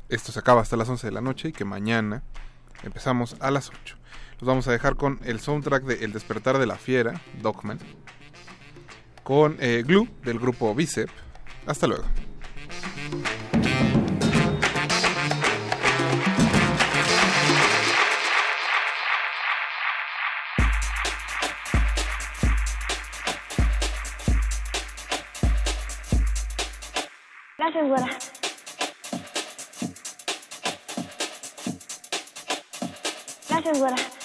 esto se acaba hasta las 11 de la noche y que mañana empezamos a las 8. Los vamos a dejar con el soundtrack de El despertar de la fiera, Dogman, con eh, Glue del grupo Bicep. Hasta luego. Gracias,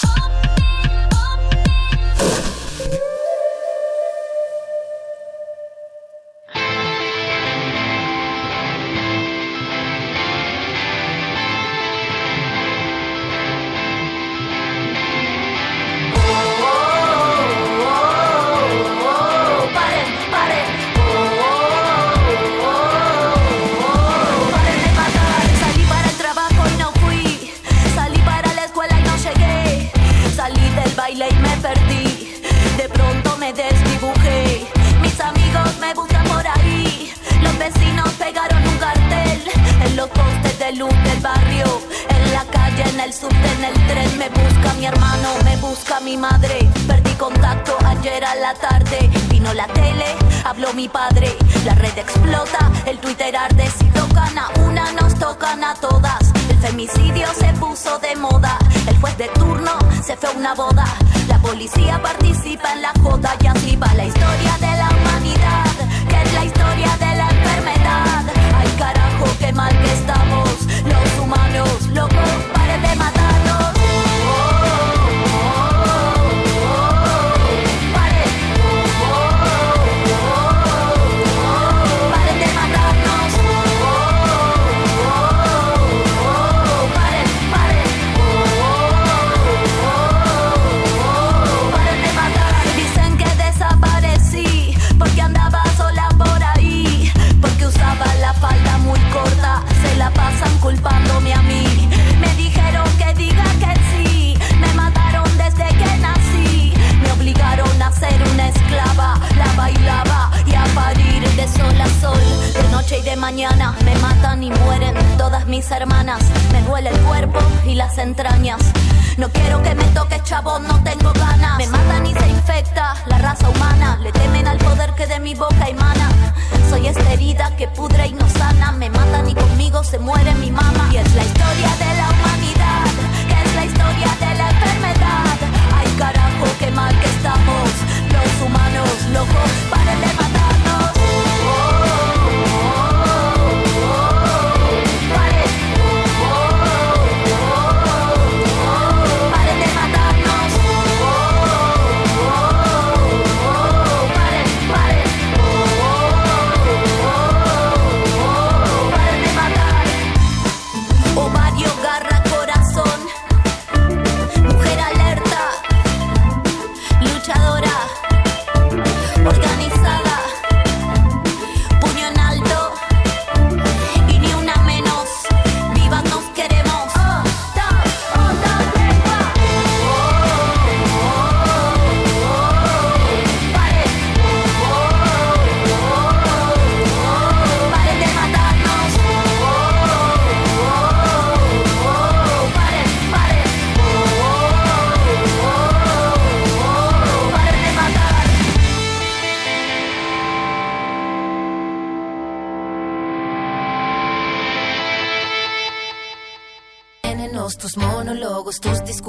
De mañana me matan y mueren todas mis hermanas. Me duele el cuerpo y las entrañas. No quiero que me toque chavo, no tengo ganas. Me matan y se infecta la raza humana. Le temen al poder que de mi boca emana. Soy esta herida que pudre y no sana. Me matan y conmigo se muere mi mamá. Y es la historia de la humanidad, que es la historia de la enfermedad. Ay carajo, qué mal que estamos. Los humanos locos, paren de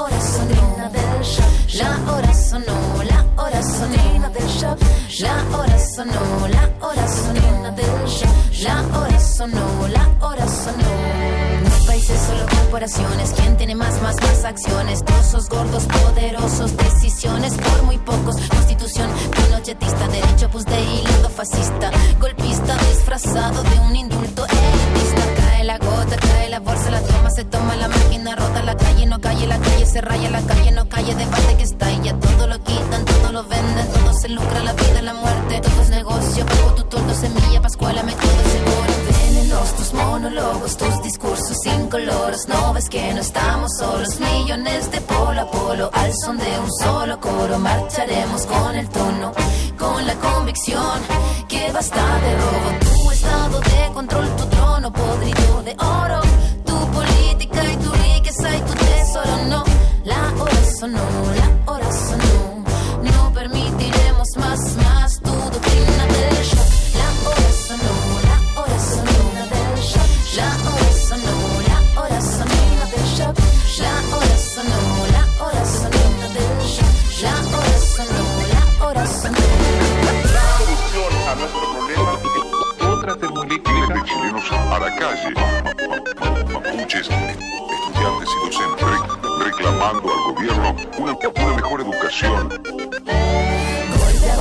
hora sonó. La hora sonó, la hora sonó. La hora sonó, la hora sonó. La hora sonó, la hora sonó. Países, solo corporaciones. ¿Quién tiene más, más, más acciones? Trozos gordos, poderosos, decisiones por muy pocos. Constitución pinochetista, derecho pues de hilo fascista. Golpista disfrazado de un indulto elitista. La gota, cae la bolsa, la toma, se toma la máquina rota. La calle no calle, la calle se raya, la calle no calle. Debate que está y ya todo lo quitan, todo lo venden, todo se lucra, la vida, la muerte. Todo es negocio, pago tu tordo, semilla, pascuala, me todo seguro. Venenos, tus monólogos, tus discursos incoloros. No ves que no estamos solos, millones de polo a polo. Al son de un solo coro, marcharemos con el tono, con la convicción que basta de robo. Tu estado de control, tu trono podrido de oro. Tu política y tu riqueza y tu tesoro, no. La hora sonó, la hora sonó. No permitiremos más, más tu doctrina del shock. La hora sonó, la hora sonó. La hora sonó, la hora sonó. La hora sonó, la calle, ma- ma- ma- mapuches, estudiantes y docentes, re- reclamando al gobierno una mejor educación.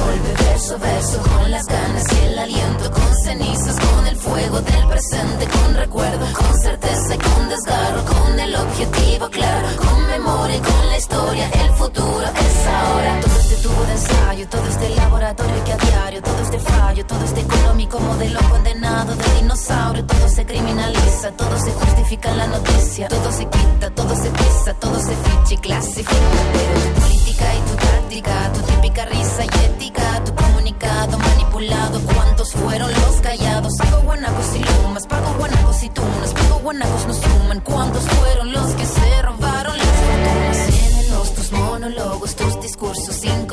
Golpe, verso verso, con las ganas y el aliento, con cenizas, con el fuego del presente, con recuerdo, con certeza y con desgarro, con el objetivo claro, con memoria y con la historia, el futuro es ahora. Todo este tubo de ensayo, todo este laboratorio que a diario, todo este fallo, todo este económico modelo condenado de dinosaurio, todo se criminaliza, todo se justifica en la noticia, todo se quita, todo se pisa, todo se ficha y clasifica, pero tu política y tu táctica, tu típica risa y ética, tu comunicado manipulado, ¿cuántos fueron los callados? Pago guanacos y lumas, pago guanacos y tunas, pago guanacos no suman, ¿cuántos fueron los que se robaron las fortunas? Venenos, tus monólogos, tus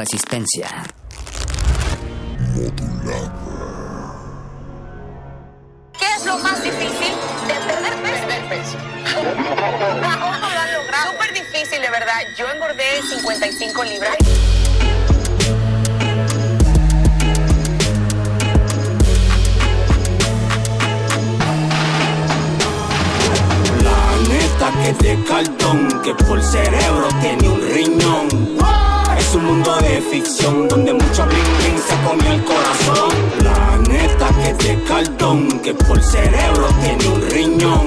Resistencia. ¿Qué es lo más difícil de perder peso? Perder peso. ¿Cómo lo han logrado? Súper difícil, de verdad. Yo engordé 55 libras. La neta que es de cartón, que por cerebro tiene un riñón. Es un mundo de ficción donde mucho bling bling se comió el corazón. La neta que es de cartón, que por cerebro tiene un riñón.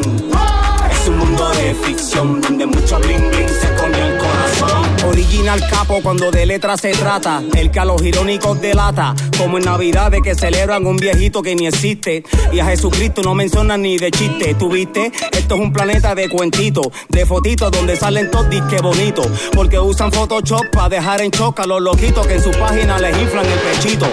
Es un mundo de ficción donde mucho bling bling se comió el corazón. Original capo cuando de letras se trata. El que a los irónicos delata. Como en Navidad de que celebran un viejito que ni existe. Y a Jesucristo no mencionan ni de chiste. ¿Tú viste? Esto es un planeta de cuentitos. De fotitos donde salen todos disque bonitos. Porque usan Photoshop para dejar en shock a los loquitos que en su página les inflan el pechito.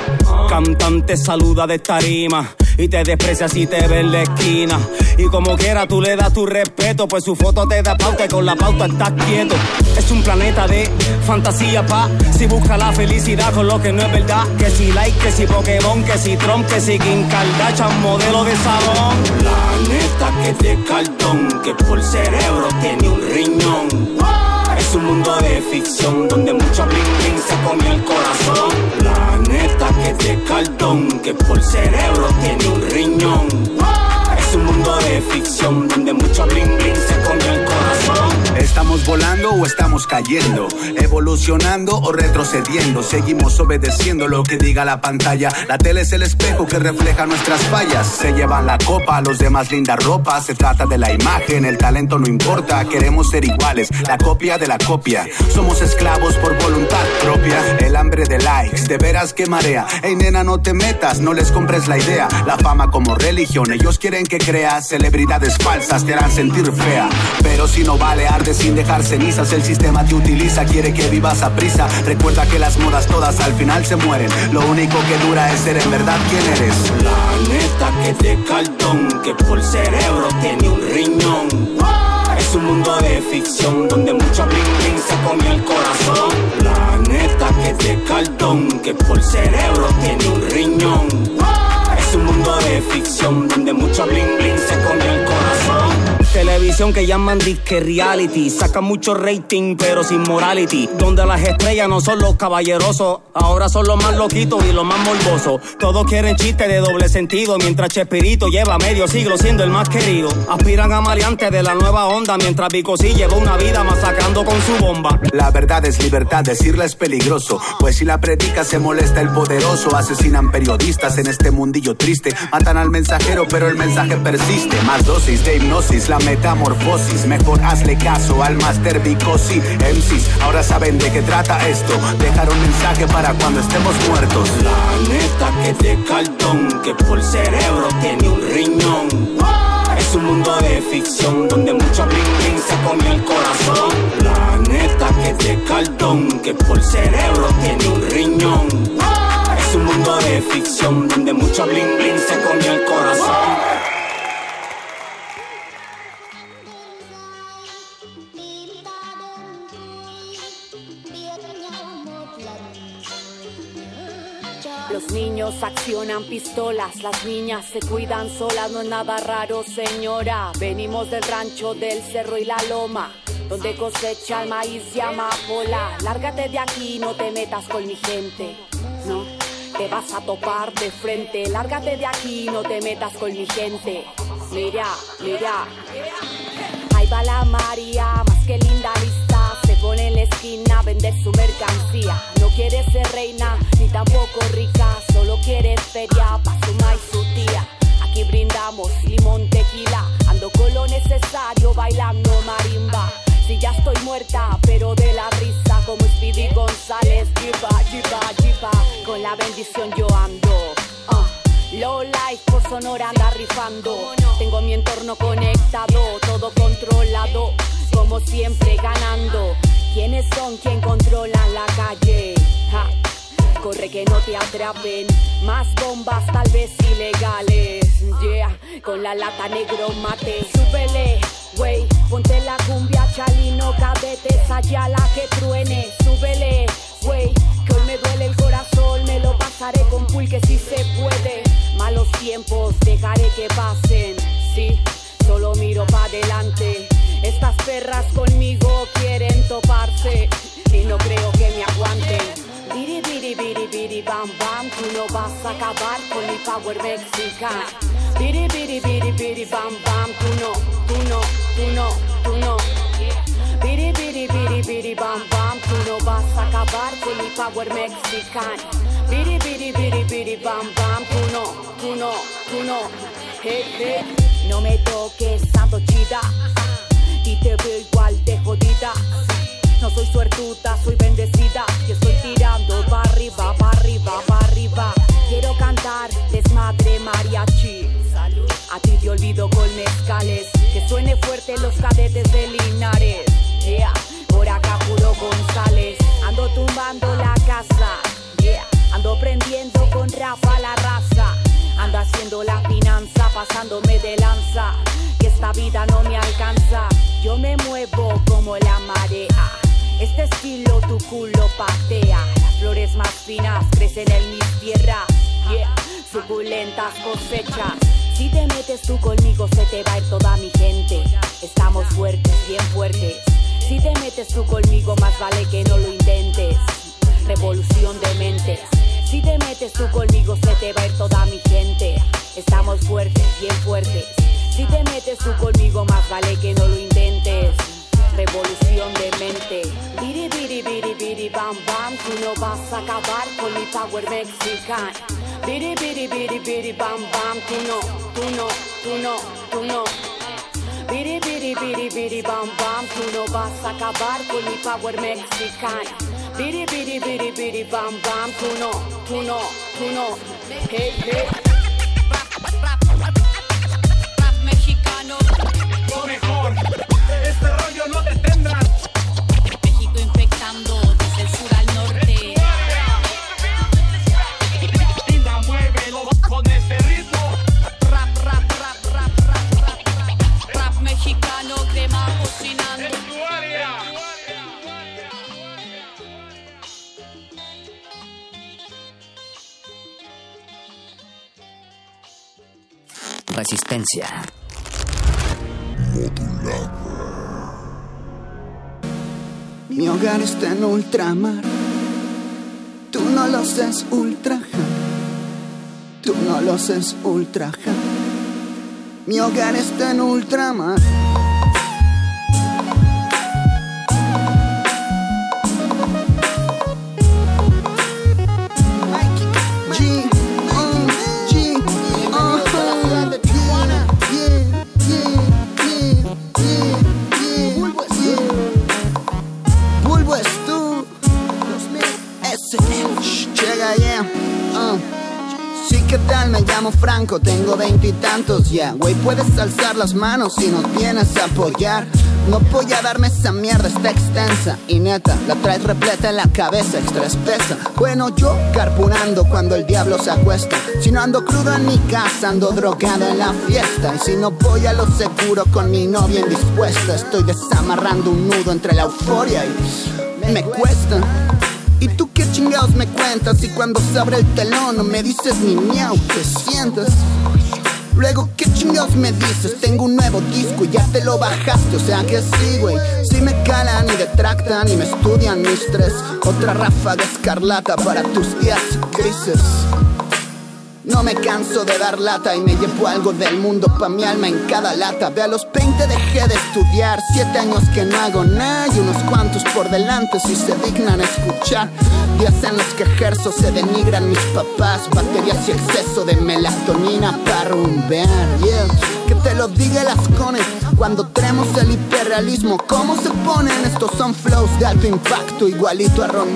Cantante saluda de tarima. Y te desprecia si te ve en la esquina. Y como quiera tú le das tu respeto. Pues su foto te da pauta y con la pauta estás quieto. Es un planeta de fantasía pa. Si busca la felicidad con lo que no es verdad. Que si like, que si Pokémon, que si Trump, que si Kim Kardashian, modelo de salón. La neta que es de cartón, que por cerebro tiene un riñón. Es Es un mundo de ficción donde mucho bling bling se comió el corazón. Planeta que te cartón, que por cerebro tiene un riñón. Es un mundo de ficción donde mucho bling bling se comió el corazón. ¿Estamos volando o estamos cayendo? ¿Evolucionando o retrocediendo? Seguimos obedeciendo lo que diga la pantalla. La tele es el espejo que refleja nuestras fallas. Se llevan la copa, los demás linda ropa. Se trata de la imagen, el talento no importa. Queremos ser iguales, la copia de la copia. Somos esclavos por voluntad propia. El hambre de likes, de veras que marea. Ey, nena, no te metas, no les compres la idea. La fama como religión, ellos quieren que creas. Celebridades falsas te harán sentir fea. Pero si no vale, arde sin dejar cenizas. El sistema te utiliza, quiere que vivas a prisa. Recuerda que las modas todas al final se mueren. Lo único que dura es ser en verdad quien eres. Planeta que te cartón, que por cerebro tiene un riñón. Es un mundo de ficción donde mucho bling bling se comió el corazón. Planeta que te cartón, que por cerebro tiene un riñón. Es un mundo de ficción donde mucho bling bling se comió el corazón. Televisión que llaman disque reality. Saca mucho rating, pero sin morality. Donde las estrellas no son los caballerosos. Ahora son los más loquitos y los más morbosos. Todos quieren chistes de doble sentido. Mientras Chespirito lleva medio siglo siendo el más querido. Aspiran a maleantes de la nueva onda. Mientras Vico sí lleva una vida masacrando con su bomba. La verdad es libertad, decirla es peligroso. Pues si la predica se molesta el poderoso. Asesinan periodistas en este mundillo triste. Matan al mensajero, pero el mensaje persiste. Más dosis de hipnosis, la metamorfosis. Mejor hazle caso al Master Vicosi. MCs ahora saben de qué trata esto. Dejar un mensaje para cuando estemos muertos. Planeta que te cartón, que por cerebro tiene un riñón. Es un mundo de ficción donde mucho bling bling se comió el corazón. Planeta que te cartón, que por cerebro tiene un riñón. Es un mundo de ficción donde mucho bling bling se comió el corazón. Los niños accionan pistolas, las niñas se cuidan solas, no es nada raro, señora. Venimos del rancho del cerro y la loma, donde cosecha el maíz y amapola. Lárgate de aquí, no te metas con mi gente, no. Te vas a topar de frente, lárgate de aquí, no te metas con mi gente. Mira, mira. Ahí va la María, más que linda lista. Esquina vender su mercancía. No quiere ser reina, ni tampoco rica. Solo quiere feria pa' su ma y su tía. Aquí brindamos limón, tequila. Ando con lo necesario, bailando marimba. Si ya estoy muerta, pero de la risa, como Speedy González. Jipa, jipa, jipa. Con la bendición yo ando. Low life por Sonora anda rifando. Tengo mi entorno conectado, todo controlado. Como siempre ganando. ¿Quiénes son quien controlan la calle? Ja. Corre que no te atrapen. Más bombas, tal vez ilegales. Yeah, con la lata negro mate. Súbele, wey. Ponte la cumbia, chalino, cadete, sayala que truene. Súbele, wey. Que hoy me duele el corazón, me lo pasaré con pulque si se puede. Malos tiempos, dejaré que pasen. Sí, solo miro para adelante. Estas perras conmigo quieren toparse y no creo que me aguanten. Biri biri biri biri bam bam, tú no vas a acabar con mi power mexicano. Biri biri biri biri bam bam, tú no, tú no, tú no, tú no. Biri biri biri biri bam bam, tú no vas a acabar con mi power mexicano. Biri biri biri biri bam bam, tú no, tú no, tú no. Hey, hey. No me toques, santo chida. Y te veo igual de jodida. No soy suertuda, soy bendecida. Y estoy tirando pa' arriba, pa' arriba, pa' arriba. Quiero cantar desmadre mariachi. A ti te olvido con mezcales. Que suene fuerte los cadetes de Linares. Yeah, por acá puro González. Ando tumbando la casa. Yeah, ando prendiendo con Rafa la raza. Ando haciendo la finanza, pasándome de lanza. Que esta vida no me alcanza. Yo me muevo como la marea. Este estilo tu culo patea. Las flores más finas crecen en mis tierras. Yeah, suculentas cosechas. Si te metes tú conmigo se te va a ir toda mi gente. Estamos fuertes, bien fuertes. Si te metes tú conmigo, más vale que no lo intentes. Revolución de mentes. Si te metes tú conmigo, se te va a ir toda mi gente. Estamos fuertes, bien fuertes. Si te metes tú conmigo, más vale que no lo intentes. Revolución de mente. Biri, biri, biri, biri, bam, bam. Tú no vas a acabar con mi power mexican. Biri, biri, biri, biri, bam, bam. Tú no, tú no, tú no, tú no. Biri, biri, biri, biri, bam, bam. Tú no vas a acabar con mi power mexican. Biri, biri, biri, biri, bam, bam. Tú no, tú no, tú no. Hey, hey. Rap mexicano, lo mejor. Este rollo no detendrá. Resistencia. Mi hogar está en ultramar. Tú no lo haces ultraja. Tú no lo haces ultraja. Mi hogar está en ultramar. ¿Qué tal? Me llamo Franco, tengo veintitantos ya. Güey, puedes alzar las manos si nos vienes a apoyar. No voy a darme esa mierda, está extensa y neta, la traes repleta en la cabeza, extra espesa. Bueno, yo carburando cuando el diablo se acuesta. Si no ando crudo en mi casa, ando drogado en la fiesta. Y si no voy a lo seguro con mi novia indispuesta, estoy desamarrando un nudo entre la euforia y me cuesta. ¿Y tú qué chingados me cuentas? Y cuando se abre el telón no me dices ni miau, ¿qué sientes? Luego, ¿qué chingados me dices? Tengo un nuevo disco y ya te lo bajaste, o sea que sí, güey. Si me calan y detractan y me estudian mis tres. Otra ráfaga escarlata para tus días grises. No me canso de dar lata y me llevo algo del mundo pa' mi alma en cada lata. Ve a los 20 dejé de estudiar, siete años que no hago nada y unos cuantos por delante si se dignan escuchar. Días en los que ejerzo se denigran mis papás, baterías y exceso de melatonina para rumbear, yeah. Que te lo diga las cones cuando tenemos el hiperrealismo. ¿Cómo se ponen? Estos son flows de alto impacto, igualito a Ron.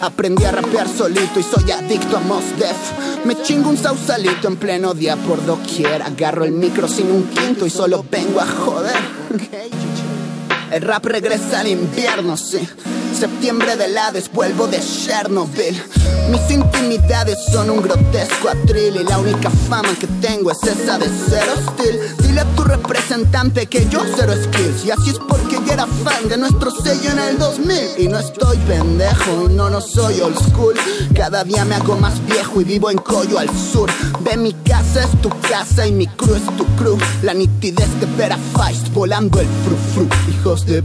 Aprendí a rapear solito y soy adicto a Mos Def. Me chingo un sausalito en pleno día por doquier. Agarro el micro sin un quinto y solo vengo a joder. El rap regresa al invierno, sí. Septiembre del Hades, vuelvo de Chernobyl. Mis intimidades son un grotesco atril y la única fama que tengo es esa de ser hostil. Dile a tu representante que yo cero skills y así es porque yo era fan de nuestro sello en el 2000 y no estoy pendejo no no soy old school. Cada día me hago más viejo y vivo en Coyo al sur. Ve mi casa es tu casa y mi crew es tu crew. La nitidez de ver a Feist volando el fru fru, hijos de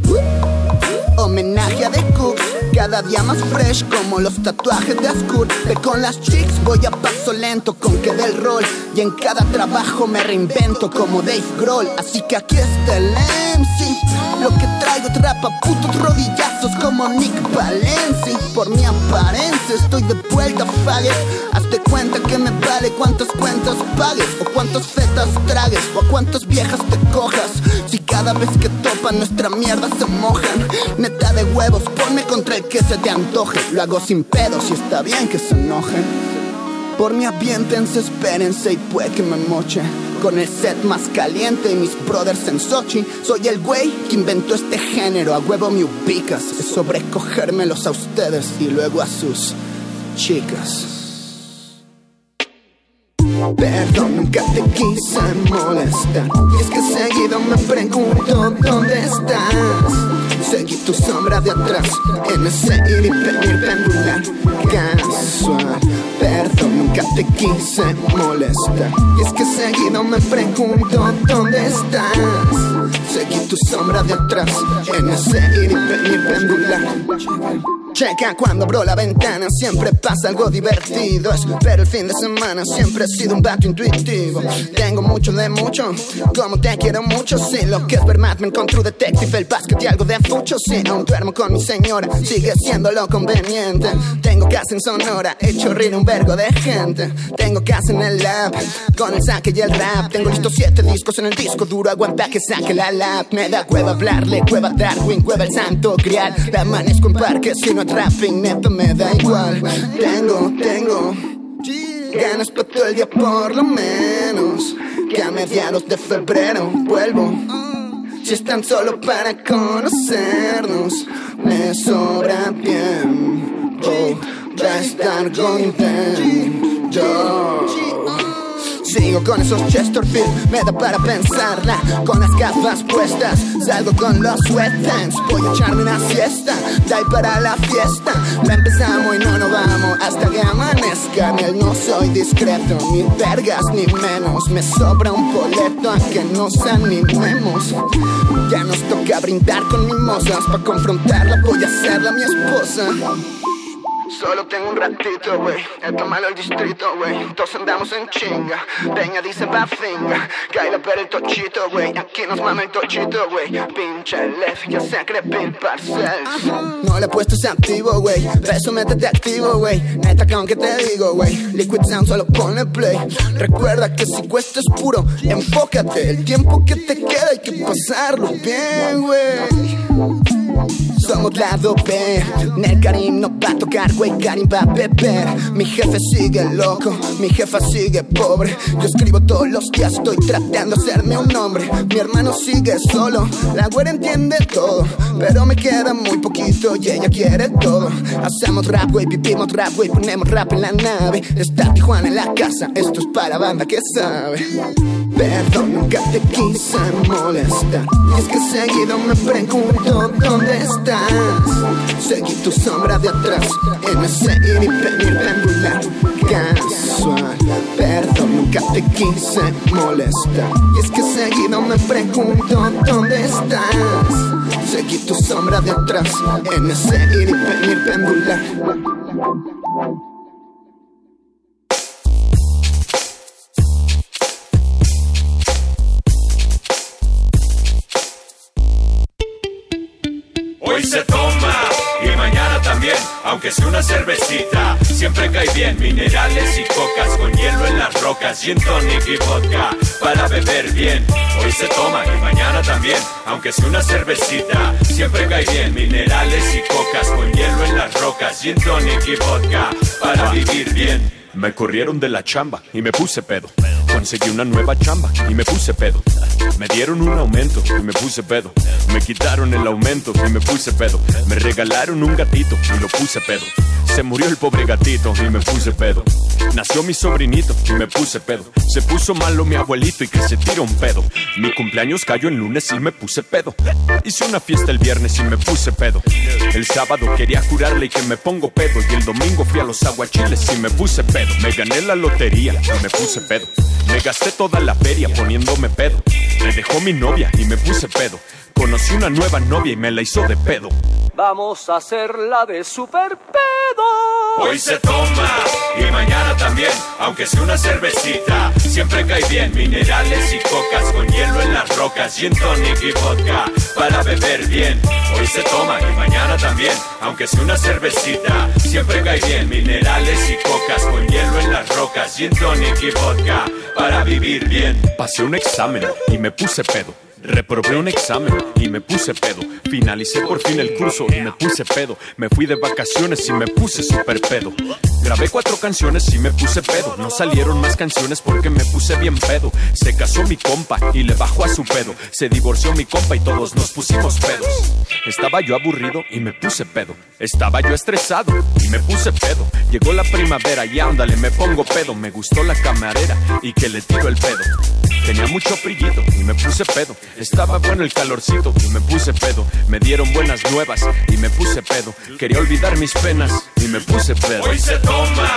Homenaje a The Cooks, cada día más fresh como los tatuajes de Askur. Ve con las chicks, voy a paso lento con que del rol. Y en cada trabajo me reinvento como Dave Grohl. Así que aquí está el MC. Lo que traigo trapa putos rodillazos como Nick Valenci. Por mi apariencia estoy de vuelta, faggot. Hazte cuenta que me vale cuántas cuentas pagues, o cuántas fetas tragues, o a cuántas viejas te cojas. Si cada vez que topan nuestra mierda se mojan, neta de huevos, ponme contra el que se te antoje. Lo hago sin pedos y está bien que se enojen. Por mi aviéntense, espérense y puede que me moche. Con el set más caliente y mis brothers en Sochi. Soy el güey que inventó este género. A huevo me ubicas. Es sobrecogérmelos a ustedes y luego a sus chicas. Perdón, nunca te quise molestar. Y es que seguido me pregunto dónde estás. Seguí tu sombra de atrás en ese ir y venir pendular casual. Perdón, nunca te quise molestar. Y es que seguido me pregunto dónde estás. Seguí tu sombra de atrás en ese ir y venir pendular. Checa cuando abro la ventana, siempre pasa algo divertido. Pero el fin de semana siempre he sido un vato intuitivo. Tengo mucho de mucho, como te quiero mucho. Sí, lo que es ver Mad Men con True Detective, el básquet y algo de fucho. Sí, aún duermo con mi señora, sigue siendo lo conveniente. Tengo casa en Sonora, he hecho reír un vergo de gente. Tengo casa en el lab, con el saque y el rap. Tengo listos siete discos en el disco duro, aguanta que saque la lap. Me da cueva hablarle, cueva Darwin, cueva el santo grial. Amanezco en parques si no rapping, neta me da igual. Tengo, tengo ganas para todo el día por lo menos. Que a mediados de febrero vuelvo. Si es tan solo para conocernos, me sobra tiempo para estar contento. Sigo con esos Chesterfield, me da para pensarla Con las gafas puestas, salgo con los sweatpants Voy a echarme una siesta, de para la fiesta La empezamos y no nos vamos. Hasta que amanezca En él no soy discreto, ni vergas ni menos. Me sobra un boleto a que nos animemos. Ya nos toca brindar con mimosas Pa' confrontarla voy a hacerla mi esposa Solo tengo un ratito, güey. El malo el distrito, güey. Todos andamos en chinga. Peña dice finga. Caila per el tochito, güey. Aquí nos mama el tochito, güey. Pinche lef, ya se crepin parcel. No le he puesto ese activo, güey. Beso, métete activo, güey. Neta, que aunque te digo, güey. Liquid Sound solo ponle play. Recuerda que si cuesta es puro, enfócate. El tiempo que te queda hay que pasarlo bien, güey. Somos lado B, Nel Karim no va a tocar, güey, va a beber. Mi jefe sigue loco, mi jefa sigue pobre. Yo escribo todos los días, estoy tratando de hacerme un nombre. Mi hermano sigue solo, la güera entiende todo. Pero me queda muy poquito y ella quiere todo. Hacemos rap, güey, vivimos rap, güey, ponemos rap en la nave. Está Tijuana en la casa, esto es para banda que sabe. Perdón, nunca te quise molestar. Y es que seguido me pregunto dónde estás. Seguí tu sombra de atrás en ese ir y venir pendular. Casual, perdón, nunca te quise molestar. Y es que seguido me pregunto dónde estás. Seguí tu sombra de atrás en ese ir y venir pendular. Aunque sea una cervecita, siempre cae bien. Minerales y cocas con hielo en las rocas, gin tonic y vodka para beber bien. Hoy se toma y mañana también, aunque sea una cervecita, siempre cae bien. Minerales y cocas con hielo en las rocas, gin tonic y vodka para vivir bien. Me corrieron de la chamba y me puse pedo. Conseguí una nueva chamba y me puse pedo. Me dieron un aumento y me puse pedo. Me quitaron el aumento y me puse pedo. Me regalaron un gatito y lo puse pedo. Se murió el pobre gatito y me puse pedo. Nació mi sobrinito y me puse pedo. Se puso malo mi abuelito y que se tira un pedo. Mi cumpleaños cayó en lunes y me puse pedo. Hice una fiesta el viernes y me puse pedo. El sábado quería curarle y que me pongo pedo. Y el domingo fui a los aguachiles y me puse pedo. Me gané la lotería y me puse pedo. Me gasté toda la feria poniéndome pedo. Me dejó mi novia y me puse pedo. Conocí una nueva novia y me la hizo de pedo. Vamos a hacerla de super pedo. Hoy se toma y mañana también, aunque sea una cervecita, siempre cae bien. Minerales y cocas con hielo en las rocas, gin tonic y vodka para beber bien. Hoy se toma y mañana también, aunque sea una cervecita, siempre cae bien. Minerales y cocas con hielo en las rocas, gin tonic y vodka para vivir bien. Pasé un examen y me puse pedo. Reprobé un examen y me puse pedo. Finalicé por fin el curso y me puse pedo. Me fui de vacaciones y me puse super pedo. Grabé cuatro canciones y me puse pedo. No salieron más canciones porque me puse bien pedo. Se casó mi compa y le bajó a su pedo. Se divorció mi compa y todos nos pusimos pedos. Estaba yo aburrido y me puse pedo. Estaba yo estresado y me puse pedo. Llegó la primavera y ándale, me pongo pedo. Me gustó la camarera y que le tiro el pedo. Tenía mucho brillito y me puse pedo. Estaba bueno el calorcito y me puse pedo. Me dieron buenas nuevas y me puse pedo. Quería olvidar mis penas y me puse pedo. Hoy se toma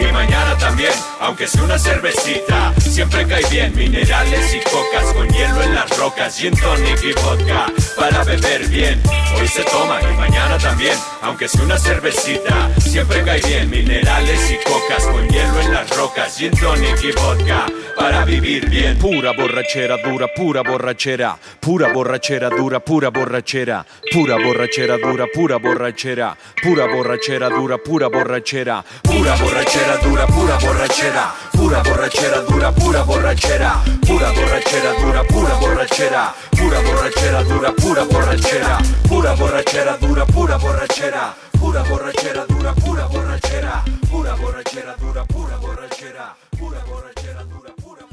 y mañana también, aunque sea una cervecita. Siempre cae bien minerales y cocas con hielo en las rocas, gin tonic y vodka para beber bien. Hoy se toma y mañana también, aunque sea una cervecita. Siempre cae bien minerales y cocas con hielo en las rocas, gin tonic y vodka para vivir bien. Pura borrachera dura, pura borrachera, pura borrachera dura, pura borrachera, pura borrachera dura, pura borrachera, pura borrachera dura, pura borrachera, Pura borrachera dura, pura borrachera, pura borrachera dura, pura borrachera, pura borrachera dura, pura borrachera, pura borrachera dura, pura borrachera, pura borrachera dura, pura borrachera, pura borrachera dura, pura borrachera, pura borrachera dura, pura borrachera, pura borrachera dura, pura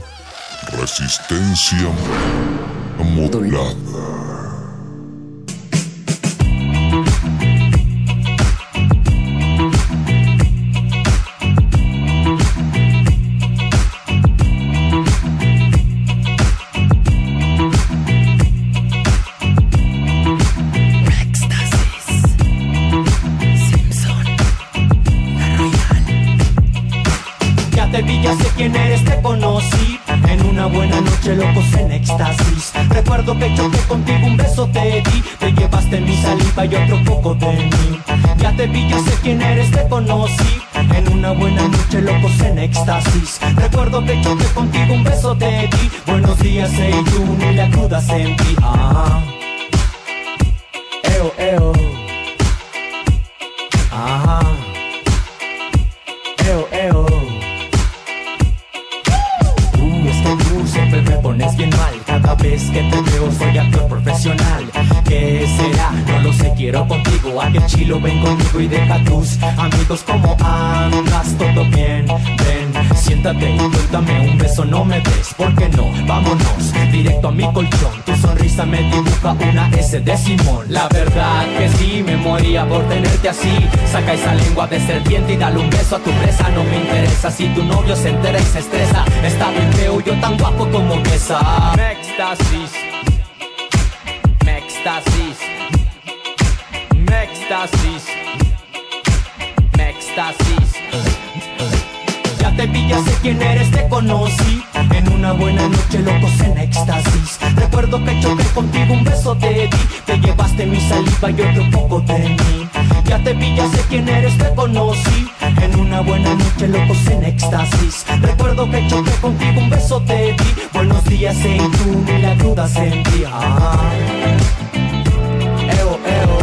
Resistencia modulada. Ya te vi, ya sé quién eres, te conocí En una buena noche, locos en éxtasis. Recuerdo que choqué contigo, un beso te di. Te llevaste mi saliva y otro poco de mí. Ya te vi, ya sé quién eres, te conocí. En una buena noche, locos en éxtasis. Recuerdo que choqué contigo, un beso te di. Buenos días, tú, ni la cruda sentí. Ah. Eo, eo quiero contigo A que chilo ven conmigo y deja tus amigos como andas Todo bien, ven, siéntate y cuéntame un beso No me des, ¿por qué no? Vámonos, directo a mi colchón Tu sonrisa me dibuja una S de Simón. La verdad que sí, me moría por tenerte así Saca esa lengua de serpiente y dale un beso a tu presa No me interesa si tu novio se entera y se estresa Está bien feo, yo tan guapo como esa Me éxtasis Me éxtasis Me éxtasis. Me éxtasis. Ya te vi, ya sé quién eres, te conocí. En una buena noche, locos en éxtasis. Recuerdo que choqué contigo, un beso te di. Te llevaste mi saliva y otro poco de mí. Ya te vi, ya sé quién eres, te conocí. En una buena noche, locos en éxtasis. Recuerdo que choqué contigo, un beso te di. Buenos días, hey tú, ni la duda sentí ah. Eo, eo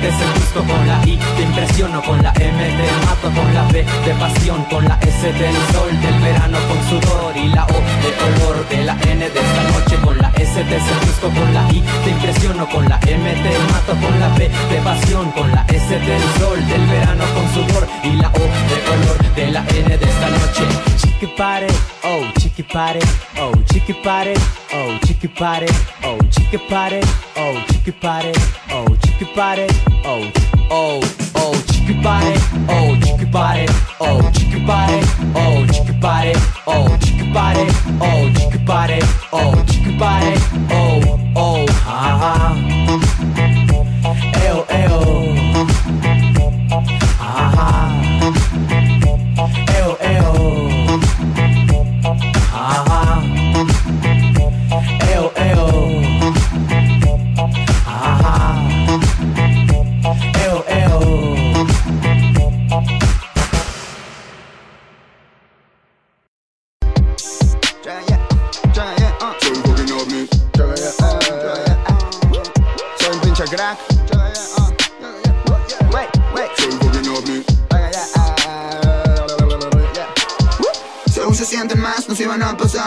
Con la S te seduzco, con la I te impresiono Con la M te mato, con la B de pasión Con la S del sol, del verano con sudor Y la O de color, de la N de esta noche Con la S te seduzco, con la I te impresiono Con la M te mato, con la B de pasión Con la S del sol, del verano con sudor Y la O de color, de la N de esta noche. Chiqui pare, oh, chiqui pare, oh, chiqui pare, oh, chiqui pare, oh, chiqui pare, oh, chiqui pare, oh, chiqui pare, oh, oh, oh, chiqui pare, oh, chiqui pare, oh, chiqui pare, oh, chiqui pare, oh, chiqui pare, oh, chiqui pare, oh, chiqui pare, oh, oh, ah, eo, eo, ah,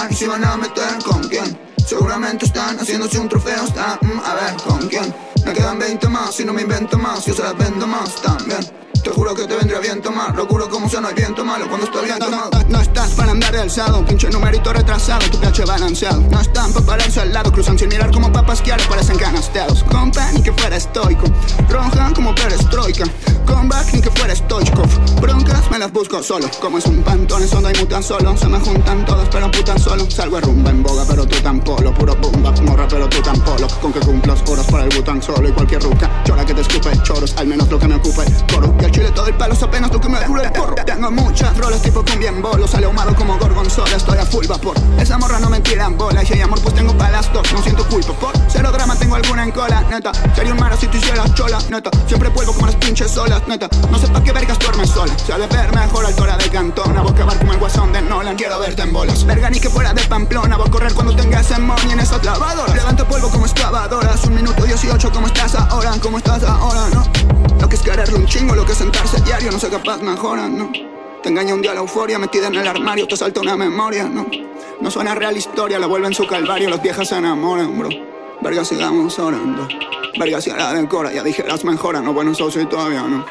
y se iban a meter con quién. Seguramente están haciéndose un trofeo, está, mm, a ver, con quién. Me quedan 20 más y no me invento más, yo se las vendo más también. Te juro que te vendría bien tomar. Lo juro como no hay viento malo cuando estoy bien tomado. No, estás para andar de alzado, pinche numerito retrasado, tu pH balanceado. No están para pararse al lado, cruzan sin mirar como papas que ahora parecen canasteados. Compa, ni que fuera estoico. Ronjan como perestroika. Comeback, ni que fuera stoichkov. Broncas me las busco solo. Como es un pantone, son y mutan solo. Se me juntan todas, pero putan solo. Salgo a rumba en boga, pero tú tan polo. Puro bomba, morra, pero tú tan polo. Con que cumplas horas para el bután solo. Y cualquier ruca, chora que te escupe choros. Al menos lo que me ocupe. Coro, que al chile todo el palo es apenas que me jure porro. Tengo muchas roles tipo con bien bolo. Sale ahumado como gorgonzola, estoy a full vapor. Esa morra no me tira en bola. Y si hay amor, pues tengo palas dos. No siento culpa por cero drama, tengo alguna en cola, neta. Sería un maro si tú hicieras chola, neta. Siempre vuelvo como las pinches olas, neta. No sé pa' qué vergas duermes sola. Se ha de ver mejor altura de cantona. Vos que como el guasón de Nolan, quiero verte en bolas. Verga ni que fuera de Pamplona. Voy a correr cuando tengas ese money en esa clavadora. Levanto polvo como excavadoras. Un minuto 18, ¿cómo estás ahora? ¿Cómo estás ahora? No. Lo que es quererle un chingo, lo que es sentarse diario. No sé capaz mejora, no. Te engaña un día la euforia, metida en el armario, te salta una memoria, no. No suena real historia, la vuelven su calvario, las viejas se enamoran, bro. Verga, sigamos orando. Verga, si la decora, ya dijeras mejora, no bueno, eso sí todavía no.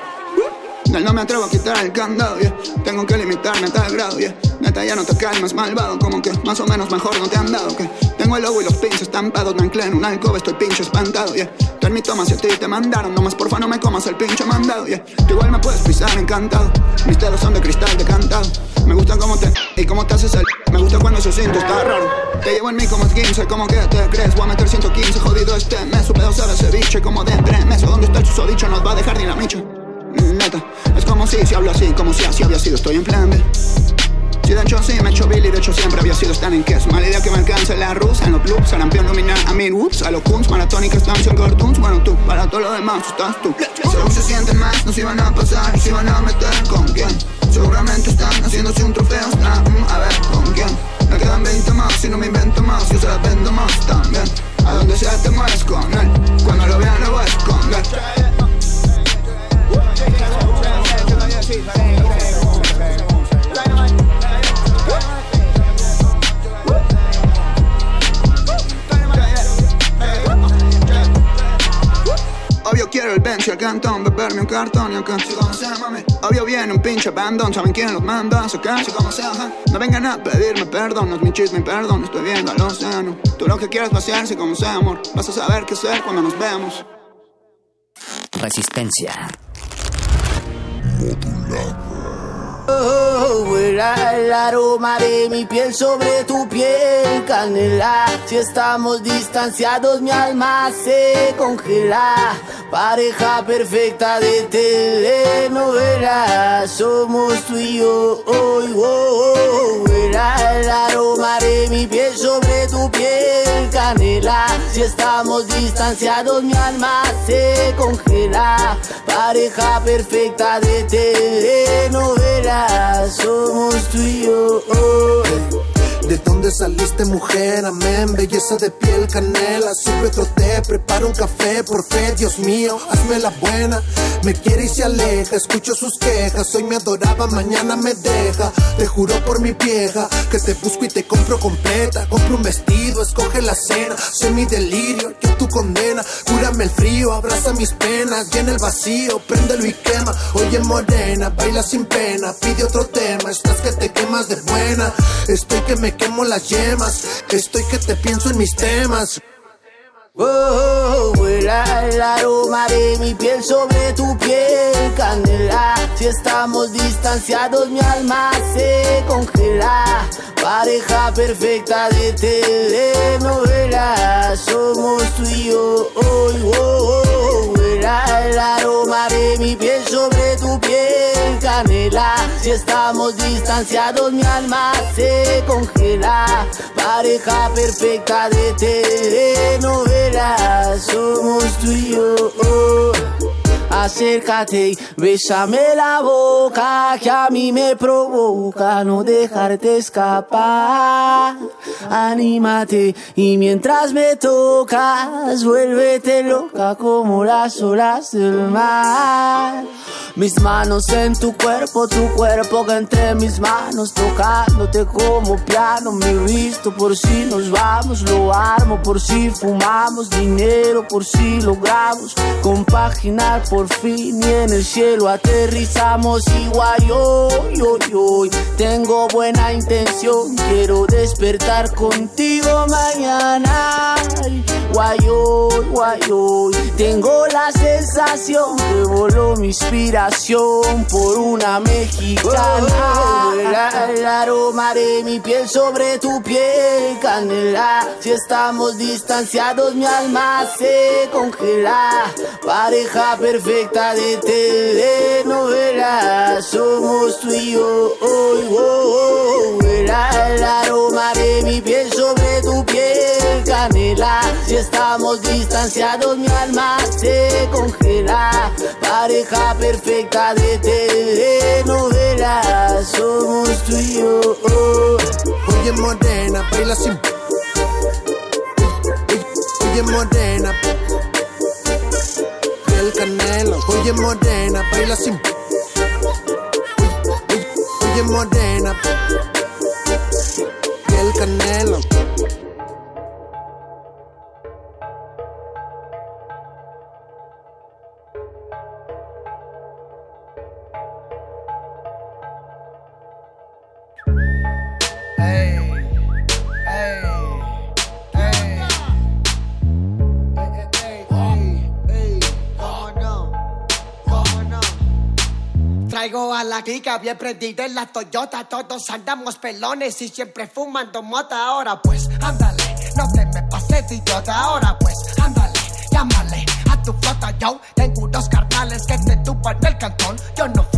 No me atrevo a quitar el candado, yeah. Tengo que limitarme a tal grado, yeah. Neta, ya no te calmas, malvado, como que más o menos mejor no te han dado, que tengo el logo y los pinches estampados, me anclé en un alcoba, estoy pinche espantado, yeah. Mi toma si a ti te mandaron, nomás porfa no me comas el pinche mandado, yeah. Tú igual me puedes pisar encantado, mis dedos son de cristal decantado. Me gusta cómo te y cómo te haces el. Me gusta cuando se siente, está raro. Te llevo en mí como 15, como que te crees. Voy a meter 115, jodido este mes. Su pedo sabe ceviche, como de tres meses. ¿Dónde está el susodicho? Nos va a dejar ni la micha. Neta, es como si, si hablo así, como si así había sido. Estoy en plan B. De hecho sí me he hecho Billy, de hecho siempre había sido que es mala idea que me alcance la rusa en los loops, sarampión luminar, a mí, whoops, a los kunz, maratónica estancia cartoons, bueno tú, para todo lo demás estás tú. Solo se sienten más, nos iban a pasar, nos iban a meter con quién. Seguramente están haciéndose un trofeo, está, mm, a ver con quién. Me quedan 20 más, si no me invento más, yo se las vendo más también. A donde sea te mueres con él, cuando lo vean lo voy a esconder. El bench al cantón, beberme un cartón y acá Si como sea, mami. Obvio viene un pinche bandón, ¿saben quién los manda a sacar? Si como sea, ajá. No vengan a pedirme perdón, no es mi chisme, perdón Estoy viendo al océano. Tú lo que quieres vaciar, si como sea, amor. Vas a saber qué hacer cuando nos veamos Resistencia. Huela el aroma de mi piel sobre tu piel, canela. Si estamos distanciados, mi alma se congela. Pareja perfecta de telenovela, somos tú y yo. Oh, oh, el aroma de mi piel sobre tu piel, canela. Si estamos distanciados, mi alma se congela. Pareja perfecta de telenovela somos tú y yo. ¿De dónde saliste mujer? Amén, belleza de piel, canela Sube otro té, prepara un café Por fe, Dios mío, hazme la buena. Me quiere y se aleja, escucho sus quejas. Hoy me adoraba, mañana me deja. Te juro por mi vieja Que te busco y te compro completa. Compro un vestido, escoge la cena. Soy mi delirio, que tu condena. Cúrame el frío, abraza mis penas. Llena el vacío, préndelo y quema. Oye morena, baila sin pena. Pide otro tema, estás que te quemas de buena. Estoy quemo las yemas. Estoy que te pienso en mis temas. Oh, huela el aroma de mi piel sobre tu piel, canela. Si estamos distanciados, mi alma se congela. Pareja perfecta de telenovela, somos tú y yo. Oh, oh, el aroma de mi piel sobre tu piel, canela. Si estamos distanciados, mi alma se congela. Pareja perfecta de telenovela, somos tú y yo. Acércate y bésame la boca que a mí me provoca no dejarte escapar. Anímate y mientras me tocas, vuélvete loca como las olas del mar. Mis manos en tu cuerpo, tu cuerpo que entre mis manos, tocándote como piano. Me visto por si nos vamos, lo armo por si fumamos, dinero por si logramos compaginar por por fin y en el cielo aterrizamos igual yo, yo, yo. Tengo buena intención, quiero despertar contigo mañana. Guayo, guayo, tengo la sensación que voló mi inspiración por una mexicana. El, el aroma de mi piel sobre tu piel, canela. Si estamos distanciados, mi alma se congela. Pareja perfecta de telenovela, somos tú y yo. Oh, oh, oh. El, aroma de mi piel sobre tu piel, canela. Si estamos distanciados, mi alma se congela. Pareja perfecta de telenovela, somos tú y yo. Oye morena, baila sin Oye morena El canelo Oye morena, baila sin Oye morena El canelo Traigo a la clica bien prendida en la Toyota, todos andamos pelones y siempre fumando mota. Ahora pues, ándale, no te me pases idiota. Ahora pues, ándale, llámale a tu flota. Yo tengo unos carnales que te tupan el cantón. Yo no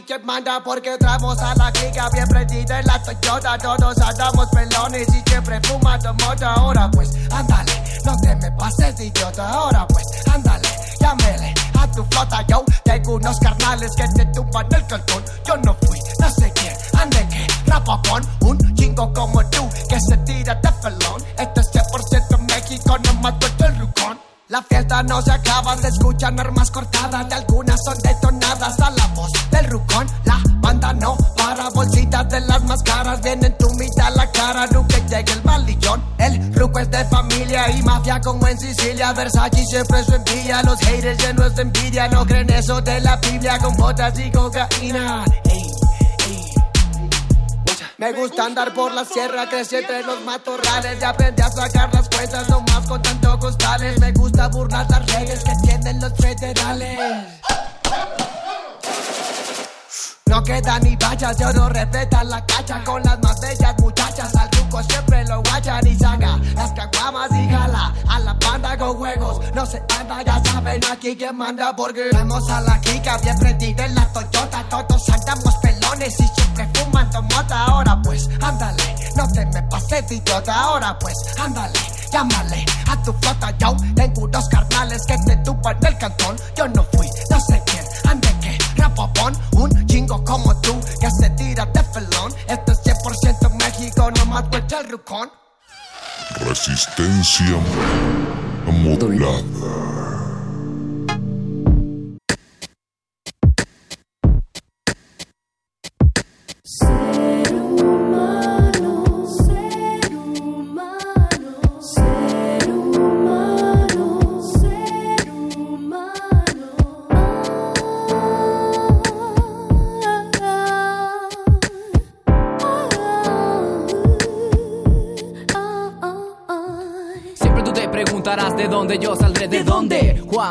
aquí quién manda porque entramos a la clica bien prendida en la Toyota. Todos andamos pelones y siempre fumando. Ahora pues, ándale, no te me pases idiota. Ahora pues, ándale, llámele a tu flota. Yo tengo unos carnales que te tumban el cantón. Versace siempre su envidia, los haters llenos de envidia, no creen eso de la Biblia con botas y cocaína. Me gusta andar por la sierra, crecí entre los matorrales y aprendí a sacar las cuentas nomás con tanto costales. Me gusta burlar las leyes que tienen los federales. No queda ni vallas, yo no respeta la cacha con las más bellas muchachas. Al truco siempre lo guachan y saca las caguamas y jala. No se anda, ya saben aquí quién manda porque vamos a la clica bien prendida en la Toyota. Todos andamos pelones y siempre fumando mota. Ahora pues, ándale, no te me pases de idiota. Ahora pues, ándale, llámale a tu flota. Yo tengo unos carnales que te tupan el cantón. Yo no fui, no sé quién, ande que rapopón, un chingo como tú que se tira de felón. Esto es 100% México, no más vuelta el rucón. Resistencia modulada.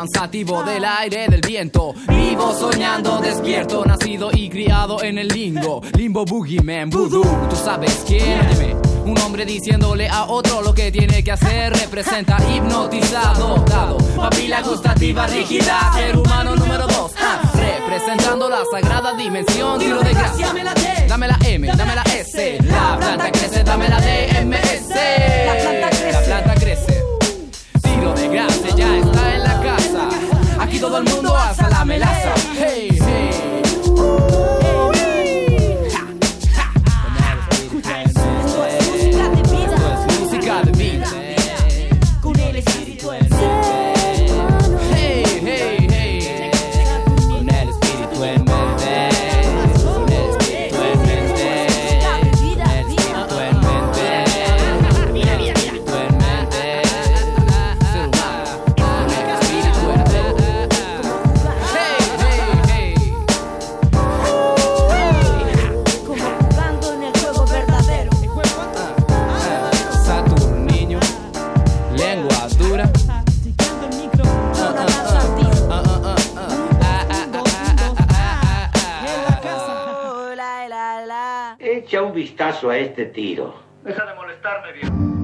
Dónde. Juan Sativo del aire, del viento. Vivo soñando, despierto, nacido y criado en el limbo. Limbo Boogeyman, Voodoo. ¿Tú sabes quién? Dime. Un hombre diciéndole a otro lo que tiene que hacer representa hipnotizado, dado, papila gustativa rígida, ser humano número dos, ah, representando la sagrada dimensión, tiro de gracia, dame la M, dame la S, la planta crece, dame la DMS, la planta crece, la planta crece, tiro de gracia ya está en todo el mundo alza la melaza. Hey. Vistazo a este tiro. Deja de molestarme, viejo.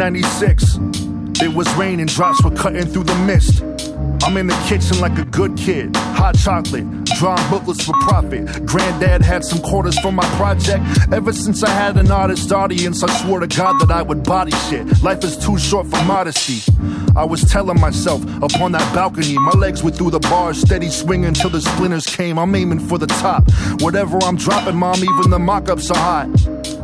Nineteen ninety six. It was raining, drops were cutting through the mist. I'm in the kitchen like a good kid. Hot chocolate, drawing booklets for profit. Granddad had some quarters for my project. Ever since I had an artist audience, I swore to God that I would body shit. Life is too short for modesty. I was telling myself upon that balcony, my legs were through the bars, steady swinging till the splinters came. I'm aiming for the top. Whatever I'm dropping, mom, even the mock ups are hot.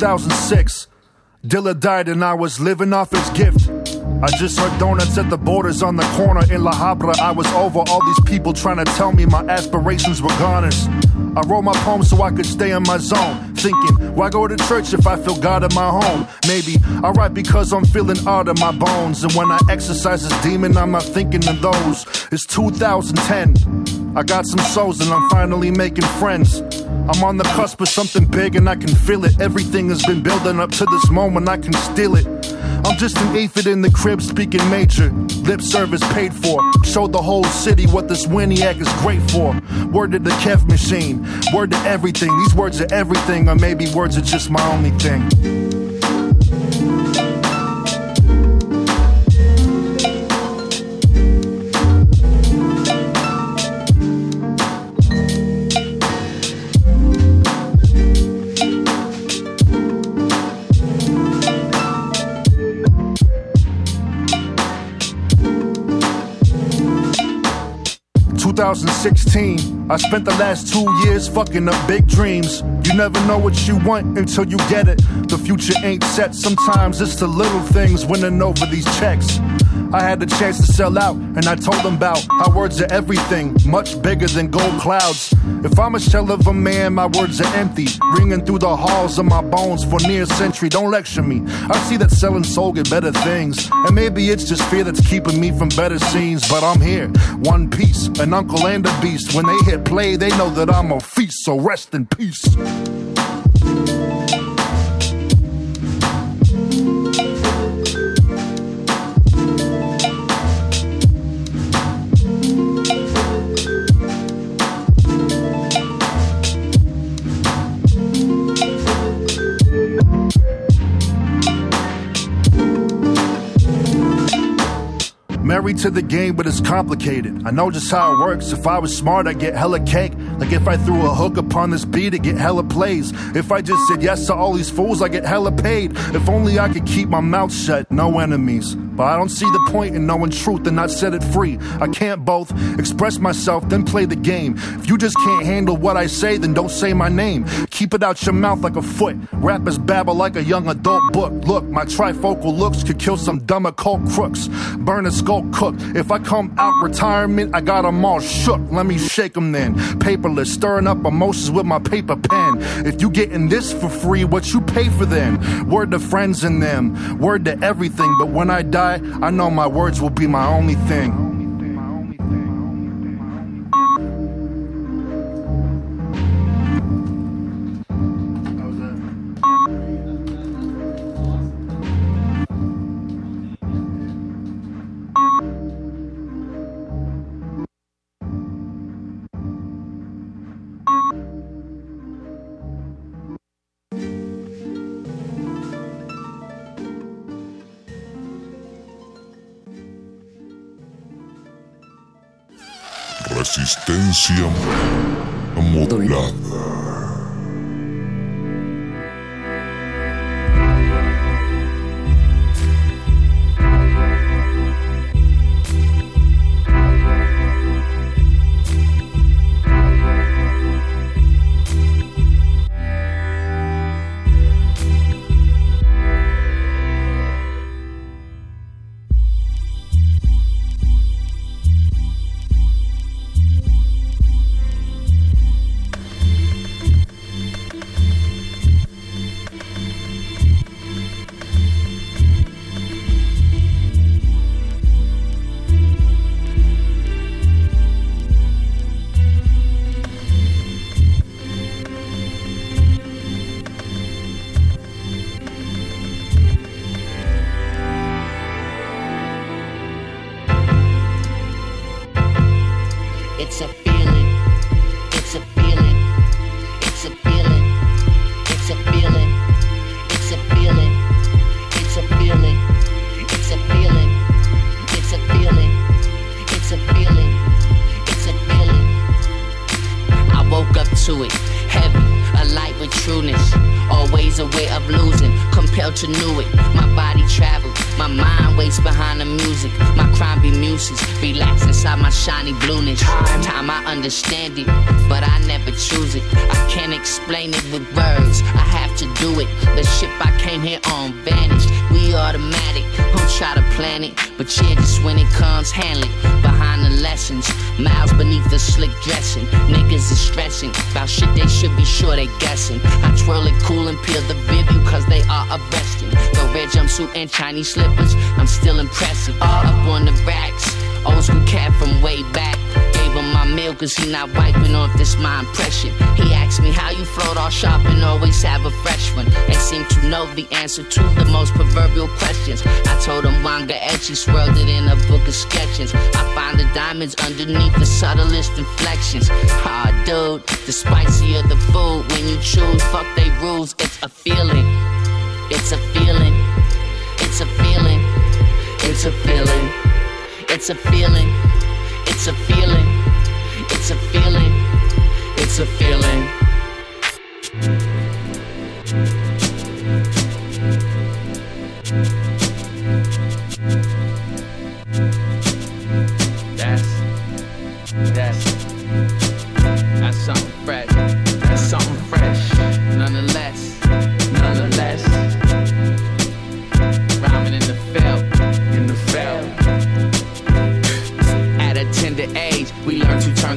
2006. Dilla died and I was living off his gift. I just heard donuts at the borders on the corner in La Habra. I was over all these people trying to tell me my aspirations were goners. I wrote my poem so I could stay in my zone. Thinking, why go to church if I feel God in my home? Maybe I write because I'm feeling out of my bones. And when I exercise this demon, I'm not thinking of those. It's 2010. I got some souls and I'm finally making friends. I'm on the cusp of something big and I can feel it. Everything has been building up to this moment, I can steal it. I'm just an aphid in the crib speaking major. Lip service paid for. Showed the whole city what this Winiac is great for. Word to the Kev machine. Word to everything. These words are everything, or maybe words are just my only thing. thousand thousand sixteen. I spent the last two years fucking up big dreams. You never know what you want until you get it. The future ain't set. Sometimes it's the little things winning over these checks. I had the chance to sell out, and I told them about how words are everything, much bigger than gold clouds. If I'm a shell of a man, my words are empty, ringing through the halls of my bones for near a century. Don't lecture me. I see that selling soul get better things, and maybe it's just fear that's keeping me from better scenes. But I'm here, one piece, an uncle and a beast. When they hit play, they know that I'm a feast. So rest in peace. Married to the game, but it's complicated. I know just how it works. If I was smart, I'd get hella cake. Like if I threw a hook upon this beat, I'd get hella plays. If I just said yes to all these fools, I get hella paid. If only I could keep my mouth shut, no enemies. I don't see the point in knowing truth and not set it free. I can't both express myself, then play the game. If you just can't handle what I say, then don't say my name. Keep it out your mouth like a foot. Rappers babble like a young adult book. Look, my trifocal looks could kill some dumb occult crooks. Burn a skull cook. If I come out retirement, I got 'em all shook. Let me shake 'em then. Paperless, stirring up emotions with my paper pen. If you getting this for free, what you pay for then? Word to friends and them, word to everything. But when I die, I know my words will be my only thing. frecuencia modulada. But yeah, just when it comes, handle it. Behind the lessons, miles beneath the slick dressing. Niggas is stressing about shit they should be sure they guessing. I twirl it cool and peel the view cause they are arresting. The red jumpsuit and Chinese slippers, I'm still impressive. All up on the racks, old school cat from way back. My meal cause he not wiping off this my impression. He asked me how you float all sharp and always have a fresh one. And seem to know the answer to the most proverbial questions. I told him Wanga Etchy swirled it in a book of sketches. I find the diamonds underneath the subtlest inflections. Ah, dude, the spicier the food when you choose, fuck they rules. It's a feeling. It's a feeling. It's a feeling. It's a feeling. It's a feeling. It's a feeling. It's a feeling. It's a feeling.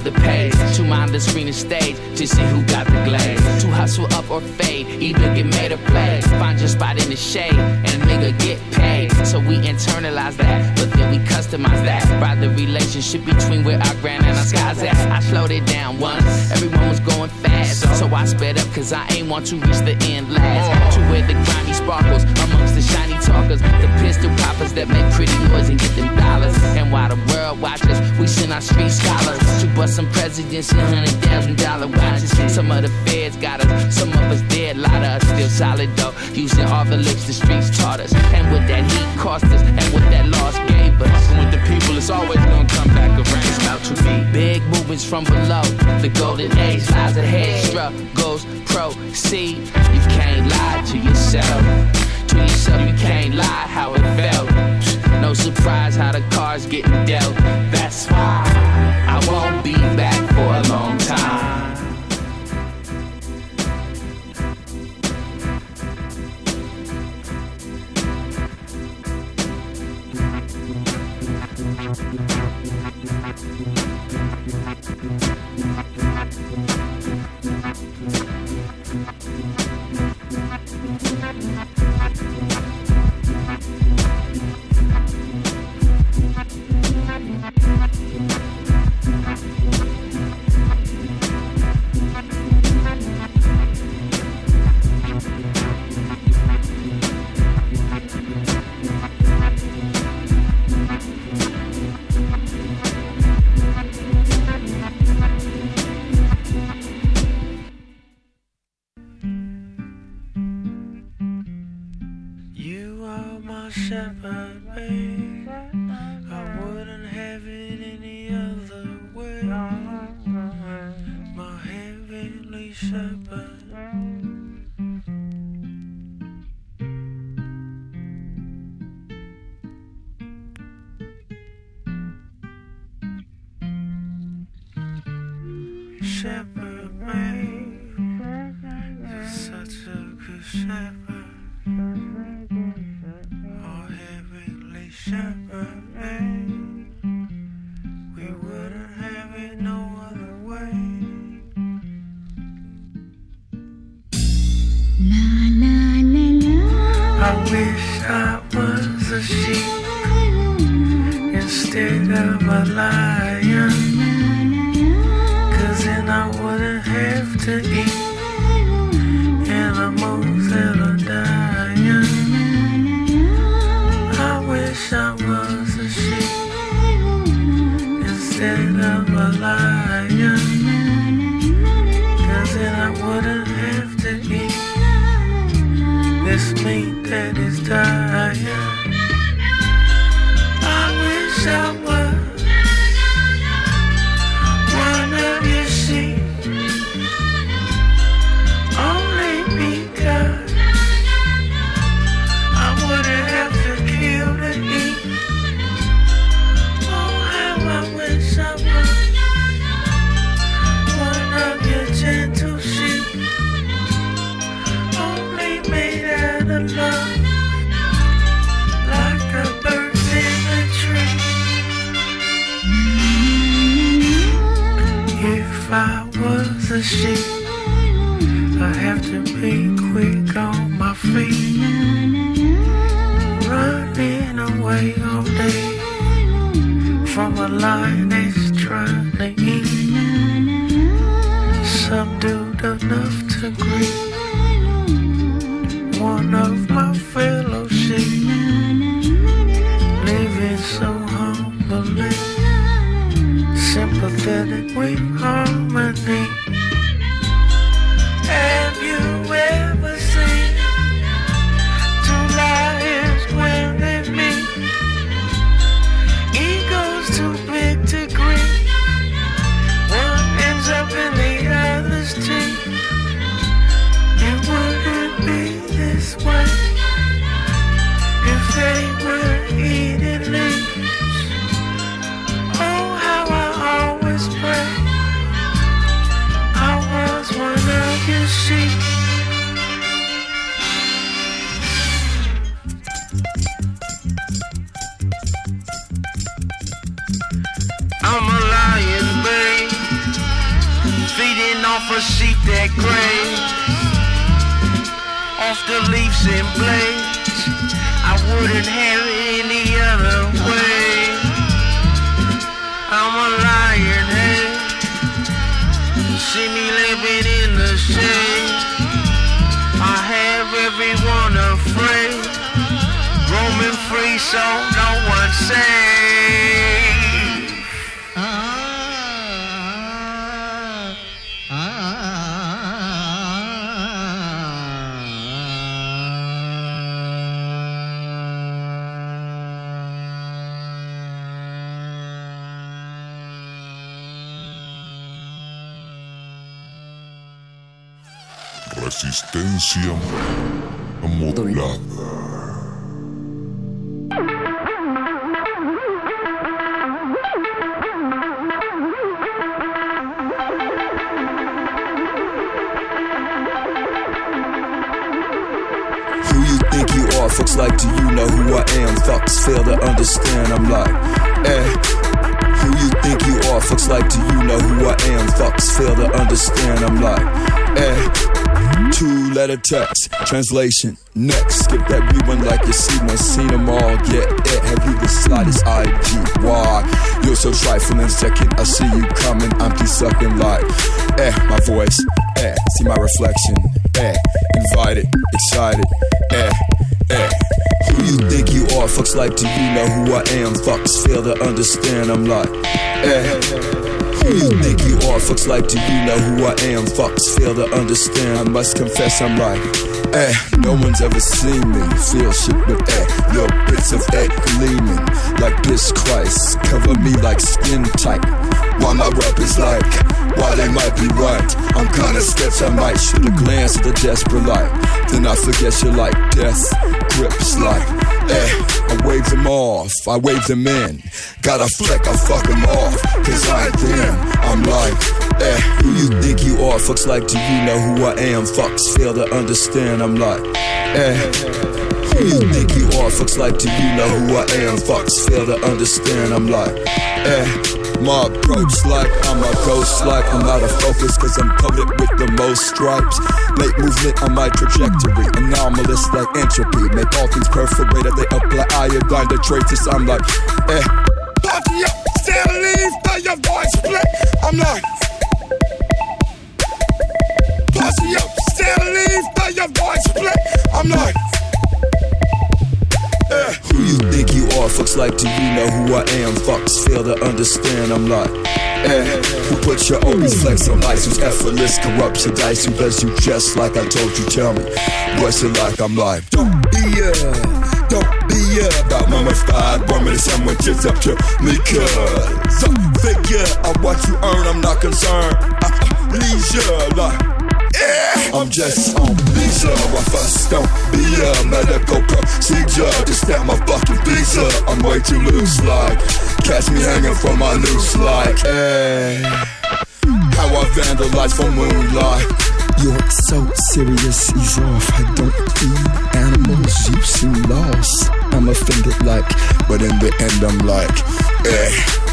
the pay. To mind the screen and stage to see who got the glaze. To hustle up or fade, either get made or play. Find your spot in the shade and a nigga get paid. So we internalize that, but then we customize that. By the relationship between where our grand and our skies at. I slowed it down once, everyone was going fast. So I sped up cause I ain't want to reach the end last. To where the grimy sparkles amongst the shiny talkers. The pistol poppers that make pretty noise and get them dollars. And while the world watches, we send our street scholars to bust some presidents and hundred thousand dollar watches. Some of the feds got us, some of us dead, lot of us still solid though. Using all the licks the streets taught us. And what that heat cost us, and what that loss gave us. And with the people, it's always gonna come back around. It's about to be big movements from below. The golden age lies ahead. Struggles proceed. You can't lie to yourself. To yourself, you can't lie how it felt. No surprise how the cards getting dealt. That's why I won't for a long time. You shepherd way. Text, translation. Next, skip that rewind like you see one, seen them all. Get it, have you the slightest idea why? You're so trifling, second, I see you coming, I'm sucking like, eh, my voice, eh, see my reflection, eh, invited, excited, eh, eh. Who you think you are? Fucks like, do you know who I am? Fucks fail to understand, I'm like, eh. Who you think you are? Fucks like, do you know who I am? Fucks fail to understand. I must confess, I'm like, eh. No one's ever seen me feel shit with eh. your bits of egg gleaming like this Christ. Cover me like skin tight. Why my rap is like, why they might be right. I'm kinda sketch, I might shoot a glance at the desperate light. Then I forget you like death grips like, eh. I wave them off, I wave them in. Got a fleck, I fuck them off. Cause I ain't them, I'm like, eh. Who you think you are? Fucks like, do you know who I am? Fucks fail to understand, I'm like, eh. Who you think you are? Fucks like, do you know who I am? Fucks fail to understand, I'm like, eh. My approach like I'm a ghost, like I'm out of focus, cause I'm covered with the most stripes. Late movement on my trajectory, anomalous like entropy. Make all things perforated, they apply iodine to traces. I'm like, eh. Party up, stand leave, by your voice play. I'm like, Posse up, stand leave, by your voice play. I'm like, Who you think you are? Fucks like, do you know who I am? Fucks fail to understand. I'm like, eh. Who put your always flex on ice? Who's effortless, corrupts your dice? Who does you just like I told you? Tell me, what's it like? I'm like, don't be a, don't be a. about mummified woman. Someone gives up to me, cause figure I what you earn. I'm not concerned. I, I, leisure, like. Yeah, I'm just on visa. I first don't be a medical procedure. Just snap my fucking visa. I'm way too loose, like catch me hanging from my noose, like hey. How I vandalize for moonlight. You're so serious, ease off. I don't feed animals, you seem lost. I'm offended, like, but in the end, I'm like, eh.